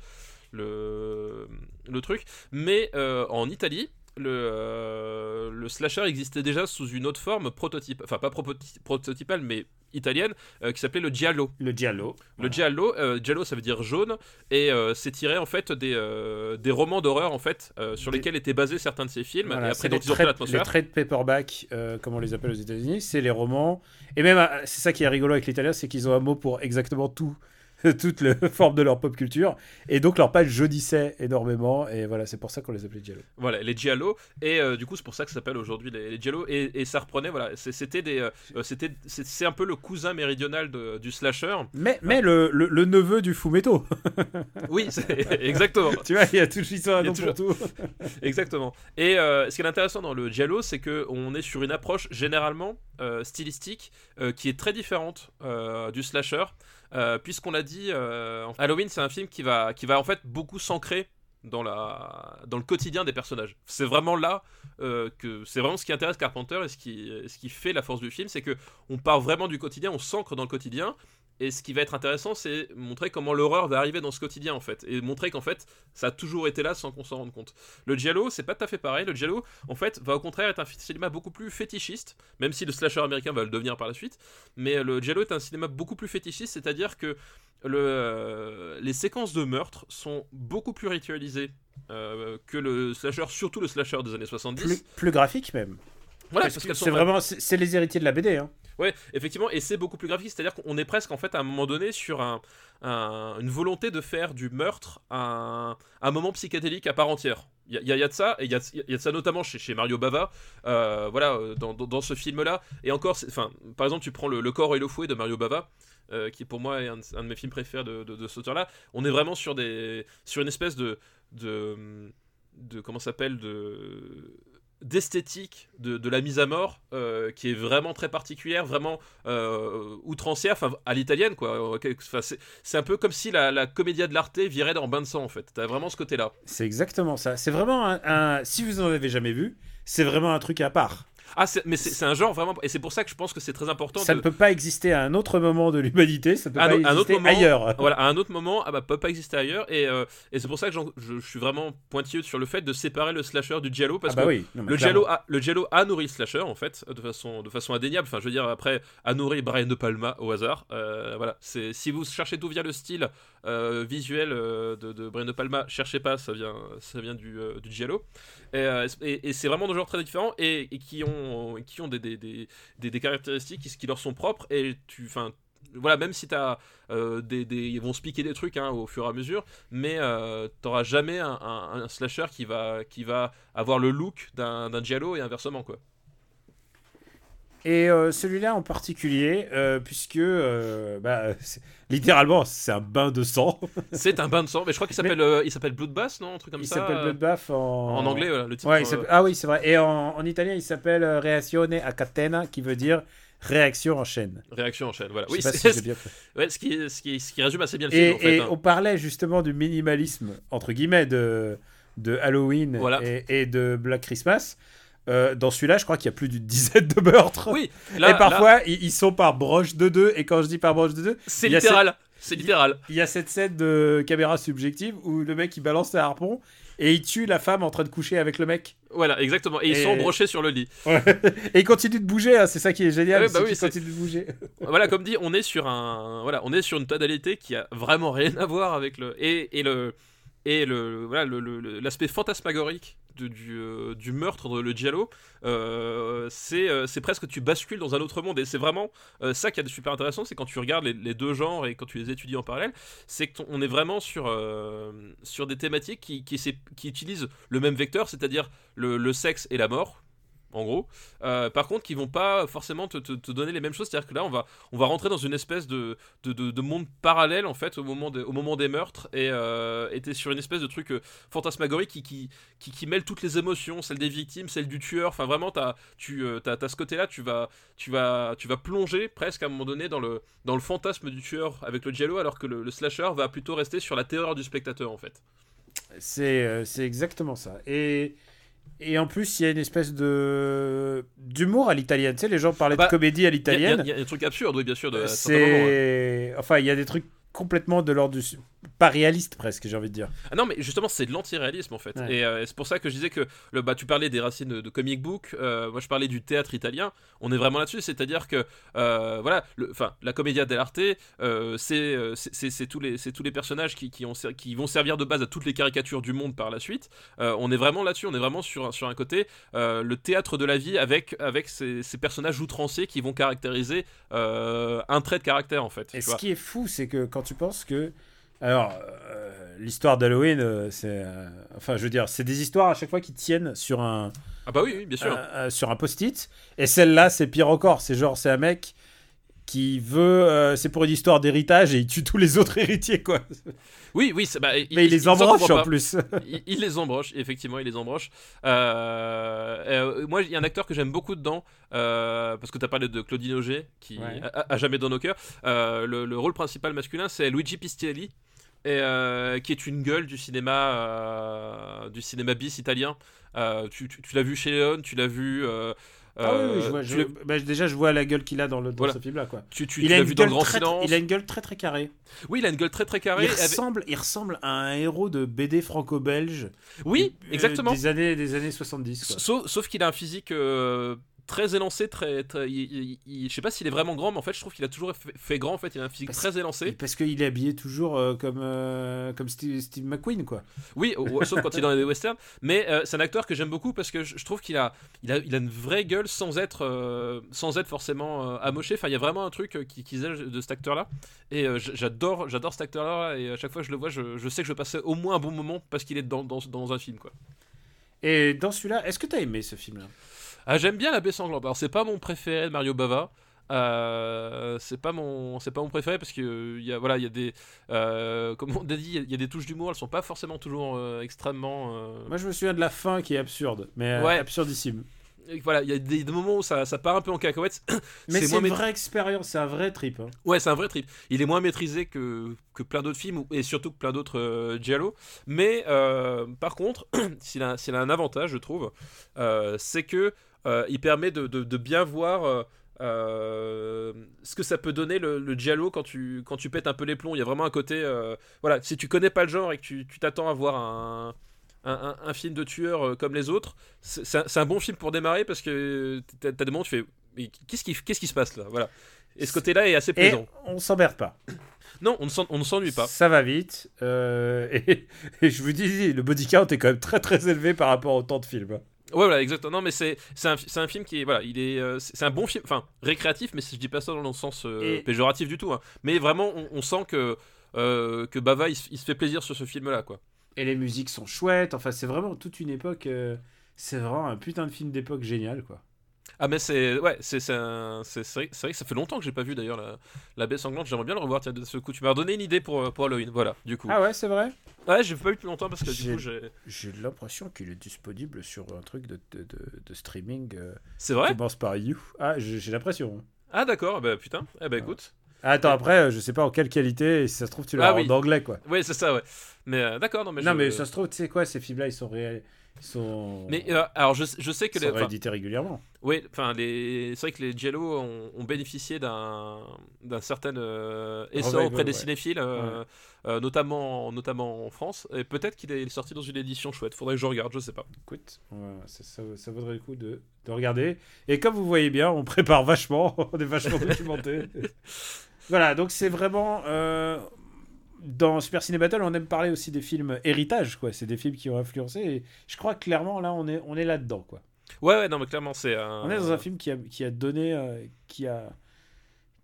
truc. Mais en Italie, le, euh, le slasher existait déjà sous une autre forme prototype, enfin pas prototy- prototypale, mais italienne, euh, qui s'appelait le giallo. Le giallo. Le giallo, euh, giallo ça veut dire jaune, et c'est tiré en fait des, des romans d'horreur en fait, sur Des- lesquels étaient basés certains de ces films, Voilà, et après les ils ont les trade paperback, euh, comme on les appelle aux États-Unis, c'est les romans. Et même, c'est ça qui est rigolo avec l'italien, c'est qu'ils ont un mot pour exactement tout, toute la forme de leur pop culture. Et donc leur page jaunissait énormément. Et voilà, c'est pour ça qu'on les appelait giallo. Voilà, les giallo, et euh, du coup c'est pour ça que ça s'appelle aujourd'hui les, les giallo, et, et ça reprenait, voilà, c'était des, euh, euh, c'était, c'est, un peu le cousin méridional de- du slasher. Mais, mais le, le, le neveu du fumetto. Oui, exactement. tu vois, il y a toujours a nom pour tout. Exactement. Et euh, ce qui est intéressant dans le Giallo, c'est que on est sur une approche généralement stylistique qui est très différente du slasher, euh, puisqu'on l'a dit, euh, Halloween, c'est un film qui va, qui va en fait beaucoup s'ancrer dans dans le quotidien des personnages. C'est vraiment là euh, que c'est vraiment ce qui intéresse Carpenter et ce qui ce qui fait la force du film, c'est que on part vraiment du quotidien, on s'ancre dans le quotidien. Et ce qui va être intéressant, c'est montrer comment l'horreur va arriver dans ce quotidien en fait, et montrer qu'en fait, ça a toujours été là sans qu'on s'en rende compte. Le Giallo, c'est pas tout à fait pareil. Le Giallo, en fait, va au contraire être un cinéma beaucoup plus fétichiste, même si le slasher américain va le devenir par la suite. Mais le Giallo est un cinéma beaucoup plus fétichiste, c'est-à-dire que euh, les séquences de meurtre sont beaucoup plus ritualisées euh, que le slasher, surtout le slasher des années 70. Plus, plus graphique même. Voilà, Parce parce que qu'elles sont c'est vraiment, c'est les héritiers de la BD. Hein. Ouais, effectivement, et c'est beaucoup plus graphique, c'est-à-dire qu'on est presque en fait à un moment donné sur un, un- une volonté de faire du meurtre un, un moment psychédélique à part entière. Il y, a- y y de ça, et il y a, il y a de ça notamment chez, chez Mario Bava, euh, voilà, euh, dans, dans- dans ce film-là. Et encore, enfin, par exemple, tu prends le, le corps et le fouet de Mario Bava, euh, qui pour moi est un, de- mes films préférés de, de, de ce auteur-là. On est vraiment sur des, sur une espèce de, de, de comment ça s'appelle, de d'esthétique de, la mise à mort euh, qui est vraiment très particulière, vraiment euh, outrancière, enfin à l'italienne quoi. Enfin, c'est, un peu comme si la, la comédia de l'arte virait dans bain de sang en fait. T'as vraiment ce côté-là. C'est exactement ça. C'est vraiment un- Si vous en avez jamais vu, c'est vraiment un truc à part. Ah, c'est- mais c'est un genre vraiment. Et c'est pour ça que je pense que c'est très important. Ça de- ne peut pas exister à un autre moment de l'humanité, ça ne peut À pas un- exister moment, ailleurs. Voilà, à un autre moment, ah bah, peut pas exister ailleurs. Et, euh, et c'est pour ça que je, je suis vraiment pointilleux sur le fait de séparer le slasher du giallo. Parce ah bah que oui. non, le, giallo a, le giallo a nourri le slasher, en fait, de façon, de façon indéniable. Enfin, je veux dire, après, a nourri Brian De Palma au hasard. Euh, voilà, c'est si vous cherchez d'où vient le style euh, visuel euh, de, de Palma, cherchez pas, ça vient, ça vient du, euh, du giallo. Et, et- c'est vraiment deux genres très différents et, et qui ont, qui ont des, des, des, des- des caractéristiques qui, qui leur sont propres. Et tu, voilà, même si t'as des, des, ils vont se piquer des trucs hein, au fur et à mesure, mais euh, t'auras jamais un, un- un slasher qui va, qui va avoir le look d'un d'un giallo et inversement quoi. Et euh, celui-là en particulier, euh, puisque euh, bah, littéralement c'est un bain de sang. C'est un bain de sang, mais je crois qu'il s'appelle, euh, il s'appelle Bloodbath, non, un truc comme il ça. s'appelle euh, Bloodbath en... En anglais, voilà, le titre. Ouais, il s'appelle- Ah oui, c'est vrai. Et en, en italien, il s'appelle Reazione a catena, qui veut dire réaction en chaîne. Réaction en chaîne, voilà. Je Oui, c'est si bien fait. ouais, ce, qui, ce, qui, ce qui résume assez bien le Et, film en fait. et hein. on parlait justement du minimalisme, entre guillemets, de, de Halloween Voilà. et, et de Black Christmas. Euh, dans celui-là, je crois qu'il y a plus d'une dizaine de meurtres. Oui, là, et là, parfois, ils, ils sont par broche de deux. Et quand je dis par broche de deux, c'est littéral. C'est littéral. il y a cette scène de caméra subjective où le mec il balance la harpon et il tue la femme en train de coucher avec le mec. Voilà, exactement. Et ils sont brochés sur le lit. Et il continue de bouger, hein, c'est ça qui est génial. Ouais, bah oui, qu'il c'est- continue de bouger. voilà, comme dit, on est sur un, voilà, on est sur une tonalité qui a vraiment rien à voir avec le et, et le et le voilà le- le- le- l'aspect fantasmagorique euh, du meurtre de le giallo. euh, c'est euh, c'est presque tu bascules dans un autre monde et c'est vraiment euh, ça qui est super intéressant, c'est quand tu regardes les, deux genres et quand tu les étudies en parallèle, c'est qu'on est vraiment sur des thématiques qui utilisent le même vecteur, c'est-à-dire le sexe et la mort. En gros, Euh, par contre, qui vont pas forcément te, donner les mêmes choses. C'est-à-dire que là, on va, on va rentrer dans une espèce de, de, de- de monde parallèle en fait au moment, au moment des meurtres et euh, t'es sur une espèce de truc euh, fantasmagorique qui, qui, mêle toutes les émotions, celle des victimes, celle du tueur. Enfin, vraiment, t'as, tu euh, t'as, t'as ce côté-là, tu vas, tu, vas, tu vas plonger presque à un moment donné dans le, dans le fantasme du tueur avec le giallo, alors que le, le slasher va plutôt rester sur la terreur du spectateur en fait. C'est c'est exactement ça. Et, et en plus, il y a une espèce de d'humour à l'italienne. Tu sais, les gens parlaient Bah, de comédie à Il y, a- l'italienne. il y a des trucs absurdes, oui, bien sûr. De. C'est. Enfin, il y a des trucs complètement de l'ordre du. Pas réaliste presque, j'ai envie de dire. Ah non, mais justement, c'est de l'antiréalisme en fait. Ouais. Et euh, c'est pour ça que je disais que le, bah, tu parlais des racines de, de comic book, euh, moi je parlais du théâtre italien. On est vraiment là-dessus, c'est-à-dire que euh, voilà, enfin, la commedia dell'arte, euh, c'est euh, c'est- tous les c'est tous les personnages qui, qui, ont, qui vont servir de base à toutes les caricatures du monde par la suite. Euh, on est vraiment là-dessus, on est vraiment sur un, sur un côté euh, le théâtre de la vie avec avec ces, ces personnages outrancés qui vont caractériser euh, un trait de caractère en fait. Et tu ce vois. qui est fou, c'est que quand tu penses que. Alors, euh, l'histoire d'Halloween, euh, c'est. euh, Enfin, je veux dire, c'est des histoires à chaque fois qui tiennent sur un, Ah bah oui, oui bien sûr. euh, euh, sur un post-it. Et celle-là, c'est pire encore. C'est genre, c'est un mec qui veut. euh, c'est pour une histoire d'héritage et il tue tous les autres héritiers, quoi. Oui, oui, c'est- bah, Mais il les embroche en plus. il, il les embroche, effectivement, il les embroche. Euh, euh, moi, il y a un acteur que j'aime beaucoup dedans, parce que tu as parlé de Claudine Auger, qui Ouais. a, a jamais dans nos cœurs. Le, le rôle principal masculin, c'est Luigi Pistielli. Et, qui est une gueule du cinéma du cinéma bis italien tu, tu- tu l'as vu chez Léon tu l'as vu Ah oui, oui, euh, je vois, tu je- l'as- bah, déjà, je vois la gueule qu'il a dans, le, dans Voilà. ce film-là, quoi. tu, tu- Il tu a, une vu dans le gueule grand très, silence il a une gueule très très carrée. oui il a une gueule très très carrée Il avec- ressemble, il ressemble à un héros de BD franco-belge. oui euh, exactement Des années, des années 70. quoi. Sauf, sauf qu'il a un physique euh, très élancé, très, très- il- il- il- je sais pas s'il est vraiment grand, mais en fait, je trouve qu'il a toujours fait, fait grand. En fait, il a un physique Parce- très Et élancé. Parce qu'il est habillé toujours euh, comme, euh, comme Steve, Steve McQueen, quoi. Oui, au- sauf quand il est dans les westerns. Mais euh, c'est un acteur que j'aime beaucoup parce que je, je trouve qu'il a, il a, il a une vraie gueule sans être, sans être forcément amoché. Enfin, il y a vraiment un truc qui, qui faisait de cet acteur-là. Et euh, j- j'adore, j'adore cet acteur-là. Et à chaque fois que je le vois, je, je sais que je passais au moins un bon moment parce qu'il est dans, dans, dans un film, quoi. Et dans celui-là, est-ce que t'as aimé ce film-là? Ah, j'aime bien la baie sanglante. Alors c'est pas mon préféré de Mario Bava. Euh, c'est pas mon c'est pas mon préféré parce que euh, y a voilà il y a des euh, comme on a dit il y a- il y, a des touches d'humour elles sont pas forcément toujours euh, extrêmement Moi, je me souviens de la fin qui est absurde, mais Ouais. absurdissime. voilà, il y a des, des moments où ça, ça part un peu en cacahuète. Mais c'est une vraie expérience, c'est un vrai trip. hein. Ouais, c'est un vrai trip. Il est moins maîtrisé que, que plein d'autres films et surtout que plein d'autres euh, Giallo. Mais euh, par contre, s'il a, a un avantage, je trouve, euh, c'est que il permet de, de- de bien voir. euh, euh, ce que ça peut donner le, le Giallo quand tu, quand tu pètes un peu les plombs. Il y a vraiment un côté. euh, voilà, si tu connais pas le genre et que tu t'attends à voir un, un, film de tueur euh, comme les autres, c'est un, bon film pour démarrer parce que t'as des moments où tu fais. Qu'est-ce qui, qu'est-ce qui se passe là? Voilà. Et ce côté-là est assez Et plaisant. on s'emmerde pas. Non, on ne s'en- on ne s'ennuie pas. Ça va vite. euh, et, et je vous dis, le body count est quand même très très élevé par rapport au temps de film. Ouais, voilà, exactement. Non, mais c'est un, un film qui est. Voilà, il est. euh, c'est un bon film. Enfin, récréatif, mais je dis pas ça dans le sens euh, Et- péjoratif du tout. hein. Mais vraiment, on, on sent que. euh, que Bava, il, se- il se fait plaisir sur ce film-là, quoi. Et les musiques sont chouettes. Enfin, c'est vraiment toute une époque. c'est vraiment un putain de film d'époque génial, quoi. Ah, mais c'est. Ouais, c'est c'est un- c'est- c'est vrai, vrai que ça fait longtemps que j'ai pas vu d'ailleurs la, la baie sanglante. J'aimerais bien le revoir, tiens, de ce coup. Tu m'as redonné une idée pour, euh, pour Halloween, voilà, du coup. Ah ouais, c'est vrai? Ouais, j'ai pas vu depuis longtemps parce que du J'ai- coup, j'ai. J'ai l'impression qu'il est disponible sur un truc de, de, de- de streaming euh, C'est qui vrai commence par You. Ah, j'ai l'impression. Ah, d'accord, bah putain. Eh bah écoute. Ah, attends, après, euh, je sais pas en quelle qualité, et si ça se trouve, tu l'as Ah en oui. anglais, quoi. Ouais, c'est ça, ouais. Mais euh, d'accord, non, mais non, je- mais ça se trouve, tu sais quoi, ces films-là, ils sont réels. Sont. Mais euh, alors, je, je sais que les. sont enfin, réédités régulièrement. Oui, enfin, les... c'est vrai que les Giallo ont, ont bénéficié d'un certain euh, essor auprès des ouais. cinéphiles, euh, notamment, notamment en France. Et peut-être qu'il est sorti dans une édition chouette. Faudrait que je regarde, je sais pas. Écoute, ouais, ça, ça, ça vaudrait le coup de, de regarder. Et comme vous voyez bien, on prépare vachement, on est vachement documenté. voilà, donc c'est vraiment. euh, dans Super Ciné Battle, on aime parler aussi des films héritage, quoi. C'est des films qui ont influencé. Et je crois que clairement, là, on est, on est là-dedans, quoi. Ouais, ouais, non, mais clairement, c'est un. On est dans un film qui a, qui a donné, euh, qui a,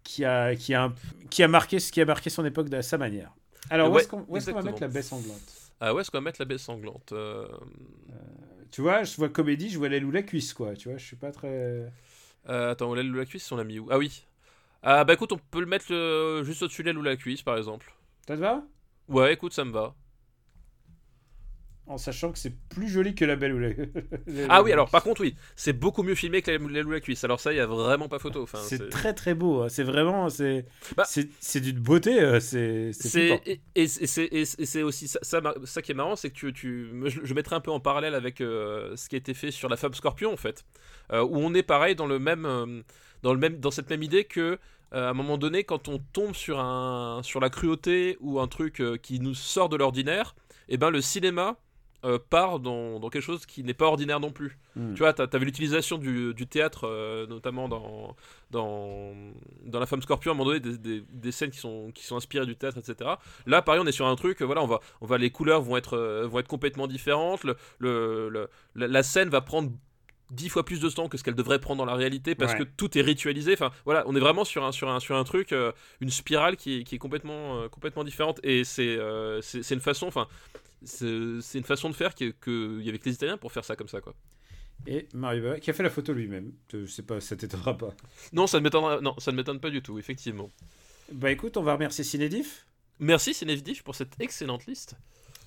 qui a, qui a, qui a marqué ce qui a marqué son époque de sa manière. Alors, où est-ce qu'on où va mettre la baie sanglante? Ah ouais, est-ce qu'on va mettre la baie sanglante euh, Tu vois, je vois comédie, je vois l'aile ou la cuisse, quoi. Tu vois, je suis pas très. euh, Attends, l'aile ou la cuisse, on l'a mis où? Ah oui. Ah bah écoute, on peut le mettre euh, juste au-dessus de l'aile ou la cuisse, par exemple. Ça te va? Ouais, écoute, ça me va. En sachant que c'est plus joli que la belle ou la. Ah oui, alors par contre, oui, c'est beaucoup mieux filmé que l'aile l'aile ou la cuisse. Alors ça, il y a vraiment pas photo. Enfin, c'est très très beau. hein. C'est vraiment, c'est, Bah- c'est, d'une beauté. euh, C'est, et, et c'est aussi ça, ça, mar- ça qui est marrant, c'est que tu, tu je, je mettrais un peu en parallèle avec euh, ce qui a été fait sur la femme Scorpion en fait, euh, où on est pareil dans le même euh, dans le même dans cette même idée que à un moment donné, quand on tombe sur un sur la cruauté ou un truc euh, qui nous sort de l'ordinaire, et ben le cinéma euh, part dans, dans quelque chose qui n'est pas ordinaire non plus. Mm. Tu vois, as vu l'utilisation du, du théâtre, euh, notamment dans, dans, dans La Femme Scorpion, à un moment donné, des, des- des scènes qui sont, qui sont inspirées du théâtre, etc. Là, pareil, on est sur un truc, euh, voilà, on va, on va, les couleurs vont être, euh, vont être complètement différentes, le, le, le- la, la scène va prendre dix fois plus de temps que ce qu'elle devrait prendre dans la réalité parce Ouais. que tout est ritualisé. Enfin, voilà, on est vraiment sur un, sur un, sur un truc, euh, une spirale qui est, qui est complètement, euh, complètement différente. Et c'est euh, c'est c'est une façon, enfin, c'est une façon de faire qu'il que y avait que les Italiens pour faire ça comme ça, quoi. Et Mario Bava, qui a fait la photo lui-même. Je sais pas, ça t'étonnera pas. Non, ça ne m'étonne, non, ça ne m'étonne pas du tout, effectivement. Bah écoute, on va remercier Cinédif. Merci Cinevdif pour cette excellente liste.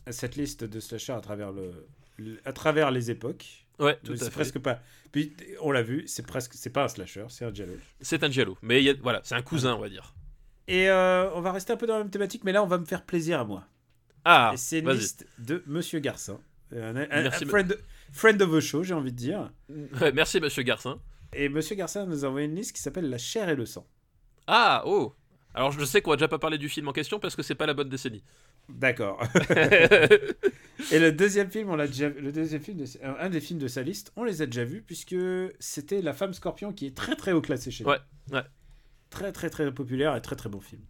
Cette liste de slasher à travers le- à travers les époques. Ouais, tout à c'est fait. presque pas. Puis on l'a vu, c'est presque, c'est pas un slasher, c'est un giallo. C'est un giallo, mais y a- voilà, c'est un cousin, on va dire. Et euh, on va rester un peu dans la même thématique, mais là on va me faire plaisir à moi. Ah, c'est une liste de Monsieur Garcin. Un, un- un Merci, friend, friend of the show, j'ai envie de dire. Ouais, merci Monsieur Garcin. Et Monsieur Garcin nous a envoyé une liste qui s'appelle La chair et le sang. Ah, oh. Alors je sais qu'on va déjà pas parler du film en question parce que c'est pas la bonne décennie. D'accord. et le deuxième film, on l'a déjà, le deuxième film, de, un des films de sa liste, on les a déjà vus puisque c'était La femme scorpion qui est très très haut classé chez nous. Ouais, ouais. Très très très populaire et très très bon film.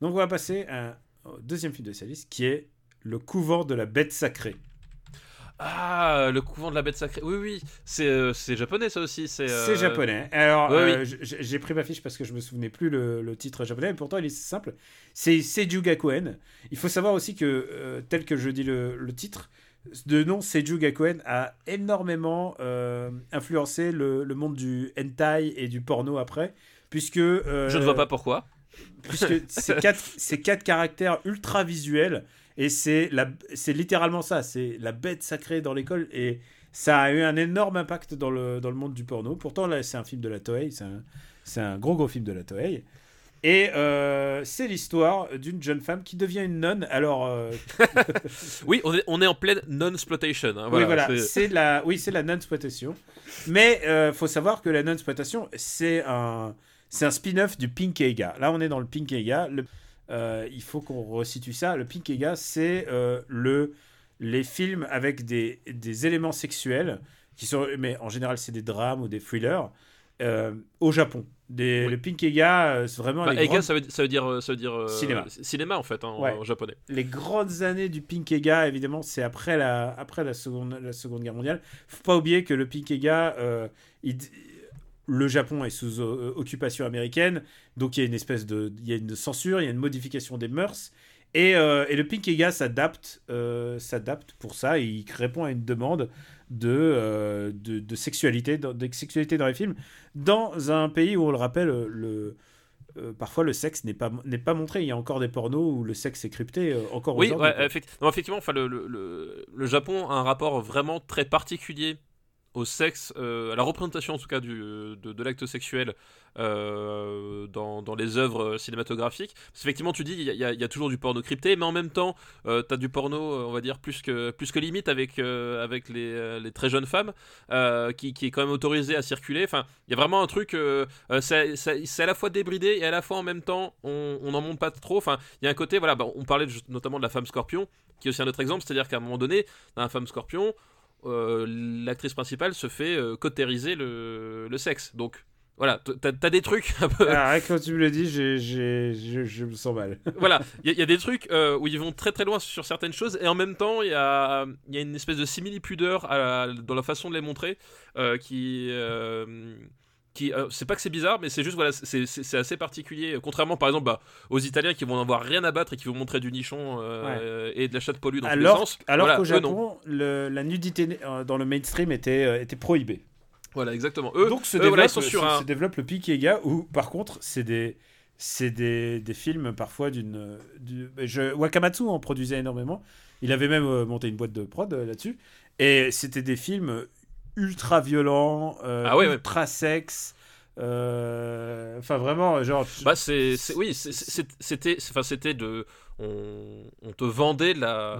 Donc on va passer à- au deuxième film de sa liste qui est Le couvent de la bête sacrée. Ah, le couvent de la bête sacrée. Oui, oui, c'est euh, japonais ça aussi. C'est euh, japonais. Alors, ouais, euh, j'ai pris ma fiche parce que je me souvenais plus le, le titre japonais, mais pourtant il est simple. C'est Seiju Gakuen. Il faut savoir aussi que, tel que je dis le, le titre, de nom Seiju Gakuen a énormément influencé le, le monde du hentai et du porno après, puisque... Je ne vois pas pourquoi. puisque quatre, c'est quatre caractères ultra visuels et c'est littéralement ça c'est la bête sacrée dans l'école et ça a eu un énorme impact dans le, dans le monde du porno. Pourtant, là, c'est un film de la Toei, c'est un, un gros, gros film de la Toei. Et euh, c'est l'histoire d'une jeune femme qui devient une nonne. Alors, euh, Oui, on est, on est en pleine non-exploitation. hein, oui, voilà, c'est- la, oui, c'est la non-exploitation. Mais euh, faut savoir que la non-exploitation, c'est un, c'est un spin-off du Pinkega. Là, on est dans le Pinkega. Le, euh, il faut qu'on resitue ça. Le Pinkega, c'est euh, le, les films avec des, des éléments sexuels qui sont, mais en général, c'est des drames ou des thrillers euh, au Japon. Des, Oui. Le Pinkega, c'est vraiment Bah, les grandes- ça veut, ça veut dire, ça veut dire Cinéma. cinéma en fait, hein, en- Ouais. en, japonais. les grandes années du Pinkega, évidemment, c'est après la, après la, seconde, la Seconde Guerre mondiale. faut pas oublier que le Pinkega, il- le Japon est sous euh, occupation américaine, donc il y a une espèce de, il y a une censure, il y a une modification des mœurs. Et, euh, et le Pinkega s'adapte, euh, s'adapte pour ça. et il répond à une demande de, euh, de, de sexualité, dans, de sexualité dans les films, dans un pays où on le rappelle, le, euh, parfois le sexe n'est pas, n'est pas montré. Il y a encore des pornos où le sexe est crypté, euh, encore Oui, aujourd'hui, ouais, quoi. effect- non, effectivement, enfin, le, le- le Japon a un rapport vraiment très particulier au sexe, euh, à la représentation en tout cas du, de, l'acte sexuel euh, dans, dans les œuvres cinématographiques. Parce qu'effectivement, tu dis, il y, y y a toujours du porno crypté, mais en même temps, euh, tu as du porno, euh, on va dire, plus que, plus que limite avec, avec les, les très jeunes femmes, qui, qui est quand même autorisé à circuler. Enfin, il y a vraiment un truc, c'est à la fois débridé et à la fois en même temps, on on n'en monte pas trop. Enfin, il y a un côté, voilà, bah, on parlait de- notamment de la femme scorpion, qui est aussi un autre exemple, c'est-à-dire qu'à un moment donné, dans la femme scorpion, euh, l'actrice principale se fait euh, cautériser le, le sexe. Donc voilà, t'as as des trucs un peu. Ah, quand tu me le dis, j'ai- j'ai- je, je me sens mal. voilà, il y, a- il y a des trucs euh, où ils vont très très loin sur certaines choses, et en même temps, il y a, y a une espèce de simili-pudeur dans la façon de les montrer euh, qui. Euh, qui, euh, c'est pas que c'est bizarre, mais c'est juste voilà, c'est- assez particulier. Contrairement par exemple bah, aux Italiens qui vont en avoir rien à battre et qui vont montrer du nichon euh, et de la chatte pollue dans tous les Alors, sens. alors Voilà, qu'au. Japon, le- la nudité euh, dans le mainstream était, était prohibée. Voilà, exactement. Eux, Donc se eux, développe, voilà, ils sont sur un. se développe le Pinkega où, par contre, c'est des, c'est des, des films parfois d'une. du- je- Wakamatsu en produisait énormément. Il avait même monté une boîte de prod là-dessus. Et c'était des films ultra violents, euh, Ah ouais, ouais. ultra sexe. euh, Enfin, vraiment, genre. Bah c'est, oui, c'était, enfin c'était de, on, on te vendait la,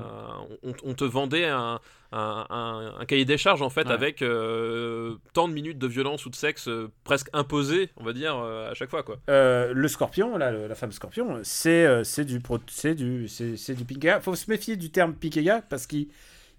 on, on te vendait un, un, un- un cahier des charges en fait Ouais. avec euh, tant de minutes de violence ou de sexe presque imposé, on va dire à chaque fois quoi. Euh, le scorpion, là, le- la femme scorpion, c'est c'est du, c'est du, c'est du. Faut se méfier du terme Pinkega parce qu'il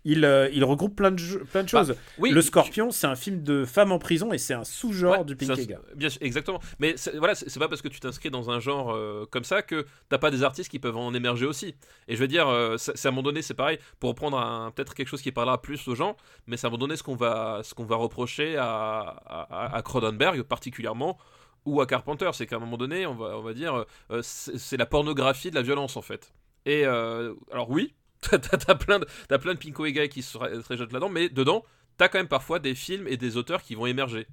il, euh, il regroupe plein de, jeux- plein de Bah, choses. Oui, le scorpion, c'est un film de femme en prison et c'est un sous-genre Ouais, du Pinkega. bien exactement. Mais voilà, c'est pas parce que tu t'inscris dans un genre euh, comme ça que t'as pas des artistes qui peuvent en émerger aussi. Et je veux dire, euh, c'est à un moment donné, c'est pareil. Pour reprendre peut-être quelque chose qui parlera plus aux gens, mais c'est à un moment donné ce qu'on va, qu'on va reprocher à, à, à Cronenberg particulièrement ou à Carpenter, c'est qu'à un moment donné, on va, on va dire, c'est c'est la pornographie de la violence en fait. Et euh, alors oui, t'as t'as plein de, t'as plein de Pinko et Guy qui se réjouissent là-dedans, mais dedans, t'as quand même parfois des films et des auteurs qui vont émerger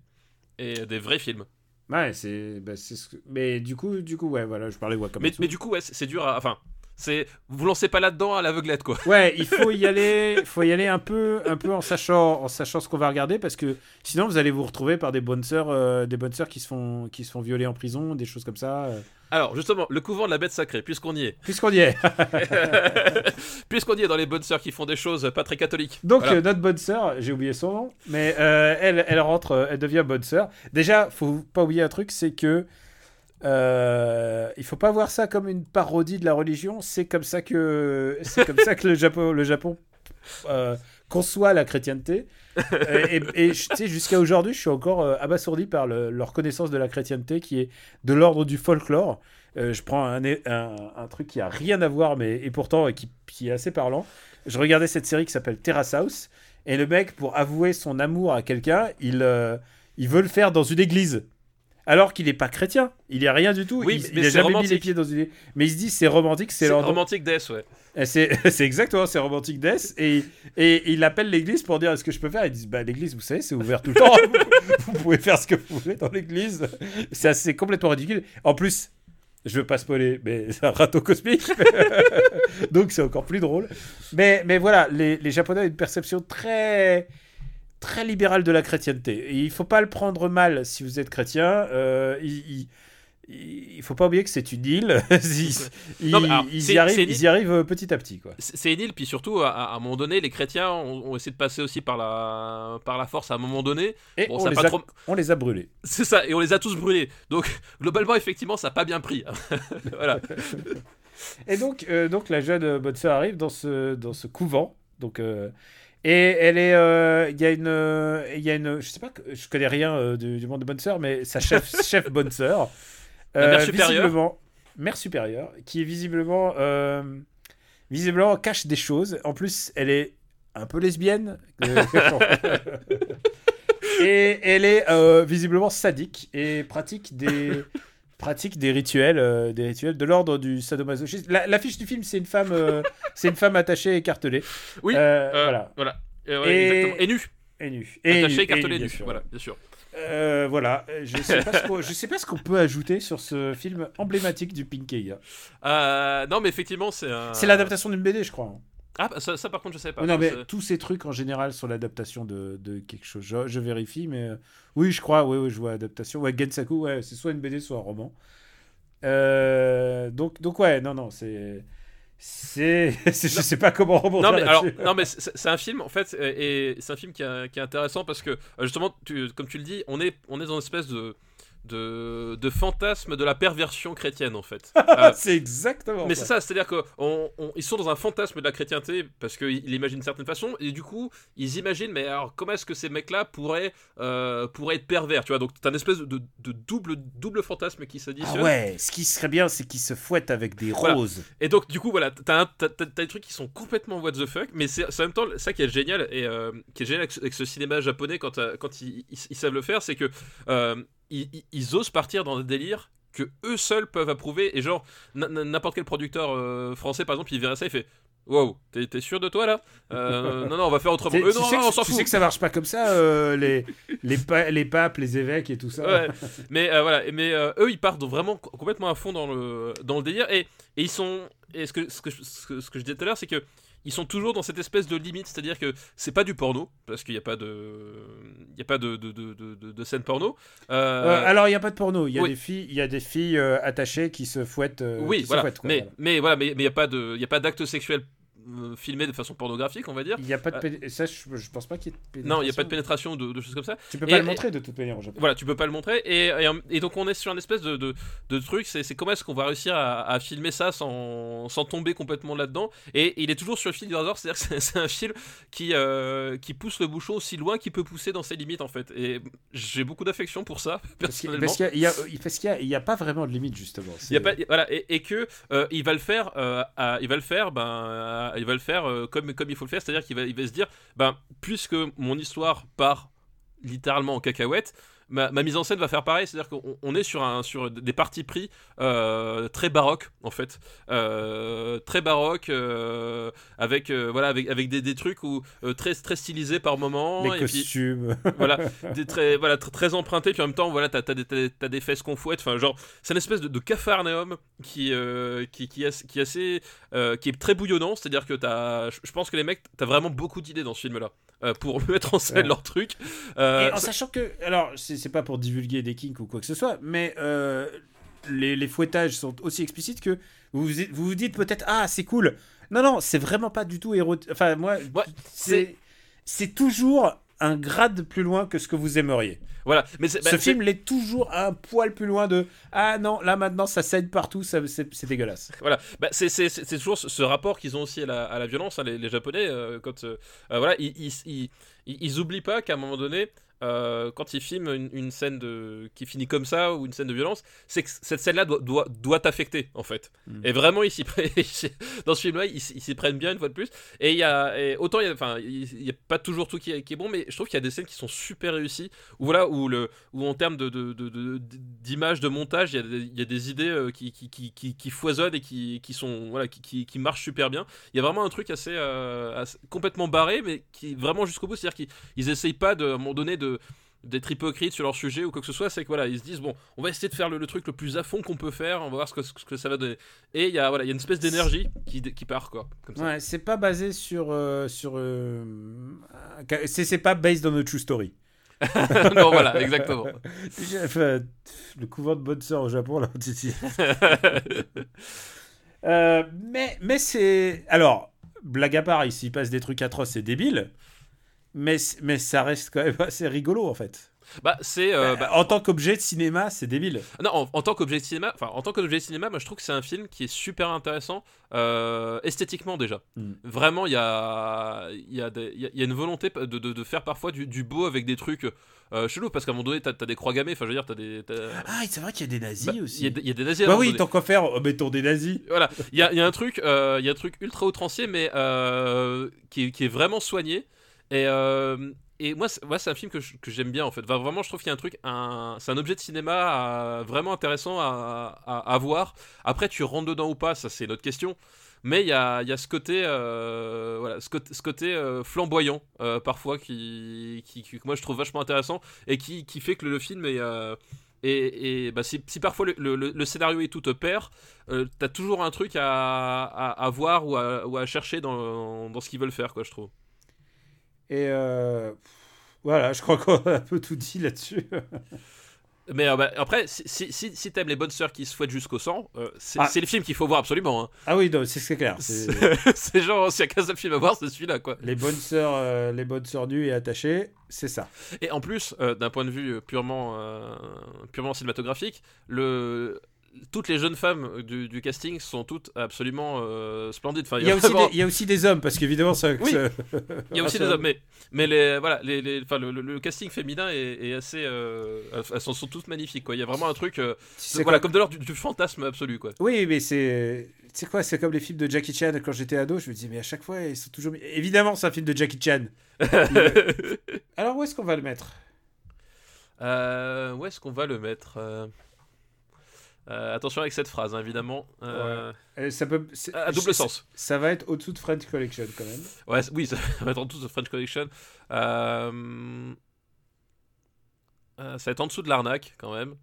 et des vrais films. Ouais, c'est, bah, c'est ce que- mais du coup, du coup, ouais, voilà, je parlais de Mais, Wakamatsu. mais du coup, ouais, c'est c'est dur à. Enfin, c'est. Vous lancez pas là-dedans à l'aveuglette, quoi. Ouais, il faut y aller, faut y aller un peu, un peu en sachant, en sachant ce qu'on va regarder parce que sinon vous allez vous retrouver par des bonnes sœurs, euh, des bonnes sœurs qui se font, qui se font violer en prison, des choses comme ça. euh. Alors, justement, le couvent de la bête sacrée, puisqu'on y est. Puisqu'on y est. puisqu'on y est dans les bonnes sœurs qui font des choses pas très catholiques. Donc Voilà. euh, notre bonne sœur, j'ai oublié son nom, mais elle, elle rentre, elle devient bonne sœur. Déjà, faut pas oublier un truc, c'est que euh, il faut pas voir ça comme une parodie de la religion. C'est comme ça que c'est comme ça que le Japon, le Japon euh, conçoit la chrétienté. Et et sais, jusqu'à aujourd'hui, je suis encore euh, abasourdi par le- leur connaissance de la chrétienté qui est de l'ordre du folklore. Euh, je prends un, truc qui a rien à voir, mais et pourtant qui, qui est assez parlant. Je regardais cette série qui s'appelle Terrace House, et le mec, pour avouer son amour à quelqu'un, il, il veut le faire dans une église. Alors qu'il n'est pas chrétien, il est rien du tout. Oui, il, mais- il mais a jamais mis les pieds dans une. Mais il se dit c'est romantique, c'est C'est l'ordre. romantique Death, ouais. C'est exactement, c'est romantique Death. Et, et il appelle l'église pour dire est-ce que je peux faire? Ils disent bah l'église, vous savez, c'est ouvert tout le temps. vous, vous pouvez faire ce que vous voulez dans l'église. C'est assez complètement ridicule. En plus, je veux pas spoiler, mais c'est un râteau cosmique. Donc c'est encore plus drôle. Mais, mais voilà, les, les Japonais ont une perception très très libéral de la chrétienté. Et il faut pas le prendre mal si vous êtes chrétien. Euh, il, il, il faut pas oublier que c'est une île. ils, Non, mais alors, ils c'est- y arrivent, ils y arrivent petit à petit. C'est une île, puis surtout, à, à un moment donné, les chrétiens ont, ont essayé de passer aussi par la, par la force à un moment donné. Et Bon, on, ça les a, trop- on les a brûlés. C'est ça, et on les a tous brûlés. Donc, globalement, effectivement, ça n'a pas bien pris. voilà. Et donc, euh, donc la jeune euh, bonne sœur arrive dans ce, dans ce couvent. Donc, euh, et elle est, euh, il y a une, euh, il y a une, je sais pas, je connais rien euh, du, du monde de bonne sœur, mais sa chef, chef bonne sœur, La mère supérieure. visiblement, mère supérieure, qui est visiblement, euh, visiblement cache des choses. En plus, elle est un peu lesbienne. Euh, et elle est euh, visiblement sadique et pratique des pratique des rituels, euh, des rituels de l'ordre du sadomasochisme. La- L'affiche du film, c'est une femme, euh, c'est une femme attachée et écartelée. Oui, Euh, voilà. voilà. Et, ouais, Et- exactement. Et nu. Et nu. Attaché, nu, écartelé, bien nu. sûr. Voilà, bien sûr. Euh, voilà. Je sais pas ce qu'on, je sais pas ce qu'on peut ajouter sur ce film emblématique du Pinkei. Euh, non, mais effectivement, c'est un. C'est l'adaptation d'une BD, je crois. Ah, bah, ça, ça, par contre, je savais pas. non, mais tous ces trucs en général sont l'adaptation de, de quelque chose. Je, je vérifie, mais euh, oui, je crois. Oui, oui, je vois adaptation. Ouais, Gensaku, ouais, c'est soit une BD, soit un roman. Euh, donc, donc ouais, non, non, c'est, c'est, je sais pas comment rebondir Non mais, alors, non mais c'est un film en fait et c'est un film qui, est- qui est intéressant parce que euh, justement tu- comme tu le dis on est on est dans une espèce de de, de fantasme de la perversion chrétienne en fait. Euh, c'est exactement. mais ça. c'est ça, c'est-à-dire qu'ils sont dans un fantasme de la chrétienté parce qu'ils l'imaginent d'une certaine façon et du coup ils imaginent mais alors comment est-ce que ces mecs-là pourraient, euh, pourraient être pervers tu vois? Donc t'as une espèce de, de double, double fantasme qui Ah s'additionne ouais, ce qui serait bien, c'est qu'ils se fouettent avec des Voilà. roses. Et donc, du coup, voilà, t'as, t'as des trucs qui sont complètement what the fuck, mais c'est, en même temps ça qui est génial, et euh, qui est génial avec, ce- cinéma japonais quand, euh, quand ils, ils- ils savent le faire, c'est que ils, ils- ils osent partir dans des délires que eux seuls peuvent approuver, et genre, n'importe quel producteur euh, français, par exemple, il verrait ça, il fait Wow, t'es, sûr de toi là? Euh, Non, non, on va faire autrement. Tu Euh, tu non, sais non, que- on s'en tu fout. sais que ça marche pas comme ça, euh, les, les, pa- les papes, les évêques et tout ça. Ouais, mais voilà, mais eux ils partent vraiment co- complètement à fond dans le dans le délire et, et ils sont et ce que ce que, je- ce que ce que je disais tout à l'heure c'est que ils sont toujours dans cette espèce de limite, c'est-à-dire que c'est pas du porno parce qu'il n'y a pas de il y a pas de de, de, de, scène porno. Euh, Euh, alors, il n'y a pas de porno. Il y a oui. des filles, il y a des filles euh, attachées qui se fouettent. oui, voilà. fouettent, quoi, mais voilà. mais voilà, mais mais il y a pas de il y a pas d'acte sexuel filmé de façon pornographique, on va dire. Il n'y a pas de péné- ça, je, je pense pas qu'il y ait de pénétration. Non, il n'y a pas de pénétration de, de choses comme ça. Tu peux Et- pas le montrer de toute manière au Japon. Voilà, tu peux pas le montrer. Et, et, et donc on est sur une espèce de, de, de truc, c'est comment est-ce qu'on va réussir à, à filmer ça sans, sans tomber complètement là-dedans. Et, il est toujours sur le fil du hasard, c'est-à-dire que c'est- un film qui, euh, qui pousse le bouchon aussi loin qu'il peut pousser dans ses limites en fait. Et j'ai beaucoup d'affection pour ça, personnellement. parce qu'il y a- y a, y a, y a pas vraiment de limite justement. Il y a pas, voilà, et, que euh, il va le faire, euh, à- il va le faire, ben, il va le faire euh, comme, il faut le faire, c'est-à-dire qu'il va, va se dire, ben, puisque mon histoire part littéralement en cacahuète, ma, ma mise en scène va faire pareil, c'est-à-dire qu'on on est sur, un, sur des parties pris euh, très baroques en fait, Euh, très baroques, euh, avec euh, voilà, avec, avec des, des trucs où euh, très très stylisés par moment, les et puis- costumes. voilà, des très, voilà, tr- très emprunté, puis en même temps, voilà, t'as, t'as des, fesses qu'on fouette, enfin, genre, c'est une espèce de, de cafarnaum qui, euh, qui, qui, est, qui est assez, euh, qui est très bouillonnant, c'est-à-dire que t'as, je pense que les mecs, t'as vraiment beaucoup d'idées dans ce film-là, euh, pour mettre en scène Ouais. leur truc. Euh, Et en sachant que, alors, c'est c'est pas pour divulguer des kinks ou quoi que ce soit, mais euh, les, les fouettages sont aussi explicites que vous vous, dites peut-être ah c'est cool. Non non, c'est vraiment pas du tout érotique. Enfin moi, Ouais, c'est c'est toujours un grade plus loin que ce que vous aimeriez. voilà, mais bah, ce c'est- film l'est toujours un poil plus loin de ah non là maintenant ça saigne partout, c'est dégueulasse. Voilà, bah, c'est, toujours ce, rapport qu'ils ont aussi à la, à la violence, hein, les, les Japonais, euh, quand euh, voilà, ils, ils, ils, ils- ils oublient pas qu'à un moment donné, euh, quand ils filment une, une scène de, qui finit comme ça ou une scène de violence, c'est que cette scène-là doit, doit, doit t'affecter en fait. Mm. Et vraiment, ils dans ce film-là, ils, s'y prennent bien une fois de plus. Et il y a, et autant il y a, enfin, il y a pas toujours tout qui est, qui est bon, mais je trouve qu'il y a des scènes qui sont super réussies. Où voilà, où le, où en termes de, de, de, de- d'image, de montage, il y a des, il y a des idées euh, qui, qui, qui, qui, qui foisonnent et qui, qui sont, voilà, qui, marchent super bien. Il y a vraiment un truc assez, euh, assez- complètement barré, mais qui est vraiment jusqu'au bout. C'est-à-dire qu'ils ils essayent pas de, à un moment donné de d'être hypocrite sur leur sujet ou quoi que ce soit, c'est que voilà, ils se disent bon, on va essayer de faire le, le truc le plus à fond qu'on peut faire, on va voir ce que, ce que ça va donner. Et il y a voilà, il y a une espèce d'énergie qui, qui part quoi, comme ça. Ouais, c'est pas basé sur. euh, sur euh, c'est pas based on a true story. non, voilà, exactement. Le couvent de bonne sœur au Japon, là. Euh, mais mais c'est. Alors, blague à part, ici, il passe des trucs atroces et débiles. Mais, mais ça reste quand même assez rigolo, en fait. bah, c'est euh, bah, en tant qu'objet de cinéma, c'est débile. Non, en, en tant qu'objet de cinéma, enfin en tant qu'objet de cinéma, moi je trouve que c'est un film qui est super intéressant euh, esthétiquement déjà. Mm. Vraiment, il y a, il y, a des- il y a- il y a une volonté de, de- de faire parfois du, du beau avec des trucs euh, chelous parce qu'à un moment donné, t'as as des croix gammées. Enfin, je veux dire, t'as des. Ah, c'est vrai qu'il y a des nazis bah, aussi. il y a des nazis. Bah oui, tant qu'à faire, mettons des nazis. Voilà, il y a, il y a un truc, euh, il y a un truc ultra outrancier, mais euh, qui, qui est vraiment soigné. Et, euh, et moi, c'est- c'est un film que que j'aime bien en fait. Vraiment, je trouve qu'il y a un truc, c'est un objet de cinéma euh, vraiment intéressant à, à, voir. Après, tu rentres dedans ou pas, ça c'est une autre question. Mais il y a, y a ce côté, euh, voilà, ce côté, ce côté, flamboyant parfois qui, qui, que moi je trouve vachement intéressant et qui, qui fait que le, film est et, et bah, si, si parfois le, le- le scénario et tout te perd, euh, t'as toujours un truc à, à, à voir ou à, ou à chercher dans, dans ce qu'ils veulent faire, quoi, je trouve. Et euh, voilà, je crois qu'on a un peu tout dit là-dessus. Mais euh, bah, après, si, si, si, si t'aimes les bonnes sœurs qui se fouettent jusqu'au sang, euh, c'est Ah. le film qu'il faut voir absolument. hein. Ah oui, c'est clair. c'est- genre, s'il y a qu'un seul film à voir, c'est celui-là, quoi. Les bonnes sœurs, euh, les bonnes sœurs nues et attachées, c'est ça. Et en plus, d'un point de vue purement, purement cinématographique, le... toutes les jeunes femmes du, du casting sont toutes absolument euh, splendides. Enfin, Il y, a aussi vraiment- des, il y a aussi des hommes, parce qu'évidemment, ça. Oui. ça- Il y a aussi des hommes, mais, mais les, voilà, les, les- enfin, le, le- le casting féminin est, est assez. euh, elles sont, sont toutes magnifiques, quoi. Il y a vraiment un truc. euh, voilà, quoi comme de l'ordre du, du fantasme absolu, quoi. Oui, mais c'est. C'est quoi C'est comme les films de Jackie Chan quand j'étais ado. Je me disais, mais à chaque fois, ils sont toujours. Évidemment, c'est un film de Jackie Chan. Alors, où est-ce qu'on va le mettre? Euh, où est-ce qu'on va le mettre euh, Attention avec cette phrase, hein, évidemment. Euh, Euh, ça peut, À double sens. Ça va être au-dessous de French Collection quand même. Ouais, oui, ça va être en dessous de French Connection. Euh, euh, ça va être en dessous de l'arnaque, quand même.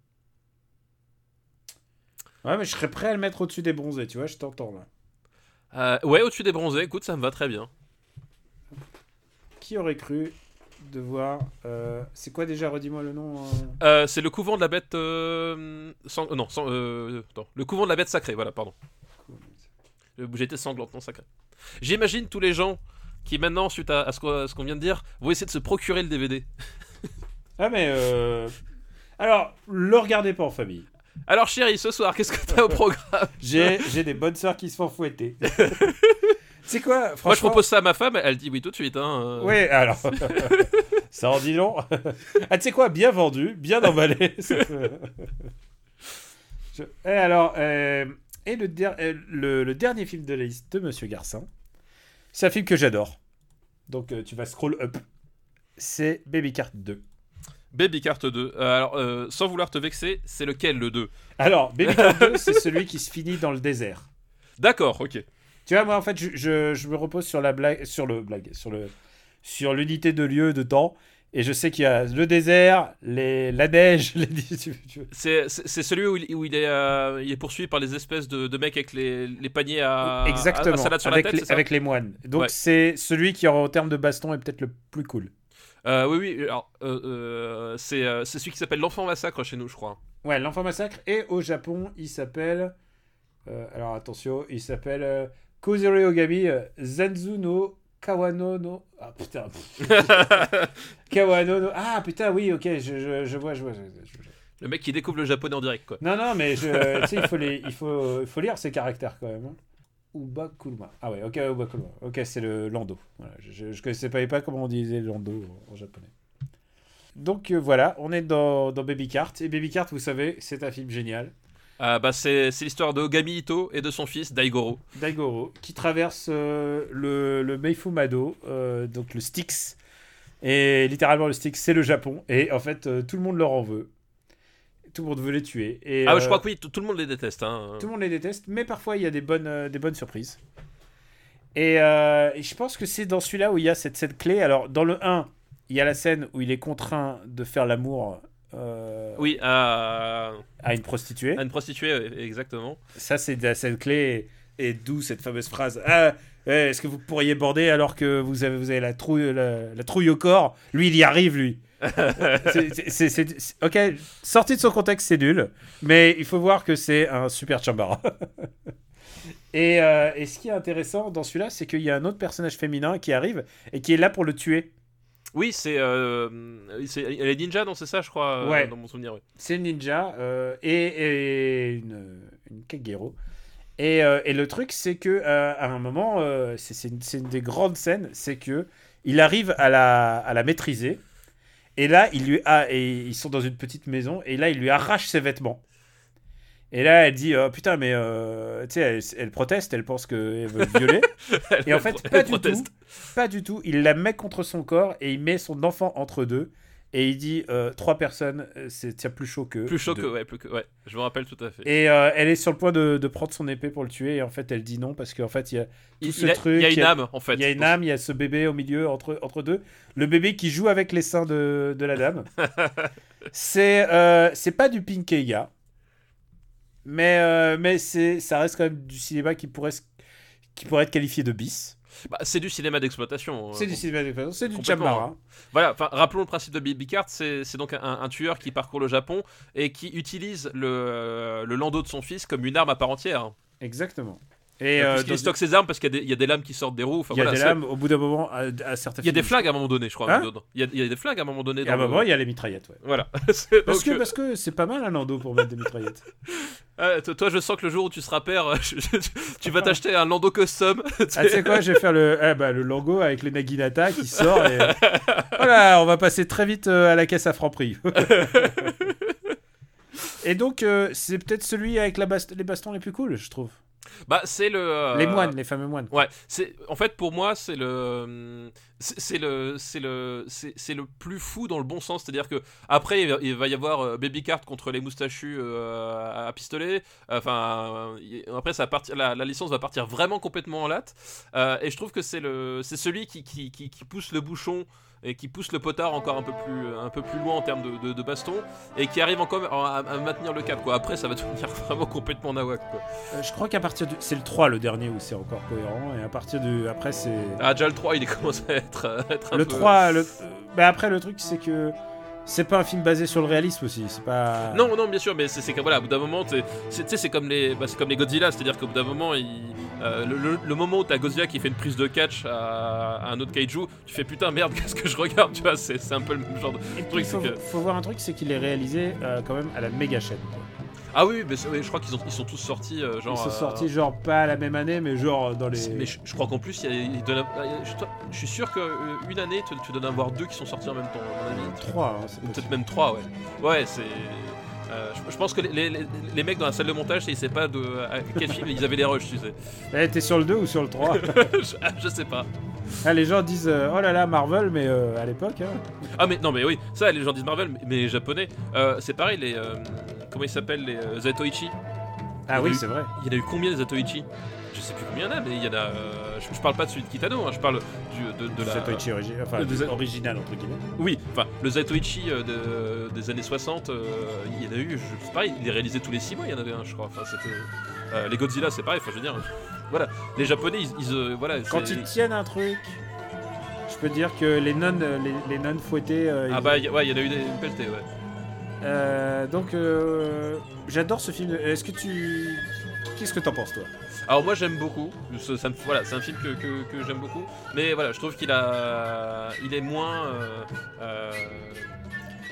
Ouais, mais je serais prêt à le mettre au-dessus des bronzés, tu vois, je t'entends là. Ouais, au-dessus des bronzés, écoute, ça me va très bien. Qui aurait cru de voir. euh, C'est quoi déjà Redis-moi le nom. euh Euh, c'est le couvent de la bête. sang- non, sang- le couvent de la bête sacrée, voilà, pardon. Été sanglante, non sacrée. J'imagine tous les gens qui, maintenant, suite à, à ce qu'on vient de dire, vont essayer de se procurer le DVD. Ah, mais. Alors, le regardez pas en famille. Alors, chérie, ce soir, qu'est-ce que t'as au programme? J'ai j'ai des bonnes sœurs qui se font fouetter. C'est quoi franchement Moi, je propose ça à ma femme, elle dit oui tout de suite. Hein, euh. Oui, alors. ça en dit long. ah, tu sais quoi Bien vendu, bien emballé. Peut- Je- Et alors, euh, et le, der- euh, le, le dernier film de la liste de Monsieur Garcin, c'est un film que j'adore. Donc, euh, tu vas scroll up. C'est Baby Cart 2. Baby Cart 2. Euh, alors, euh, sans vouloir te vexer, c'est lequel le 2 Alors, Baby Cart 2, c'est celui qui se finit dans le désert. D'accord, ok. Tu vois, moi, en fait, je, je, je me repose sur la blague, sur le blague, sur le, sur l'unité de lieu, de temps, et je sais qu'il y a le désert, les, la neige, les, C'est celui où il, où il est, euh, il est poursuivi par les espèces de, de mecs avec les, les paniers à, exactement, à, à salade sur avec, la tête, les, avec les moines. Donc Ouais. c'est celui qui, en termes de baston, est peut-être le plus cool. Euh, oui, oui, alors, euh, euh, c'est celui qui s'appelle L'Enfant Massacre chez nous, je crois. Ouais, l'enfant massacre. Et au Japon, il s'appelle, alors attention, il s'appelle Kozuri Ogami euh, Zanzu no Kawano no. Ah putain. Kawano no. Ah putain, oui, ok, je, je, je vois, je vois. je- Le mec qui découvre le japonais en direct, quoi. Non, non, mais je, tu sais, il faut, les, il, faut, il faut lire ces caractères quand même. hein. Ubakulma. Ah ouais, ok, Ubakulma. Ok, c'est le lando. Voilà, je ne connaissais pas, pas comment on disait lando en, en japonais. Donc euh, voilà, on est dans, dans Baby Cart. Et Baby Cart, vous savez, c'est un film génial. Ah, bah, c'est c'est l'histoire de Ogami Ito et de son fils Daigoro. Daigoro, qui traverse euh, le, le Meifumado, euh, donc le Styx. Et littéralement, le Styx, c'est le Japon. Et en fait, euh, tout le monde leur en veut. Tout le monde veut les tuer. Et, Ah, euh, je crois que oui, tout tout le monde les déteste. Hein. Tout le monde les déteste, mais parfois il y a des bonnes, euh, des bonnes surprises. Et, euh, et je pense que c'est dans celui-là où il y a cette, cette clé. Alors, dans le 1, il y a la scène où il est contraint de faire l'amour euh, Oui, à, à une prostituée. à une prostituée, exactement. Ça, c'est scène clé. Et d'où cette fameuse phrase Ah, eh, est-ce que vous pourriez border alors que vous avez, vous avez la, trouille, la, la trouille au corps? Lui, il y arrive, lui. C'est- ok, sorti de son contexte, c'est nul. Mais il faut voir que c'est un super chambara. et, euh, et ce qui est intéressant dans celui-là, c'est qu'il y a un autre personnage féminin qui arrive et qui est là pour le tuer. Oui, c'est. euh, elle est ninja, non, c'est ça, je crois, euh, Ouais. dans mon souvenir. ouais. C'est une ninja euh, et, et une, une kagero. Et, euh, et le truc, c'est que à un moment, c'est une, une des grandes scènes, c'est que il arrive à la, à la maîtriser. Et là, il lui a, et ils sont dans une petite maison, et là, il lui arrache ses vêtements. Et là, elle dit, oh, putain, mais euh, tu sais, elle, elle proteste, elle pense qu'elle veut le violer. Et en fait, pas du proteste. tout. Pas du tout. Il la met contre son corps et il met son enfant entre deux. Et il dit euh, trois personnes, euh, c'est plus chaud que. Plus chaud deux. que. Ouais, plus que. Ouais, je me rappelle tout à fait. Et euh, elle est sur le point de, de prendre son épée pour le tuer. Et en fait, elle dit non parce qu'en fait, il y a tout il, ce il a, truc. il y a une âme, en fait. Il y a une âme, il y a ce bébé au milieu entre, entre deux. Le bébé qui joue avec les seins de, de la dame. c'est c'est pas du Pinkega. Mais, euh, mais c'est ça reste quand même du cinéma qui pourrait, qui pourrait être qualifié de bis. Bah, c'est du cinéma d'exploitation. C'est euh, du cinéma d'exploitation, c'est du complètement, Chamara. Voilà, rappelons le principe de Baby Cart, c'est c'est donc un, un tueur qui parcourt le Japon et qui utilise le, le landau de son fils comme une arme à part entière. Exactement. Et euh, dans- stocke ses armes parce qu'il y, a des- il y a des lames qui sortent des roues. enfin, il y a voilà, des lames, au bout d'un moment, à, à certains Il y a des flingues à un moment donné, je crois. Hein il, y a, il y a des flingues à un moment donné. À un le- moment, il y a les mitraillettes. Ouais. Voilà. Parce, que, euh, parce que c'est pas mal un landau pour mettre des mitraillettes. ah, toi- je sens que le jour où tu seras père, tu vas t'acheter un landau custom. Ah, tu sais quoi, je vais faire le, eh bah, le logo avec les Naginata qui sort. Et... voilà, on va passer très vite euh, à la caisse à franc prix. et donc, euh, c'est peut-être celui avec la bast- les bastons les plus cool, je trouve. Bah, c'est le. euh, Les moines, les fameux moines. Ouais, c'est en fait pour moi c'est le c'est le c'est le c'est c'est le plus fou dans le bon sens, c'est-à-dire que après il va- y avoir euh, Baby Cart contre les moustachus euh, à, pistolet. Enfin après ça partir la, la licence va partir vraiment complètement en latte Euh, et je trouve que c'est le c'est celui qui, qui, qui, qui pousse le bouchon et qui pousse le potard encore un peu plus un peu plus loin en termes de, de, de baston et qui arrive encore à, à maintenir le cap quoi. Après ça va devenir vraiment complètement nawak quoi. Euh, je crois qu'à partir du. C'est le 3 le dernier où c'est encore cohérent. Et à partir du. Après, c'est. Ah déjà le 3 il commence à être, à être un Le peu- 3. Le... euh, bah, après, le truc, c'est que. C'est pas un film basé sur le réalisme aussi. C'est pas. Non, non, bien sûr, mais c'est voilà, au bout d'un moment, c'est tu sais, c'est comme les, bah, c'est comme les Godzilla, c'est-à-dire qu'au bout d'un moment, il, euh, le, le- le moment où t'as Godzilla qui fait une prise de catch à, à un autre kaiju, tu fais putain merde, qu'est-ce que je regarde, tu vois, c'est un peu le même genre de Et truc. il faut, que- faut voir un truc, c'est qu'il est réalisé euh, quand même à la méga chaîne. quoi. Ah oui, mais oui, je crois qu'ils ils sont tous sortis, euh, genre. Ils sont euh, sortis genre pas la même année, mais genre dans les. Mais je, je crois qu'en plus, il y a, il donne- je, suis sûr qu'une année, tu, tu dois en avoir deux qui sont sortis en même temps, à mon avis. 3, hein, peut-être même trois, ouais. Ouais, c'est. Euh, je, je pense que les, les- les mecs dans la salle de montage, ils savaient pas de à quel film ils avaient les rushs, tu sais. Eh, t'es sur le 2 ou sur le 3 je, je sais pas. ah, Les gens disent euh, oh là là, Marvel, mais euh, à l'époque. hein. Ah mais non mais oui, ça les gens disent Marvel, mais, mais japonais, euh, c'est pareil les euh, comment ils s'appellent les Zatoichi? Ah oui, Oui. c'est vrai. Il y en a eu combien les Zatoichi? Je sais plus combien il y en a, mais il y en a. euh, je, je parle pas de celui de Kitano, hein, je parle du, de, de la. Zatoichi origi- enfin, de- original, entre guillemets. Oui, enfin le Zatoichi euh, de- des années 60, euh, il y en a eu, je- c'est pareil, il est réalisé tous les 6 mois, il y en avait un, je crois. Enfin c'était. les Godzilla, c'est pareil, enfin je veux dire. Voilà, les Japonais, ils, ils, voilà. Quand ils tiennent un truc, je peux dire que les nonnes, les, les nonnes fouettées. Ah bah y- ouais, il y en a eu des une pelletée, ouais. Euh, donc, euh, j'adore ce film. Est-ce que tu. Qu'est-ce que t'en penses, toi? Alors moi j'aime beaucoup, ça, ça me- voilà, c'est un film que, que- que j'aime beaucoup, mais voilà, je trouve qu'il a, il est moins, euh, euh,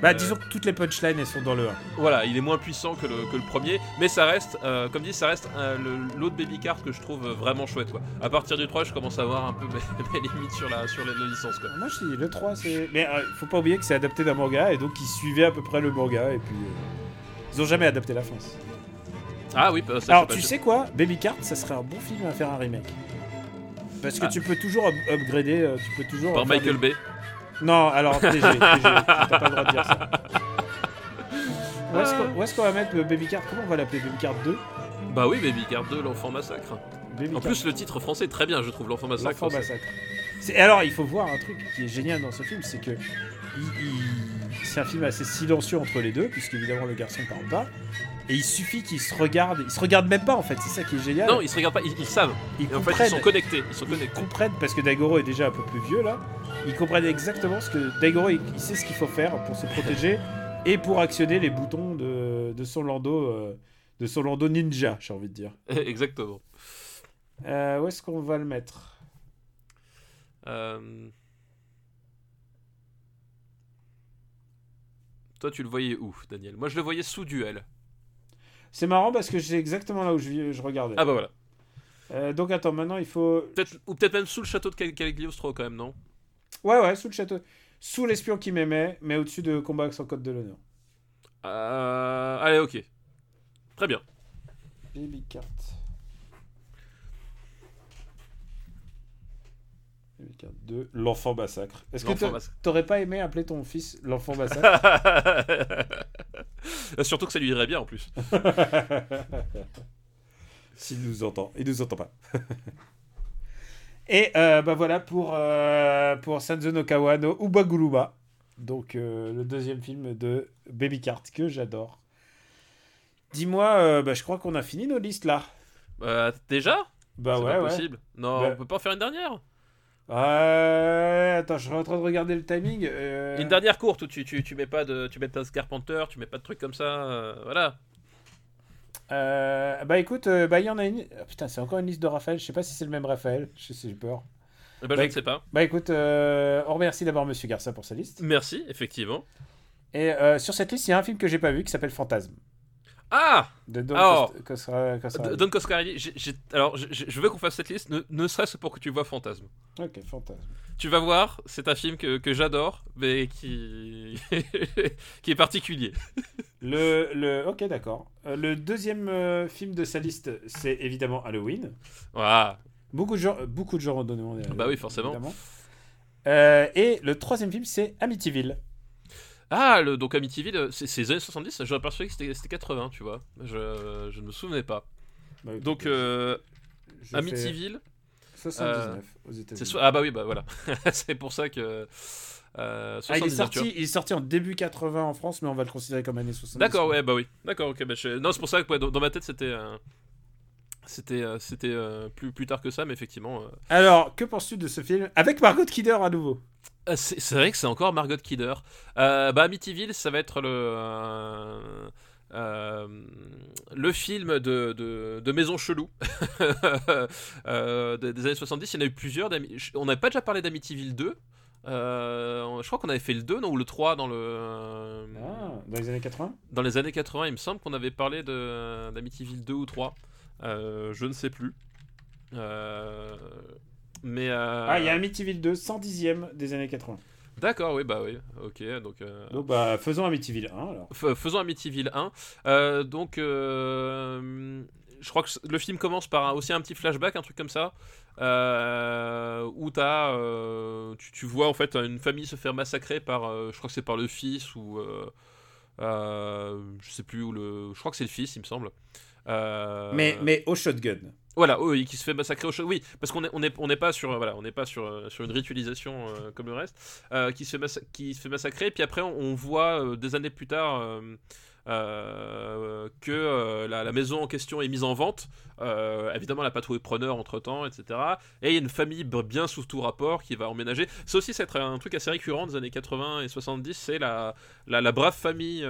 Bah, Euh. disons que toutes les punchlines, elles sont dans le 1. voilà, il est moins puissant que le, que le premier, mais ça reste, euh, comme dit, ça reste euh, l'autre Baby Cart que je trouve vraiment chouette quoi. À partir du 3, je commence à voir un peu mes, mes limites sur la, sur la, la licence quoi. Moi, je dis, le 3, c'est. Mais euh, faut pas oublier que c'est adapté d'un manga, et donc ils suivaient à peu près le manga, et puis. euh, Ils ont jamais adapté la France. Ah oui, bah, ça, Alors, tu sais quoi Baby Cart, ça serait un bon film à faire un remake. Parce que Ah. tu peux toujours up- upgrader, euh, tu peux toujours. par Michael des- Bay. Non, alors TG, TG, t'as pas le droit de dire ça. Où est-ce qu'on va mettre le Baby Cart? Comment on va l'appeler Baby Cart 2 Bah oui, Baby Cart 2, l'enfant massacre. Baby En Cart. plus, le titre français est très bien, je trouve, l'enfant massacre. L'enfant massacre. Et alors, il faut voir un truc qui est génial dans ce film, c'est que il- c'est un film assez silencieux entre les deux, puisqu'évidemment le garçon parle pas. Et il suffit qu'ils se regardent, ils se regardent même pas en fait, c'est ça qui est génial. Non, ils se regardent pas, ils, ils savent. ils en fait, ils sont connectés. Ils sont ils connectés. comprennent parce que Daigoro est déjà un peu plus vieux là. Ils comprennent exactement ce que Daigoro il, il sait ce qu'il faut faire pour se protéger et pour actionner les boutons de, de son lando, euh, de son lando ninja, j'ai envie de dire. Exactement. Euh, où est-ce qu'on va le mettre? Euh, Toi, tu le voyais où, Daniel? Moi, je le voyais sous duel. C'est marrant parce que c'est exactement là où je, regardais. Ah bah voilà. Euh, donc attends, maintenant il faut. Ou peut-être même sous le château de Cal- Cagliostro, quand même, non? Ouais, ouais, sous le château. Sous l'espion qui m'aimait, mais au-dessus de combat sans code de l'honneur. Euh, Allez, ok. Très bien. Baby Cart. Cart 2, l'enfant massacre. Est-ce que t'aurais pas aimé appeler ton fils l'enfant massacre? Surtout que ça lui irait bien en plus. S'il nous entend. Il nous entend pas. Et euh, bah voilà pour, euh, pour Sanzo no Kawa no Ubaguluba. Donc euh, le deuxième film de Baby Cart que j'adore. Dis-moi, euh, bah, je crois qu'on a fini nos listes là. Euh, déjà? Bah ouais, pas ouais. possible. Non, Bah- on peut pas en faire une dernière? Euh, attends, je suis en train de regarder le timing. euh, Une dernière courte où tu, tu, tu mets pas de tu mets pas de Carpenter, tu mets pas de trucs comme ça, euh, voilà. euh, bah écoute, bah il y en a une. Ah, putain, c'est encore une liste de Raphaël. Je sais pas si c'est le même Raphaël. Je sais, j'ai peur. Eh ben, Bah, je ne sais pas. Bah écoute, on remercie d'abord Monsieur Garça pour sa liste. Merci, effectivement. Et sur cette liste, il y a un film que j'ai pas vu qui s'appelle Fantasme. Ah De Don Alors, Don Coscarelli, alors je, veux qu'on fasse cette liste, ne, ne serait-ce pour que tu vois Fantasme. Ok, Fantasme. Tu vas voir, c'est un film que, que j'adore, mais qui... qui est particulier. Le, le, ok, d'accord. Euh, le deuxième euh, film de sa liste, c'est évidemment Halloween. Voilà. Beaucoup de gens, beaucoup de gens ont donné mon avis, Bah oui, forcément. Euh, et le troisième film, c'est Amityville. Ah, le, donc Amityville, c'est c'est les années 70, j'aurais persuadé que c'était c'était 80, tu vois. Je, je ne me souvenais pas. Bah, écoute, Donc, euh, euh, Amityville, 79 aux c'est États-Unis. so- Ah bah oui, bah voilà. c'est pour ça que... Euh, Ah, il, est 79, tu sorti, il est sorti en début 80 en France, mais on va le considérer comme année 70. D'accord, ouais, bah oui. D'accord, ok. Bah je- Non, c'est pour ça que ouais, dans, dans ma tête, c'était... euh, C'était euh, c'était euh, plus, plus tard que ça, mais effectivement... euh, Alors, que penses-tu de ce film Avec Margot Kidder à nouveau? C'est vrai que c'est encore Margot Kidder. Bah, Amityville, ça va être le, euh, le film de, de, de Maison Chelou euh, des années 70. Il y en a eu plusieurs. On n'avait pas déjà parlé d'Amityville 2. Euh, je crois qu'on avait fait le 2, non, ou le 3 dans, le, Ah, dans les années 80 dans les années 80. Il me semble qu'on avait parlé d'Amityville 2 ou 3. Euh, je ne sais plus. Euh, mais euh, Ah, il y a Amityville 2, 110e des années 80. D'accord, oui, bah oui, ok, donc euh, Donc, bah, faisons Amityville 1 alors. F- faisons Amityville 1. Euh, donc, euh, je crois que le film commence par un- aussi un petit flashback, un truc comme ça, où euh, tu, tu vois en fait une famille se faire massacrer par, je crois que c'est par le fils ou, je sais plus où le, je crois que c'est le fils, il me semble. Euh, Mais, mais au shotgun. voilà, oui, qui se fait massacrer au choc. Oui, parce qu'on est, on est, on n'est pas sur, euh, voilà, on n'est pas sur, euh, sur une ritualisation euh, comme le reste, euh, qui se fait, qui se fait massacrer. Puis après, on, on voit euh, des années plus tard euh, que euh, la, maison en question est mise en vente. Euh, évidemment, elle n'a pas trouvé preneur entre temps, etc. Et il y a une famille bien sous tout rapport qui va emménager. Ça aussi, c'est un truc assez récurrent des années 80 et 70. C'est la, brave famille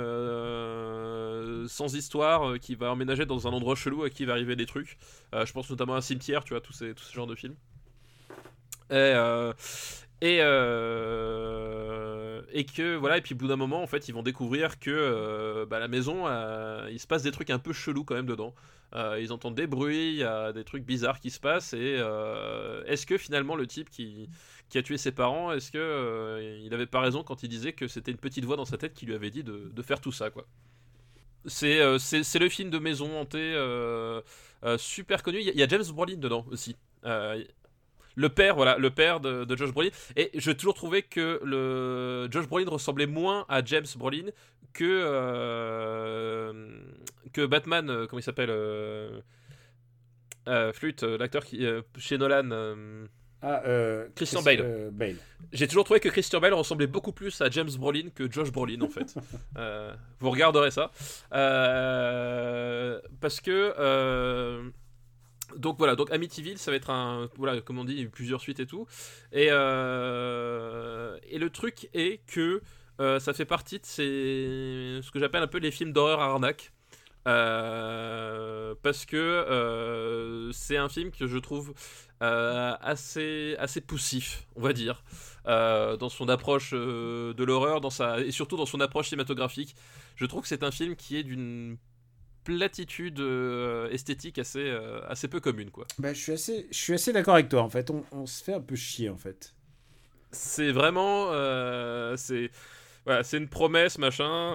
sans histoire qui va emménager dans un endroit chelou à qui va arriver des trucs. Je pense notamment à un cimetière, tu vois, tous ces, tous genres de films. Et, et, et que voilà, et puis au bout d'un moment, en fait, ils vont découvrir que euh, bah, la maison, euh, il se passe des trucs un peu chelous quand même dedans. Euh, ils entendent des bruits, il y a des trucs bizarres qui se passent. Et est-ce que finalement le type qui, qui a tué ses parents, est-ce que il avait pas raison quand il disait que c'était une petite voix dans sa tête qui lui avait dit de, faire tout ça, quoi? C'est le film de maison hantée super connu. Il y a James Brolin dedans aussi. Le père, voilà, le père de, de Josh Brolin. Et j'ai toujours trouvé que le Josh Brolin ressemblait moins à James Brolin que euh, que Batman. euh, comment il s'appelle euh, Flûte, euh, l'acteur qui chez Nolan. Ah, euh, Christian Chris- Bale. euh, Bale. J'ai toujours trouvé que Christian Bale ressemblait beaucoup plus à James Brolin que Josh Brolin en fait. Euh, vous regarderez ça. Parce que. Donc voilà, donc Amityville, ça va être un. Voilà, comme on dit, plusieurs suites et tout. Et, euh, et le truc est que euh, ça fait partie de ce que j'appelle un peu les films d'horreur arnaque. Euh, parce que c'est un film que je trouve assez, assez poussif, on va dire, dans son approche de l'horreur, et surtout dans son approche cinématographique. Je trouve que c'est un film qui est d'une platitude euh, esthétique assez, euh, assez peu commune, quoi. Bah, je suis assez, je suis assez d'accord avec toi. En fait, on, on se fait un peu chier en fait. C'est vraiment, euh, c'est, voilà, une promesse, machin.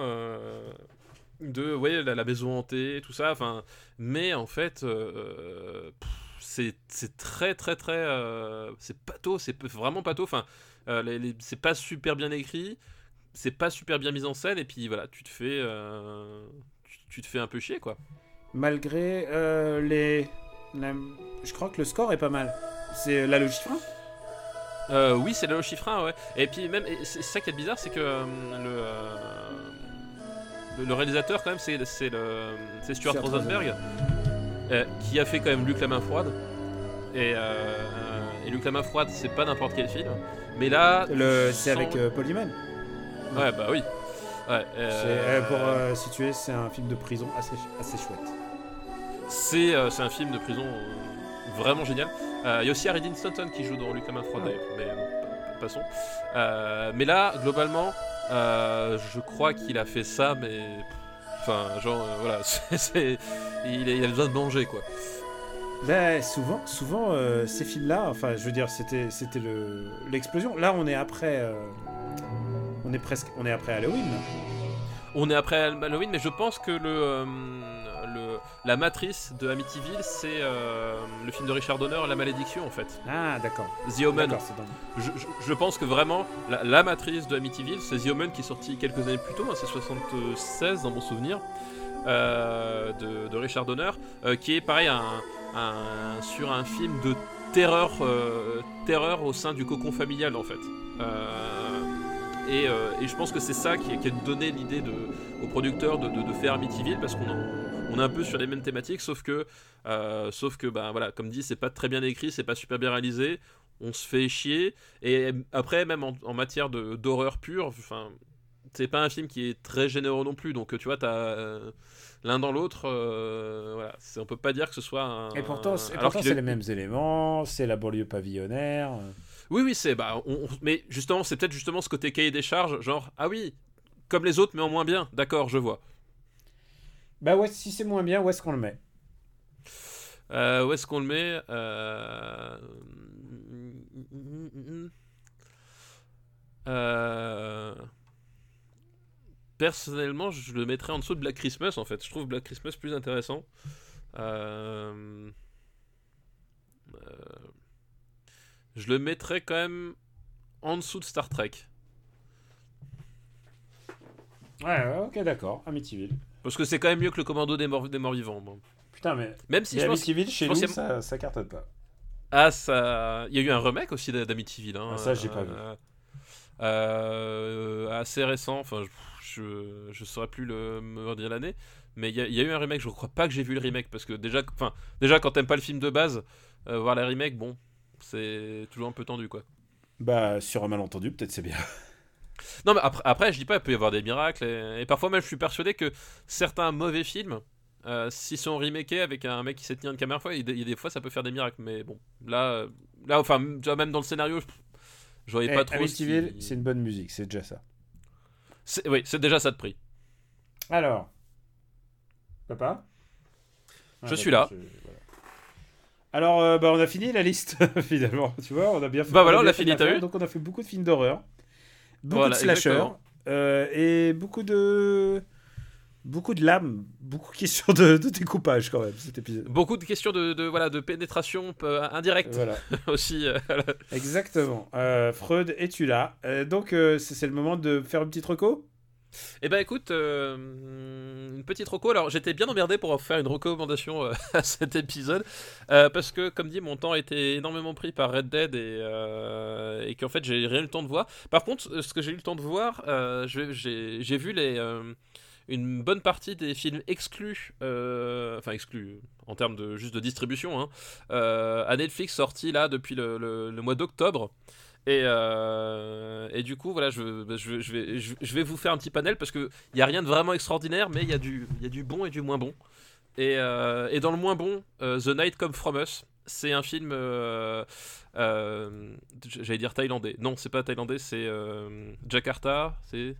de ouais la, la maison hantée tout ça enfin mais en fait euh, c'est très très très euh, c'est pato c'est vraiment pato enfin euh, c'est pas super bien écrit c'est pas super bien mis en scène et puis voilà tu te fais tu, te fais un peu chier quoi Malgré euh, les, la- je crois que le score est pas mal. C'est la logique. Euh, oui, c'est le chiffrin, ouais. Et puis même, c'est ça qui est bizarre, c'est que euh, le, euh, le, réalisateur quand même, c'est c'est le c'est Stuart Rosenberg, euh, qui a fait quand même Luc la main froide. Et, euh, et Luc la main froide, c'est pas n'importe quel film, mais là, Le, c'est avec euh, Paul Newman. Ouais, bah oui. Ouais. Euh, euh, pour euh, situer, c'est un film de prison assez, assez chouette. C'est euh, un film de prison vraiment génial. Il y a aussi Harry Dean Stanton qui joue dans main froide Ah. d'ailleurs, mais bon, pa- passons. Mais là, globalement, je crois qu'il a fait ça, mais enfin, genre voilà, c'est- il, a, il a besoin de manger quoi. Ben, souvent, souvent ces films-là, enfin, je veux dire, c'était, c'était le, l'explosion. Là, on est après, on est presque, on est après Halloween. là. On est après Halloween, mais je pense que le, euh, le la matrice de Amityville, c'est euh, le film de Richard Donner, La Malédiction en fait. Ah, d'accord. The Omen. Dans- Je, je- je pense que vraiment, la, la matrice de Amityville, c'est The Omen qui est sorti quelques années plus tôt, hein, c'est 76 dans mon souvenir, euh, de, de Richard Donner, qui est pareil un, un- sur un film de terreur, terreur au sein du cocon familial en fait. Euh, et, euh, et je pense que c'est ça qui, a- qui a donné l'idée aux producteurs de, de- de faire Amityville parce qu'on on est un peu sur les mêmes thématiques, sauf que, euh, sauf que ben, voilà, comme dit, c'est pas très bien écrit, c'est pas super bien réalisé, on se fait chier. Et après, même en, en matière d'horreur pure, enfin, c'est pas un film qui est très généreux non plus. Donc tu vois, t'as euh, l'un dans l'autre. euh, voilà, on peut pas dire que ce soit un. Et pourtant, c'est, les mêmes éléments, c'est la banlieue pavillonnaire. Oui, oui, c'est. Bah, on- on- mais justement, c'est peut-être justement ce côté cahier des charges, genre, ah oui, comme les autres, mais en moins bien. D'accord, je vois. Bah ouais, si c'est moins bien, où est-ce qu'on le met? Euh, où est-ce qu'on le met? Euh, euh, Personnellement, je le mettrais en dessous de Black Christmas en fait. Je trouve Black Christmas plus intéressant. Euh, euh, Je le mettrais quand même en dessous de Star Trek. Ouais, ouais, ok, d'accord. Amityville. Parce que c'est quand même mieux que le commando des morts, des morts vivants. Putain, mais, Même si je pense Amityville, chez je nous, ça, ça cartonne pas. Ah, ça. Il y a eu un remake aussi d'A- d'Amityville. Hein, Ah, ça, j'ai pas euh, euh, assez récent. Enfin, je, je saurais plus le, me dire l'année. Mais il y, a- il y a eu un remake. Je crois pas que j'ai vu le remake parce que déjà, enfin, déjà quand t'aimes pas le film de base, euh, voir les remakes, bon, c'est toujours un peu tendu, quoi. Bah, sur un malentendu, peut-être c'est bien. Non, mais après, après, je dis pas, il peut y avoir des miracles. Et, et parfois même, je suis persuadé que certains mauvais films, euh, s'ils sont remakés avec un mec qui sait tenir une caméra, fois, il y a des- il des fois, ça peut faire des miracles. Mais bon, là, euh, là, enfin, même dans le scénario, je, voyais Eh, pas trop. Amityville, si- c'est une bonne musique, c'est déjà ça. c'est- Oui, c'est déjà ça de prix. Alors. Papa? Je suis là. je- voilà. Alors, euh, bah, on a fini la liste, finalement. Tu vois, on a bien fait. Bah voilà, on l'a fait fini, t'as vu Donc, on a fait beaucoup de films d'horreur, beaucoup Voilà, de slashers, euh, et beaucoup de. Beaucoup de lames, beaucoup de questions de, de découpage, quand même, cet épisode. Beaucoup de questions de, de, voilà, de pénétration euh, indirecte Voilà, aussi. exactement. Freud, es-tu là? Donc, c'est c'est le moment de faire une petite reco? Eh ben écoute, euh, une petite reco. Alors j'étais bien emmerdé pour faire une recommandation euh, à cet épisode euh, parce que comme dit mon temps a été énormément pris par Red Dead et, qu'en fait j'ai rien eu le temps de voir. Par contre, ce que j'ai eu le temps de voir, j'ai vu une bonne partie des films exclus, enfin exclus en termes de juste de distribution, hein, à Netflix sortis là depuis le mois d'octobre. Et, euh, et du coup, voilà, je, bah, je, je vais, je, vais vous faire un petit panel parce qu'il n'y a rien de vraiment extraordinaire, mais il y, a du- y a du bon et du moins bon. Et, euh, et dans le moins bon, euh, The Night Come From Us, c'est un film, euh, j'allais dire thaïlandais. Non, c'est pas thaïlandais, c'est euh, Jakarta, c'est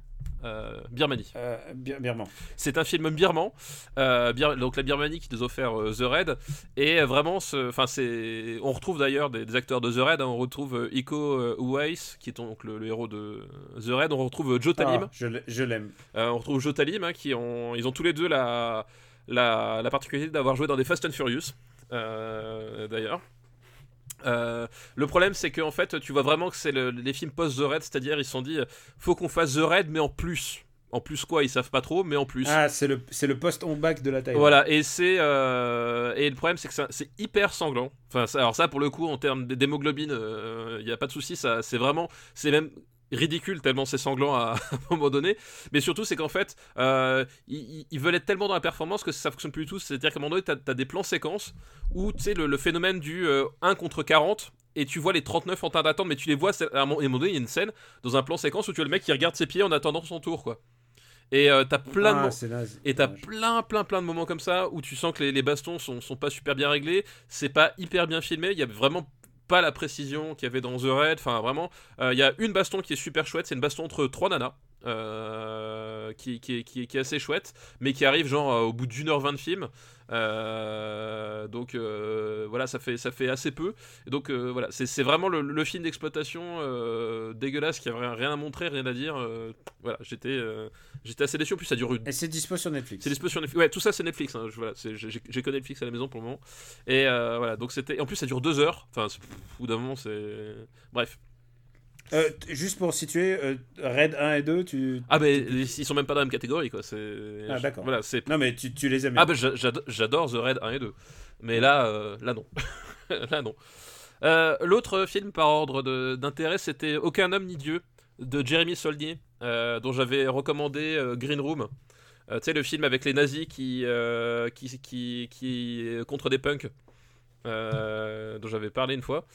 euh, Birmanie. Bir- Birman. C'est un film birman, Bir- donc la Birmanie qui nous a offert The Raid, et vraiment, enfin c'est, on retrouve d'ailleurs des, des acteurs de The Raid, hein. on retrouve Iko Uwais, qui est donc le, le héros de The Raid, on retrouve Joe Talim, Ah, je l'ai- je l'aime. on retrouve Joe Talim, hein, qui ont, ils ont tous les deux la, la, la particularité d'avoir joué dans des Fast and Furious, d'ailleurs. Euh, le problème, c'est qu'en fait, tu vois vraiment que c'est le- les films post The Raid, c'est-à-dire ils se sont dit, euh, faut qu'on fasse The Raid, mais en plus. En plus quoi, ils savent pas trop, mais en plus. Ah, c'est le, c'est le post-on back de la taille. Voilà, et c'est euh, et le problème c'est que ça- c'est hyper sanglant. Enfin, ça- alors ça pour le coup en termes d'hémoglobine, il n'y a pas de souci, ça c'est vraiment, c'est même ridicule tellement c'est sanglant à, un moment donné. Mais surtout c'est qu'en fait, euh, ils, veulent être tellement dans la performance que ça fonctionne plus du tout. C'est-à-dire qu'à un moment donné, t'as as des plans séquences où tu sais le, le phénomène du euh, 1 contre 40 et tu vois les 39 en train d'attendre, mais tu les vois, à un moment donné, il y a une scène dans un plan séquence où tu vois le mec qui regarde ses pieds en attendant son tour, quoi. Et euh, t'as plein de Ah, et t'as plein, plein, plein de moments comme ça où tu sens que les, les bastons sont, sont pas super bien réglés, c'est pas hyper bien filmé, il y a vraiment pas la précision qu'il y avait dans The Raid, enfin vraiment, euh, il y a une baston qui est super chouette, c'est une baston entre trois nanas. Euh, qui, qui, est- qui, est- qui est assez chouette, mais qui arrive genre euh, au bout d'une heure vingt de film. Euh, donc euh, voilà, ça fait, ça fait assez peu. Et donc voilà, c'est vraiment le, le film d'exploitation dégueulasse qui a rien, à montrer, rien à dire. voilà, j'étais j'étais assez déçu. En plus, ça dure une Et c'est dispo sur Netflix. c'est dispo sur Netflix. Ouais, tout ça c'est Netflix. Hein. Voilà, j'ai que Netflix à la maison pour le moment. Et voilà, donc c'était. En plus, ça dure deux heures. Enfin, au bout d'un moment, c'est. Bref. Euh, juste pour situer, euh, Raid 1 et 2, tu. Ah, mais ils sont même pas dans la même catégorie, quoi. Ah, d'accord. Voilà. Non, mais tu, tu les aimes. Ah, bah j'a- j'ado- j'adore The Raid 1 et 2. Mais là, euh, là non. là non. Euh, L'autre film par ordre d'intérêt, c'était Aucun homme ni Dieu de Jeremy Saulnier, euh, dont j'avais recommandé Green Room. Tu sais, le film avec les nazis qui, qui, qui, qui contre des punks, dont j'avais parlé une fois.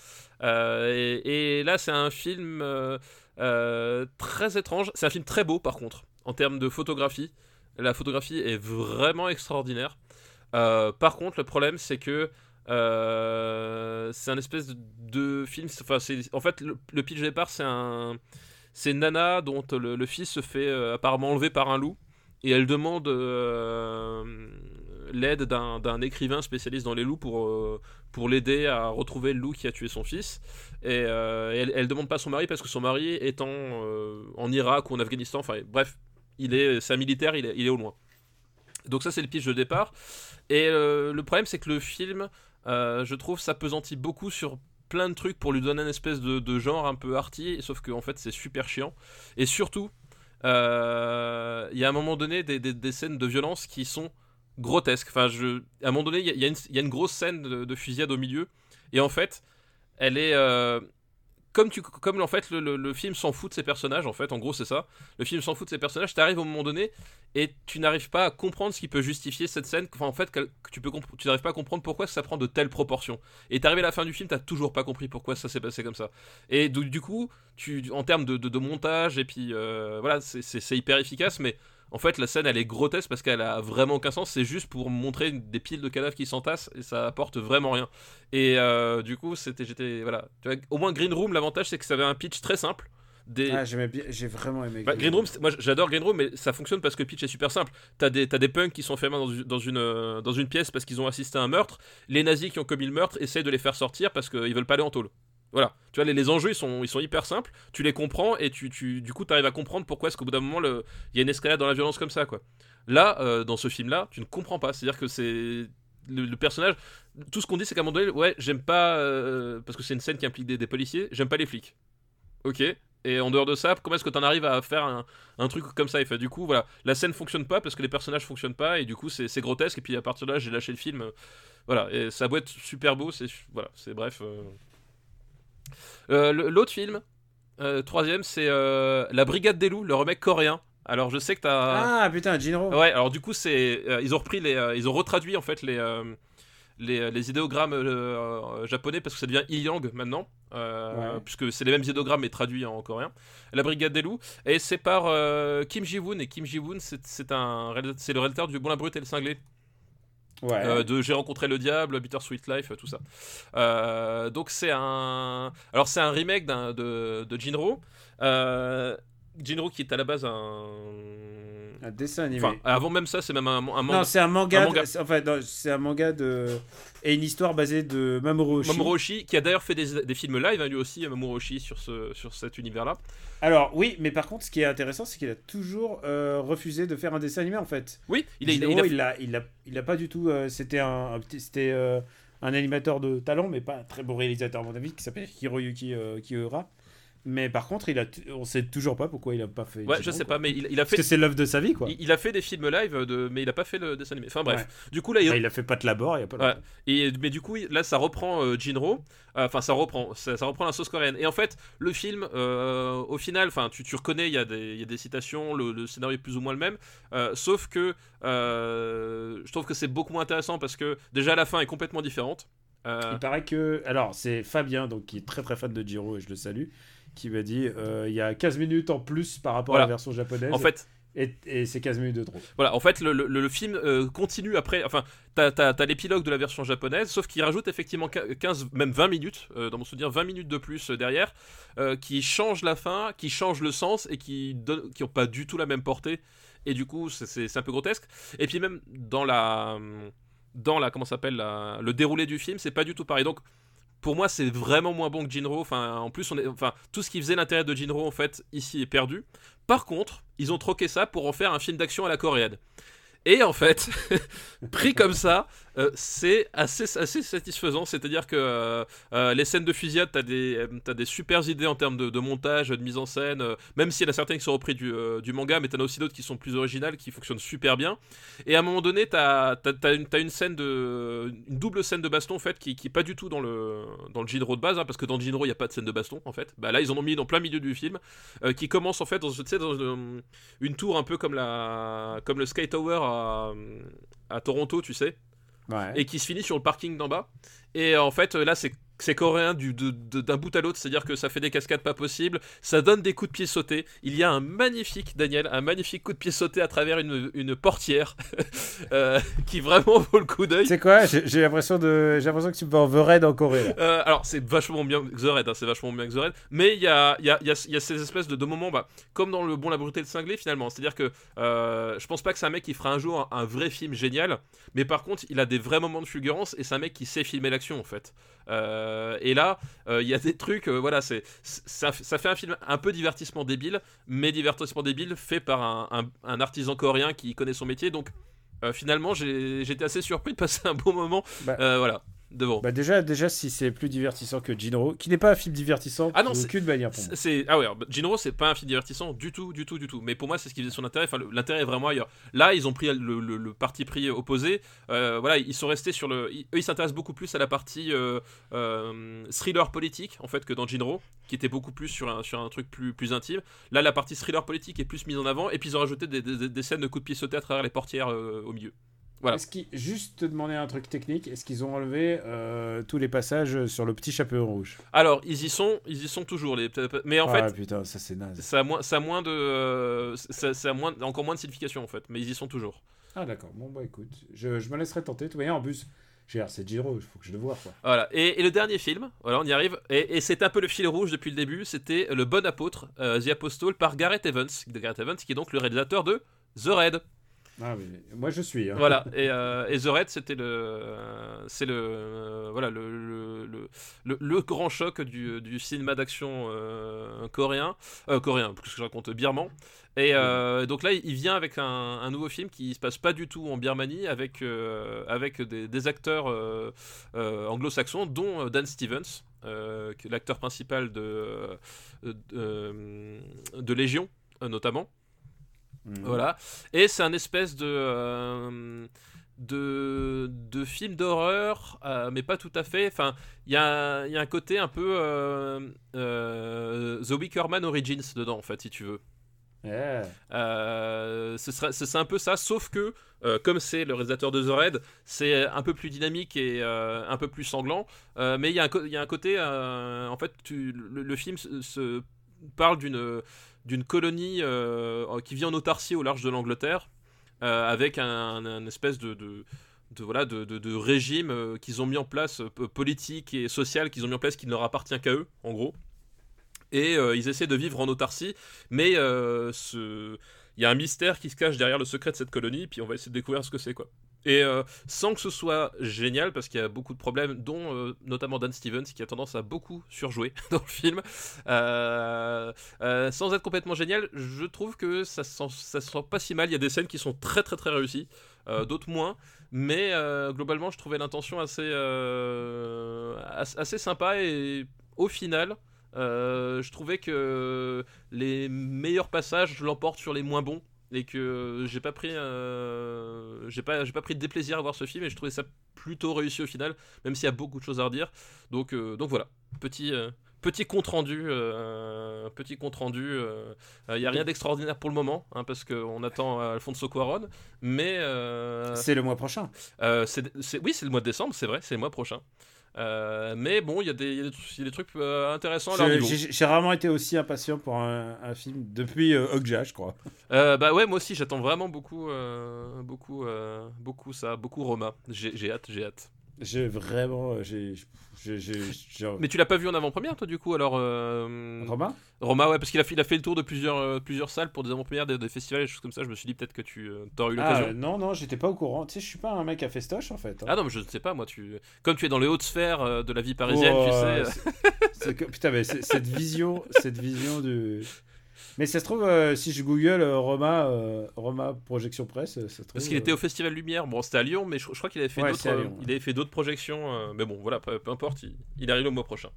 Euh, et, là, c'est un film euh, euh, très étrange. C'est un film très beau, par contre, en termes de photographie. La photographie est vraiment extraordinaire. Euh, par contre, le problème, c'est que euh, c'est un espèce de, film. En fait le, le pitch départ, c'est un, nana dont le, fils se fait euh, apparemment enlever par un loup et elle demande euh, l'aide d'un, écrivain spécialiste dans les loups pour euh, pour l'aider à retrouver le loup qui a tué son fils. Et, euh, et elle, elle demande pas son mari parce que son mari euh, en Irak ou en Afghanistan. Enfin, bref, il est, c'est un militaire, il est, il est au loin. Donc ça c'est le pitch de départ. Et euh, le problème c'est que le film, euh, je trouve, s'apesantit beaucoup sur plein de trucs pour lui donner une espèce de, de genre un peu arty, sauf qu'en en fait c'est super chiant. Et surtout, euh, il y a à un moment donné des, des- des scènes de violence qui sont grotesques. Enfin, je, à un moment donné, il y a- une- grosse scène de, de fusillade au milieu, et en fait, elle est... euh, comme, tu, comme en fait le, film s'en fout de ses personnages, en fait, en gros c'est ça. Le film s'en fout de ses personnages, t'arrives au moment donné et tu n'arrives pas à comprendre ce qui peut justifier cette scène. Enfin, en fait, tu n'arrives pas à comprendre pourquoi ça prend de telles proportions. Et t'arrives à la fin du film, t'as toujours pas compris pourquoi ça s'est passé comme ça. Et du, coup, tu, en termes de, de- montage et puis euh, voilà, c'est hyper efficace, mais en fait la scène elle est grotesque parce qu'elle a vraiment aucun sens. C'est juste pour montrer des piles de cadavres qui s'entassent et ça apporte vraiment rien. Et euh, du coup, c'était j'étais voilà. Tu vois, au moins Green Room, l'avantage c'est que ça avait un pitch très simple. Des, Ah, j'aimais bien, j'ai vraiment aimé. bah, Green Room, moi j'adore Green Room, mais ça fonctionne parce que le pitch est super simple. T'as des, punks qui sont dans dans, une, euh, dans une pièce parce qu'ils ont assisté à un meurtre. Les nazis qui ont commis le meurtre essayent de les faire sortir parce qu'ils veulent pas aller en tôle. Voilà. Tu vois, les, les enjeux ils sont, ils sont hyper simples. Tu les comprends et tu, tu, du coup t'arrives à comprendre pourquoi est-ce qu'au bout d'un moment il y a une escalade dans la violence comme ça, quoi. Là, euh, dans ce film-là, tu ne comprends pas. C'est-à-dire que c'est. Le, personnage, tout ce qu'on dit, c'est qu'à un moment donné, ouais, j'aime pas. euh, parce que c'est une scène qui implique des, des policiers, j'aime pas les flics. Ok. Et en dehors de ça, comment est-ce que tu en arrives à faire un, un truc comme ça? Et du coup, voilà, la scène fonctionne pas parce que les personnages fonctionnent pas et du coup, c'est c'est grotesque. Et puis à partir de là, j'ai lâché le film. Voilà, et ça doit être super beau. C'est voilà, c'est bref. euh. Euh, L'autre film, euh, troisième, c'est euh, La Brigade des loups, le remake coréen. Alors je sais que t'as. Ah putain, Jinro. Ouais, alors du coup, c'est euh, ils ont repris les, euh, ils ont retraduit en fait les euh, les, les idéogrammes japonais parce que ça devient Iyang maintenant, Ouais. puisque c'est les mêmes idéogrammes mais traduits en coréen. La Brigade des loups et c'est par Kim Ji-woon et Kim Ji-woon c'est un c'est le réalisateur du Bon la brute et le cinglé Euh, de J'ai rencontré le diable, Bitter Sweet Life, tout ça. Euh, donc c'est un, alors c'est un remake de, de Jinro. Euh, Jinro qui est à la base un, Un dessin animé. enfin avant même ça c'est même un, un manga. non, c'est un manga. un Enfin, c'est un manga de et une histoire basée de Mamoru Oshii. Mamoru Oshii, qui a d'ailleurs fait des, des films live, hein, lui aussi, Mamoru Oshii, sur, ce, sur cet univers-là. Alors oui, mais par contre, ce qui est intéressant, c'est qu'il a toujours euh, refusé de faire un dessin animé en fait. Oui, il, a- il, a- il a- il a pas du tout. euh, c'était un, c'était euh, un animateur de talent, mais pas un très bon réalisateur à mon avis, qui s'appelle Hiroyuki Kiura. Mais par contre, il a, on sait toujours pas pourquoi il a pas fait. Ouais, je sais quoi. pas, mais il, il a Parce fait. que c'est l'œuvre de sa vie, quoi. Il, il a fait des films live, de, mais il a pas fait le dessin animé. Enfin bref. Du coup, là, il, Ah, il a fait pas de labor, il y a pas. Ouais. Et, mais du coup, là, ça reprend euh, Jinro. Euh, Enfin, ça reprend, ça, ça reprend la sauce coréenne. Et en fait, le film, euh, au final, enfin, tu, tu reconnais, il y, a des- y a des citations, le, le scénario est plus ou moins le même. Euh, sauf que euh, je trouve que c'est beaucoup moins intéressant parce que déjà la fin est complètement différente. Il paraît que. Alors, c'est Fabien, donc, qui est très très fan de Jiro, et je le salue, qui m'a dit euh, il y a 15 minutes en plus par rapport Voilà. à la version japonaise. en fait, Et, et c'est 15 minutes de trop. Voilà, en fait, le, le- le film euh, continue après. Enfin, t'as, t'as- t'as l'épilogue de la version japonaise, sauf qu'il rajoute effectivement quin- 15, même 20 minutes, euh, dans mon souvenir, 20 minutes de plus euh, derrière, qui change la fin, qui change le sens et qui donne, qui pas du tout la même portée. Et du coup, c'est, c'est- c'est un peu grotesque. Et puis même dans la, dans la, comment ça s'appelle, la- le déroulé du film, c'est pas du tout pareil. Donc pour moi, c'est vraiment moins bon que Jinro. Enfin, en plus, tout ce qui faisait l'intérêt de Jinro, en fait, ici est perdu. Par contre, ils ont troqué ça pour en faire un film d'action à la coréenne. Et en fait, pris comme ça, euh, c'est assez, assez satisfaisant. C'est-à-dire que euh, euh, les scènes de fusillade, t'as des, t'as des super idées en termes de, montage, de mise en scène, même s'il y en a certaines qui sont repris du, manga, mais t'en as aussi d'autres qui sont plus originales, qui fonctionnent super bien. Et à un moment donné, t'as as, une, t'as une scène de. une double scène de baston, en fait, qui, qui est pas du tout dans le, dans le Jinro de base, hein, parce que dans le Jinro, il n'y a pas de scène de baston, en fait. Bah là, ils en ont mis dans plein milieu du film, qui commence en fait dans, une, tour un peu comme, la, comme le Sky Tower à Toronto, tu sais Et qui se finit sur le parking d'en bas. Et en fait, là, c'est c'est coréen du, d'un bout à l'autre, c'est-à-dire que ça fait des cascades pas possibles, ça donne des coups de pied sautés. Il y a un magnifique, Daniel, un magnifique coup de pied sauté à travers une, une portière euh, qui vraiment vaut le coup d'œil. C'est quoi? J'ai l'impression de, j'ai l'impression que tu me en The Raid en Corée. Euh, alors c'est vachement bien que The Raid, hein, c'est vachement bien que The Raid, mais il y a, il y, a, il y, a, il y a ces espèces de, de moments, bah, comme dans le Bon, la brutalité, le cinglé finalement, c'est-à-dire que euh, je pense pas que c'est un mec qui fera un jour un, un vrai film génial, mais par contre il a des vrais moments de fulgurance et c'est un mec qui sait filmer l'action en fait. Euh, et là, euh, il y a des trucs, euh, voilà, c'est ça, ça fait un film un peu divertissement débile, mais divertissement débile fait par un, un- un artisan coréen qui connaît son métier, donc finalement j'étais assez surpris de passer un bon moment, Bah. voilà, devant. Bah déjà, déjà, si c'est plus divertissant que Jinro, qui n'est pas un film divertissant Ah non, c'est- aucune manière pour. C'est- ah ouais, Jinro c'est pas un film divertissant du tout, du tout, du tout. Mais pour moi c'est ce qui faisait son intérêt. Enfin l'intérêt est vraiment ailleurs. Là ils ont pris le, le- le parti pris opposé. Euh, voilà ils sont restés sur le. ils- eux ils s'intéressent beaucoup plus à la partie euh, euh, thriller politique en fait que dans Jinro, qui était beaucoup plus sur un sur un truc plus plus intime. Là la partie thriller politique est plus mise en avant et puis ils ont rajouté des, des- des scènes de coups de pied sautés à travers les portières au milieu. Voilà. Est-ce qu'ils juste te demander un truc technique Est-ce qu'ils ont enlevé euh, tous les passages sur le petit chapeau rouge? Alors ils y sont, ils y sont toujours les. Mais en Ah, fait putain, ça c'est naze. ça a moins, ça a moins de, euh, ça, ça a moins, encore moins de signification en fait. Mais ils y sont toujours. Ah d'accord. Bon bah écoute, je, je me laisserai tenter. Toute manière, en plus, j'ai c'est Jinro, il faut que je le voie quoi. Voilà. Et, et le dernier film, voilà, on y arrive. Et, et c'est un peu le fil rouge depuis le début. C'était Le Bon Apôtre, euh, The Apostle, par Gareth Evans. Gareth Evans, qui est donc le réalisateur de The Raid. Ah moi je suis. hein. Voilà. Et, euh, et The Raid, c'était le, euh, c'est le, euh, voilà, le, le, le, le- grand choc du, du cinéma d'action euh, coréen, coréen, plus que je raconte, birman. Et donc là, il vient avec un, un nouveau film qui se passe pas du tout en Birmanie, avec, avec des, des acteurs anglo-saxons, dont Dan Stevens. l'acteur principal de, de, de Légion, notamment. Mhm. Voilà. Et c'est un espèce de. euh, de, de film d'horreur, euh, mais pas tout à fait. Enfin, il y y a un côté un peu euh, euh, The Wicker Man Origins dedans, en fait, si tu veux. Ouais. Euh, ce serait, ce serait un peu ça, sauf que, euh, comme c'est le réalisateur de The Raid, c'est un peu plus dynamique et euh, un peu plus sanglant. Mais il y, y a un côté, en fait, tu- le, le film se, se parle d'une d'une colonie euh, qui vit en autarcie au large de l'Angleterre, euh, avec un, espèce de, voilà, de, régime euh, qu'ils ont mis en place, politique et social, qu'ils ont mis en place, qui ne leur appartient qu'à eux, en gros. Et ils essaient de vivre en autarcie, mais il y a un mystère qui se cache derrière le secret de cette colonie, puis on va essayer de découvrir ce que c'est, quoi. Et euh, sans que ce soit génial, parce qu'il y a beaucoup de problèmes, dont euh, notamment Dan Stevens, qui a tendance à beaucoup surjouer dans le film, euh, sans être complètement génial, je trouve que ça se sent, ça se sent pas si mal. Il y a des scènes qui sont très très très réussies, euh, d'autres moins, mais globalement, je trouvais l'intention assez, as- assez sympa et au final. je trouvais que les meilleurs passages l'emportent sur les moins bons et que j'ai pas pris euh, j'ai pas j'ai pas pris de déplaisir à voir ce film et je trouvais ça plutôt réussi au final même s'il y a beaucoup de choses à redire donc euh, donc voilà petit euh, petit compte rendu euh, petit compte rendu il y a rien d'extraordinaire pour le moment hein, parce qu'on attend Alfonso Cuarón mais euh, C'est le mois prochain. euh, c'est, c'est- oui, c'est le mois de décembre, c'est vrai, c'est le mois prochain. Euh, mais bon, il y, a des- y y a trucs euh, intéressants à leur Je- niveau. J'ai rarement été aussi impatient pour un, un film depuis euh, Okja, je crois. Euh, bah ouais, moi aussi, j'attends vraiment beaucoup, beaucoup, beaucoup ça, beaucoup Roma. J'ai hâte, j'ai hâte. J'ai vraiment. J'ai. j'ai- j'ai- Mais tu l'as pas vu en avant-première, toi, du coup, alors euh, Romain? Roma, ouais, parce qu'il a fait, il a fait le tour de plusieurs, euh, plusieurs salles pour des avant-premières, des, des festivals et des choses comme ça. Je me suis dit peut-être que tu euh, t'aurais eu Ah, l'occasion. euh, non, non, j'étais pas au courant. Tu sais, je suis pas un mec à festoche en fait. hein. Ah non, mais je ne sais pas, moi, tu, comme tu es dans les hautes sphères euh, de la vie parisienne, Oh, tu sais. c'est- c'est que- putain, mais c'est- cette vision, cette vision du. Mais ça se trouve, euh, si je google euh, Roma, euh, Roma projection presse, euh, ça se trouve. Parce qu'il était au Festival Lumière. Bon, c'était à Lyon, mais je, je crois qu'il avait fait Ouais, d'autres. Lyon, ouais. Il avait fait d'autres projections. mais bon, voilà, peu, peu importe. Il, il arrive le mois prochain.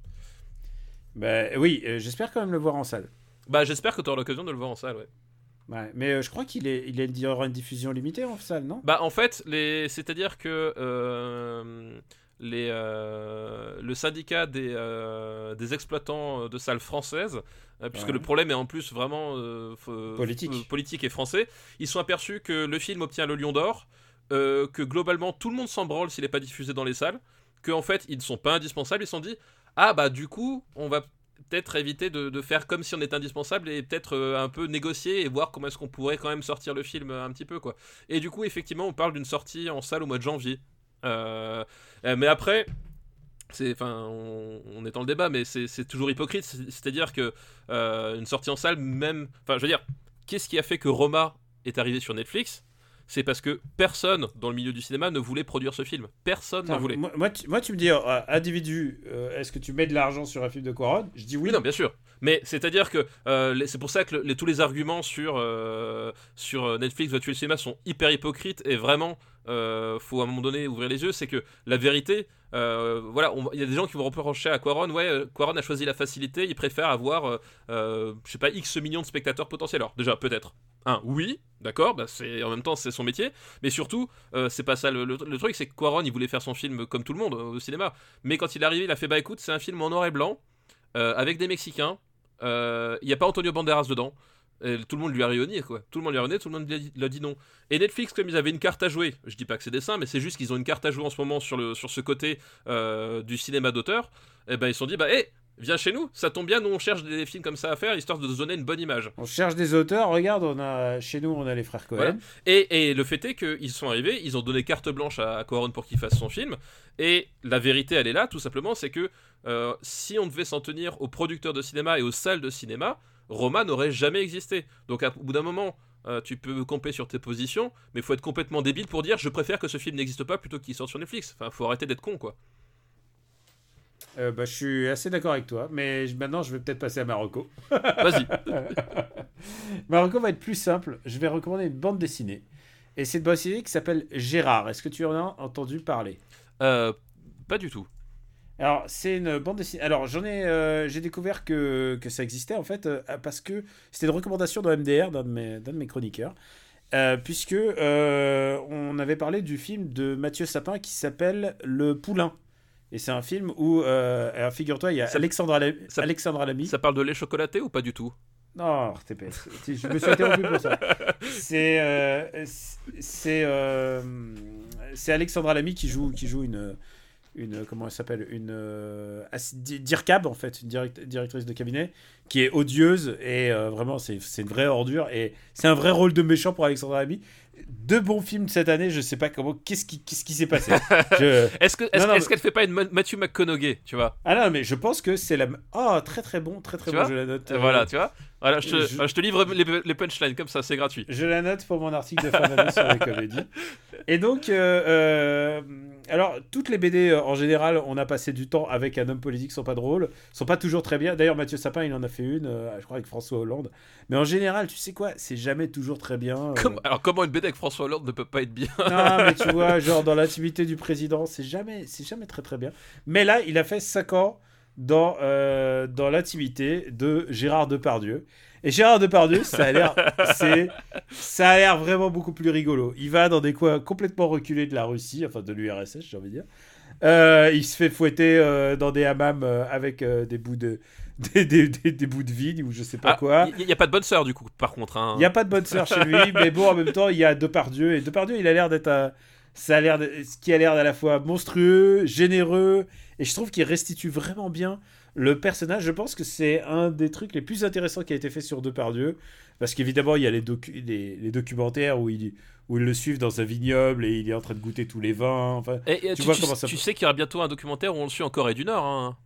Bah, oui, j'espère quand même le voir en salle. Bah, j'espère que tu auras l'occasion de le voir en salle. Ouais. Ouais, mais euh, je crois qu'il est, il est- il aura une diffusion limitée en salle, non? Bah, en fait, les, c'est-à-dire que euh, les, euh, le syndicat des, euh, des exploitants de salles françaises, euh, puisque Ouais. le problème est en plus vraiment Politique. et français, ils sont aperçus que le film obtient le Lion d'Or, que globalement tout le monde s'en branle s'il n'est pas diffusé dans les salles, que en fait ils ne sont pas indispensables, ils se sont dit ah bah du coup on va peut-être éviter de, de faire comme si on était indispensable et peut-être euh, un peu négocier et voir comment est-ce qu'on pourrait quand même sortir le film euh, un petit peu quoi. Et du coup effectivement on parle d'une sortie en salle au mois de janvier. Euh, mais après c'est enfin on, on est dans le débat mais c'est toujours hypocrite. C'est- c'est-à-dire que euh, une sortie en salle même enfin je veux dire qu'est-ce qui a fait que Roma est arrivé sur Netflix? C'est parce que personne dans le milieu du cinéma ne voulait produire ce film. Personne n'en voulait. moi, moi, tu, moi, tu me dis, euh, individu, euh, est-ce que tu mets de l'argent sur un film de Quaron? Je dis oui. Non, bien sûr. Mais c'est-à-dire que euh, c'est pour ça que le- les- tous les arguments sur, sur Netflix va tuer le cinéma sont hyper hypocrites et vraiment, euh, faut à un moment donné ouvrir les yeux. C'est que la vérité, euh, voilà, il y a des gens qui vont reprocher à Quaron, ouais, euh, Quaron a choisi la facilité, il préfère avoir, euh, euh, je sais pas, X millions de spectateurs potentiels. Alors, déjà, peut-être. Un, oui, d'accord, bah en même temps c'est son métier, mais surtout euh, c'est pas ça le, truc, c'est que Quaron il voulait faire son film comme tout le monde euh, au cinéma, mais quand il est arrivé il a fait bah écoute c'est un film en noir et blanc euh, avec des Mexicains, euh, il n'y a pas Antonio Banderas dedans. Et tout le monde lui a rayonné, quoi. Tout le monde lui a rayonné, tout le monde lui a dit, lui a dit non. Et Netflix, comme ils avaient une carte à jouer, je dis pas que c'est des saints, mais c'est juste qu'ils ont une carte à jouer en ce moment sur, le, sur ce côté euh, du cinéma d'auteur, et ben ils se sont dit, bah hé, viens chez nous, ça tombe bien, nous on cherche des films comme ça à faire, histoire de se donner une bonne image. On cherche des auteurs. Regarde, on a chez nous, on a les frères Cohen. Voilà. Et, et le fait est qu'ils sont arrivés, ils ont donné carte blanche à, à pour qu'il fasse son film. Et la vérité, elle est là, tout simplement, c'est que euh, si on devait s'en tenir aux producteurs de cinéma et aux salles de cinéma, Roma n'aurait jamais existé. Donc à- au bout d'un moment, euh, tu peux camper sur tes positions, mais il faut être complètement débile pour dire je préfère que ce film n'existe pas plutôt qu'il sorte sur Netflix. Enfin, faut arrêter d'être con, quoi. Euh, bah, je suis assez d'accord avec toi, mais maintenant je vais peut-être passer à Marocco. Vas-y. Marocco va être plus simple. Je vais recommander une bande dessinée. Et c'est une bande dessinée qui s'appelle Gérard. Est-ce que tu en as entendu parler? Euh, pas du tout. Alors, c'est une bande dessinée. Alors, j'en ai, euh, j'ai découvert que, que ça existait en fait euh, parce que c'était une recommandation dans MDR d'un de mes, d'un de mes chroniqueurs. Euh, puisque euh, on avait parlé du film de Mathieu Sapin qui s'appelle Le Poulain. Et c'est un film où, alors figure-toi, il y a Ça- Alexandra, ça- Alexandra Lamy. Ça parle de lait chocolaté ou pas du tout? Non, TPS. Je me suis interrompu pour ça. C'est c'est c'est Alexandra Lamy qui joue qui joue une une comment elle s'appelle une euh, dircab en fait une direct- directrice de cabinet qui est odieuse et euh, vraiment c'est une vraie ordure et c'est un vrai rôle de méchant pour Alexandra Lamy. Deux bons films cette année, je sais pas comment qu'est-ce qui qu'est-ce qui s'est passé? Je- Est-ce que est-ce qu'elle fait pas une Ma- Matthew McConaughey, tu vois? Ah non, mais je pense que c'est la oh très très bon, très très Tu bon, je la note. Euh, Voilà, tu vois? Voilà, je te, je- te livre les, les punchlines comme ça, c'est gratuit. Je la note pour mon article de fin d'année sur les comédies. Et donc, euh, alors, toutes les BD, euh, en général, on a passé du temps avec un homme politique, sont pas drôles, sont pas toujours très bien. D'ailleurs, Mathieu Sapin, il en a fait une, euh, je crois, avec François Hollande. Mais en général, tu sais quoi, c'est jamais toujours très bien. euh. Comme- alors, comment une BD avec François Hollande ne peut pas être bien? Non, mais tu vois, genre dans l'intimité du président, c'est jamais, c'est jamais très très bien. Mais là, il a fait 5 ans dans, euh, dans l'intimité de Gérard Depardieu. Et Gérard Depardieu, ça a l'air, c'est, ça a l'air vraiment beaucoup plus rigolo. Il va dans des coins complètement reculés de la Russie, enfin de l'URSS, j'ai envie de dire. Euh, il se fait fouetter euh, dans des hammams euh, avec des bouts de, des, des, des- des bouts de vide ou je sais pas Ah, quoi. Il n'y a pas de bonne sœur du coup, par contre. hein. Il n'y a pas de bonne sœur chez lui, mais bon, en même temps, il y a Depardieu. Et Depardieu, il a l'air d'être un. Ça a l'air de- ce qui a l'air à la fois monstrueux, généreux, et je trouve qu'il restitue vraiment bien le personnage. Je pense que c'est un des trucs les plus intéressants qui a été fait sur Depardieu, parce qu'évidemment, il y a les, docu- les, les documentaires où ils, où ils le suivent dans un vignoble et il est en train de goûter tous les vins. Enfin, Et, et Tu tu, vois tu- comment ça tu sais qu'il y aura bientôt un documentaire où on le suit en Corée du Nord. hein.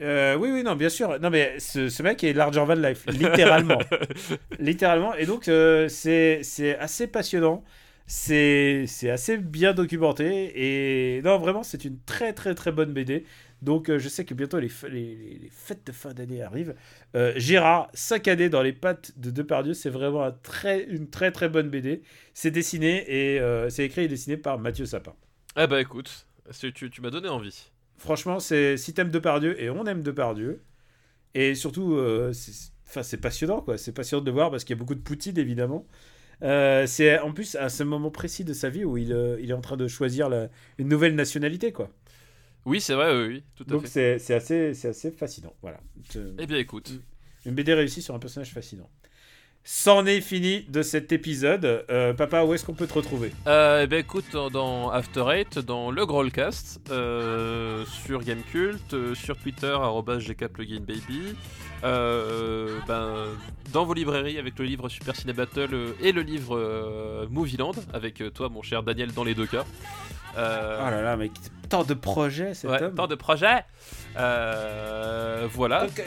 Euh, oui, oui, non, bien sûr. Non, mais ce, ce mec est larger van life, littéralement. littéralement. Et donc, euh, c'est assez passionnant. C'est c'est assez bien documenté. Et non, vraiment, c'est une très, très, très bonne BD. Donc, euh, je sais que bientôt les, fêtes de fin d'année arrivent. Euh, Gérard, 5 années dans les pattes de Depardieu, c'est vraiment un très, une très, très bonne BD. C'est dessiné et euh, c'est écrit et dessiné par Mathieu Sapin. Eh bah écoute, tu, tu m'as donné envie. Franchement, c'est si t'aimes Depardieu et on aime Depardieu, et surtout, euh, c'est passionnant quoi. C'est passionnant de voir parce qu'il y a beaucoup de Poutine évidemment. Euh, c'est en plus à ce moment précis de sa vie où il, euh, il est en train de choisir la- une nouvelle nationalité quoi. Oui, c'est vrai, oui, oui, tout à Donc fait. c'est c'est assez, c'est assez fascinant. Voilà. Eh bien écoute, Une BD réussie sur un personnage fascinant. C'en est fini de cet épisode. Euh, papa, où est-ce qu'on peut te retrouver? Euh, eh ben écoute, dans, After Eight, dans le Growlcast, euh, sur Gamecult, euh, sur Twitter, gkpluginbaby, ben, dans vos librairies avec le livre Super Ciné Battle et le livre Movieland, avec toi, mon cher Daniel, dans les deux cas. Euh, Oh là là, mais tant de projets cet ouais, homme. tant de projets. Euh, voilà. Donc,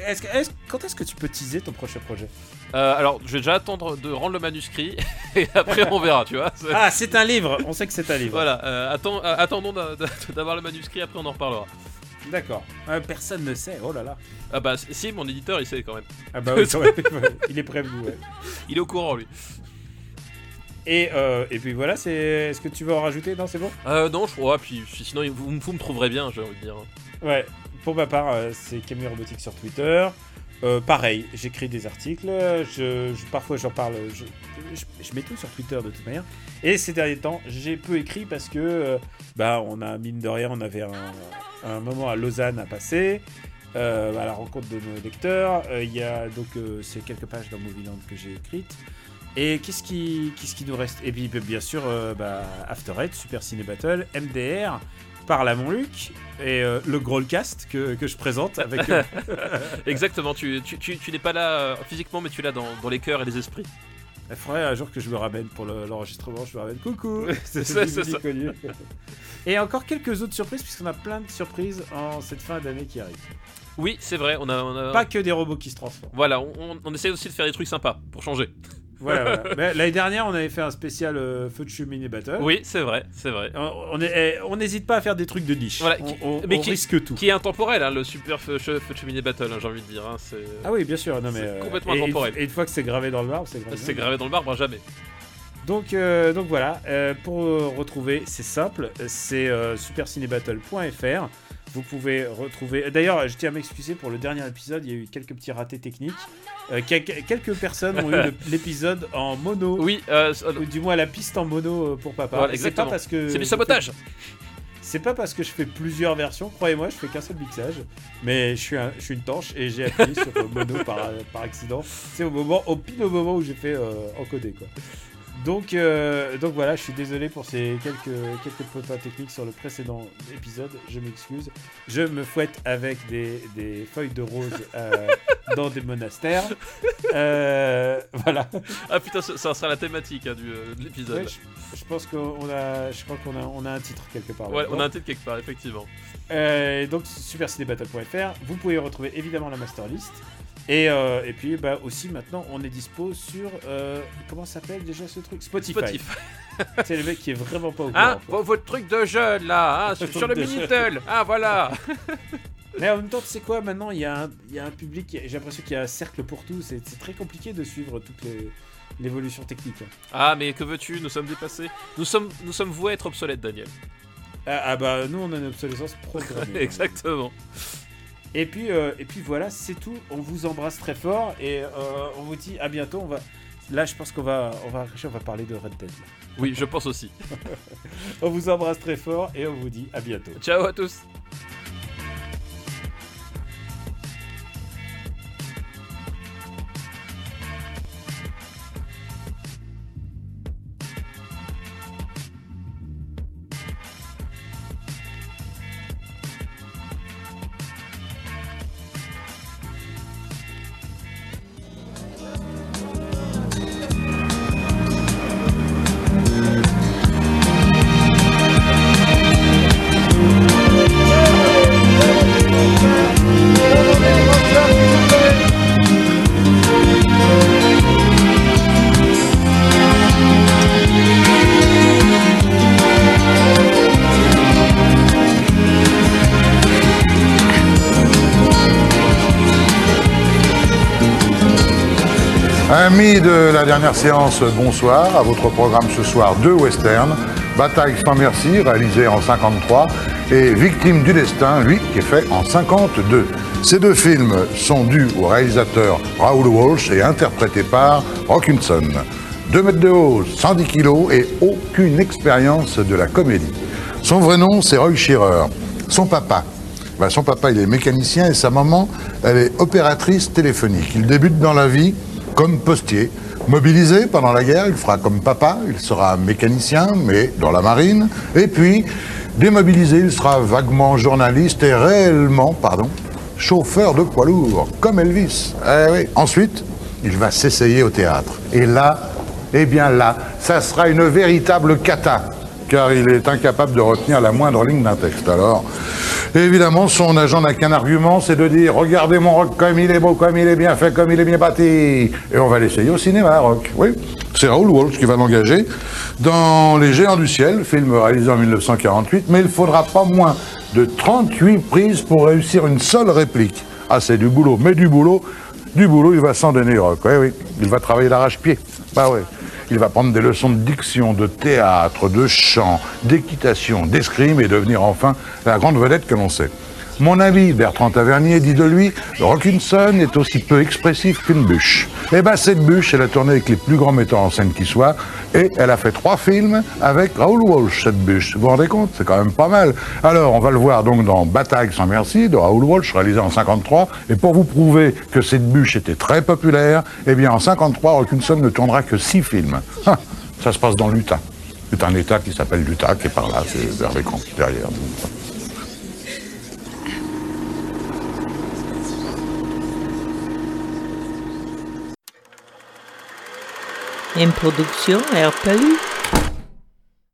quand est-ce que tu peux teaser ton prochain projet? Euh, alors, je vais déjà attendre de rendre le manuscrit et après on verra, tu vois. Ah, c'est un livre. On sait que c'est un livre. Voilà, attendons d'a- d'a- d'avoir le manuscrit, après on en reparlera. D'accord. Personne ne sait. Oh là là. Ah bah si, mon éditeur il sait quand même. Ah bah oui, quand même. il est prévenu. Ouais. Il est au courant lui. Et, euh, et puis voilà, c'est. Est-ce que tu veux en rajouter? Non, c'est bon? Euh, non, je crois, puis sinon vous, vous me trouverez bien, j'ai envie de dire. Ouais. Pour ma part, euh, c'est Camille Robotique sur Twitter. Euh, pareil, j'écris des articles. Je, je- parfois, j'en parle. Je, je, je mets tout sur Twitter de toute manière. Et ces derniers temps, j'ai peu écrit parce que, euh, bah, on a mine de rien, on avait un, un moment à Lausanne à passer. euh, à la rencontre de nos lecteurs. Il y a donc euh, ces quelques pages dans Movieland que j'ai écrites. Et qu'est-ce qui, qu'est-ce qui nous reste? Et puis bien sûr, euh, bah, After Eight, Super Ciné Battle, MDR, Parle à mon Luc et euh, le Growlcast que, que je présente avec. euh, Exactement, tu, tu, tu, tu n'es pas là euh, physiquement, mais tu es là dans, dans les cœurs et les esprits. Il faudrait un jour que je me ramène pour le- l'enregistrement. je me ramène. Coucou C'est C'est- c'est c'est ça. connu. Et encore quelques autres surprises, puisqu'on a plein de surprises en cette fin d'année qui arrive. Oui, c'est vrai, on a. On a... Pas que des robots qui se transforment. Voilà, on, on, on essaie aussi de faire des trucs sympas pour changer. Voilà, L'année dernière, on avait fait un spécial euh, Feu de Cheminée Battle. Oui, c'est vrai, c'est vrai. On- eh, n'hésite pas à faire des trucs de niche. Voilà, on qui- on- mais on qui- risque tout. Qui est intemporel, hein, le super feu, feu de cheminée battle, hein, j'ai envie de dire. hein, Ah oui, bien sûr. Non, mais, euh, complètement et- intemporel. Et une fois que c'est gravé dans le marbre, c'est gravé. c'est gravé dans le marbre, jamais. Donc, euh, donc voilà, euh, pour retrouver, c'est simple, c'est supercinébattle.fr. vous pouvez retrouver. D'ailleurs, je tiens à m'excuser pour le dernier épisode. Il y a eu quelques petits ratés techniques. Euh, quel- quelques personnes ont eu l'épisode en mono. Oui, euh, Ou du moins la piste en mono euh, pour papa. Voilà, Et c'est pas exactement. parce que c'est du sabotage. C'est pas parce que je fais plusieurs versions, croyez-moi, je fais qu'un seul mixage. Mais je suis, un- je suis une torche et j'ai appuyé sur euh, mono par, par accident. C'est au moment, au pile au moment où j'ai fait euh, encoder quoi. Donc, euh, donc voilà, je suis désolé pour ces quelques, quelques techniques sur le précédent épisode. Je m'excuse. Je me fouette avec des, des feuilles de rose euh, dans des monastères. Euh, voilà. Ah putain, ça, ça sera la thématique hein, du, de l'épisode. Ouais, je, je pense qu'on a, je crois qu'on a, on a un titre quelque part. Ouais, on a un titre quelque part, effectivement. Donc supercinébattle.fr, vous pouvez retrouver évidemment la master list. Et, euh, et puis bah, aussi maintenant on est dispo sur euh, comment s'appelle déjà ce truc? Spotify. Spotify. C'est le mec qui est vraiment pas au courant. Ah, quoi. vo- votre truc de jeune là, hein, sur, le Minitel. Ah voilà. Mais en même temps, tu sais quoi Maintenant il y, a un- il y a un public, j'ai l'impression qu'il y a un cercle pour tout. C'est très compliqué de suivre toute les- l'évolution technique. hein. Ah mais que veux-tu? Nous sommes dépassés. Nous sommes, nous sommes voués à être obsolètes, Daniel. Ah, ah bah nous on a une obsolescence programmée. Exactement. Et puis, euh, et puis voilà, c'est tout. On vous embrasse très fort et euh, on vous dit à bientôt. On va... Là, je pense qu'on va, on va, on va parler de Red Dead. Oui, je pense aussi. On vous embrasse très fort et on vous dit à bientôt. Ciao à tous. Dernière séance, bonsoir. À votre programme ce soir, deux westerns. Bataille sans merci, réalisé en 53, et Victime du destin, lui, qui est fait en 52. Ces deux films sont dus au réalisateur Raoul Walsh et interprétés par Rockinson. 2 mètres de haut, 110 kilos et aucune expérience de la comédie. Son vrai nom, c'est Roy Shearer. Son papa, ben, son papa, il est mécanicien et sa maman, elle est opératrice téléphonique. Il débute dans la vie comme postier. Mobilisé pendant la guerre, il fera comme papa, il sera mécanicien, mais dans la marine. Et puis, démobilisé, il sera vaguement journaliste et réellement, pardon, chauffeur de poids lourd, comme Elvis. Eh oui. Ensuite, il va s'essayer au théâtre. Et là, eh bien là, ça sera une véritable cata car il est incapable de retenir la moindre ligne d'un texte. Alors, évidemment, son agent n'a qu'un argument, c'est de dire Regardez mon rock comme il est beau, comme il est bien fait, comme il est bien bâti. Et on va l'essayer au cinéma, rock. Oui, c'est Raoul Walsh qui va l'engager dans Les Géants du Ciel, film réalisé en 1948, mais il faudra pas moins de 38 prises pour réussir une seule réplique. Ah, c'est du boulot, mais du boulot, du boulot, il va s'en donner, rock. Oui, oui, il va travailler l'arrache-pied. Bah ouais. Il va prendre des leçons de diction, de théâtre, de chant, d'équitation, d'escrime et devenir enfin la grande vedette que l'on sait. Mon ami Bertrand Tavernier dit de lui Rockinson est aussi peu expressif qu'une bûche. Eh ben cette bûche, elle a tourné avec les plus grands metteurs en scène qui soient et elle a fait trois films avec Raoul Walsh, cette bûche. Vous vous rendez compte? C'est quand même pas mal. Alors, on va le voir donc dans Bataille sans merci de Raoul Walsh, réalisé en 53. Et pour vous prouver que cette bûche était très populaire, eh bien en 53, Rockinson ne tournera que six films. Ça se passe dans l'Utah. C'est un État qui s'appelle l'Utah, qui est par là, c'est vers l'écran, derrière. Une production RPU.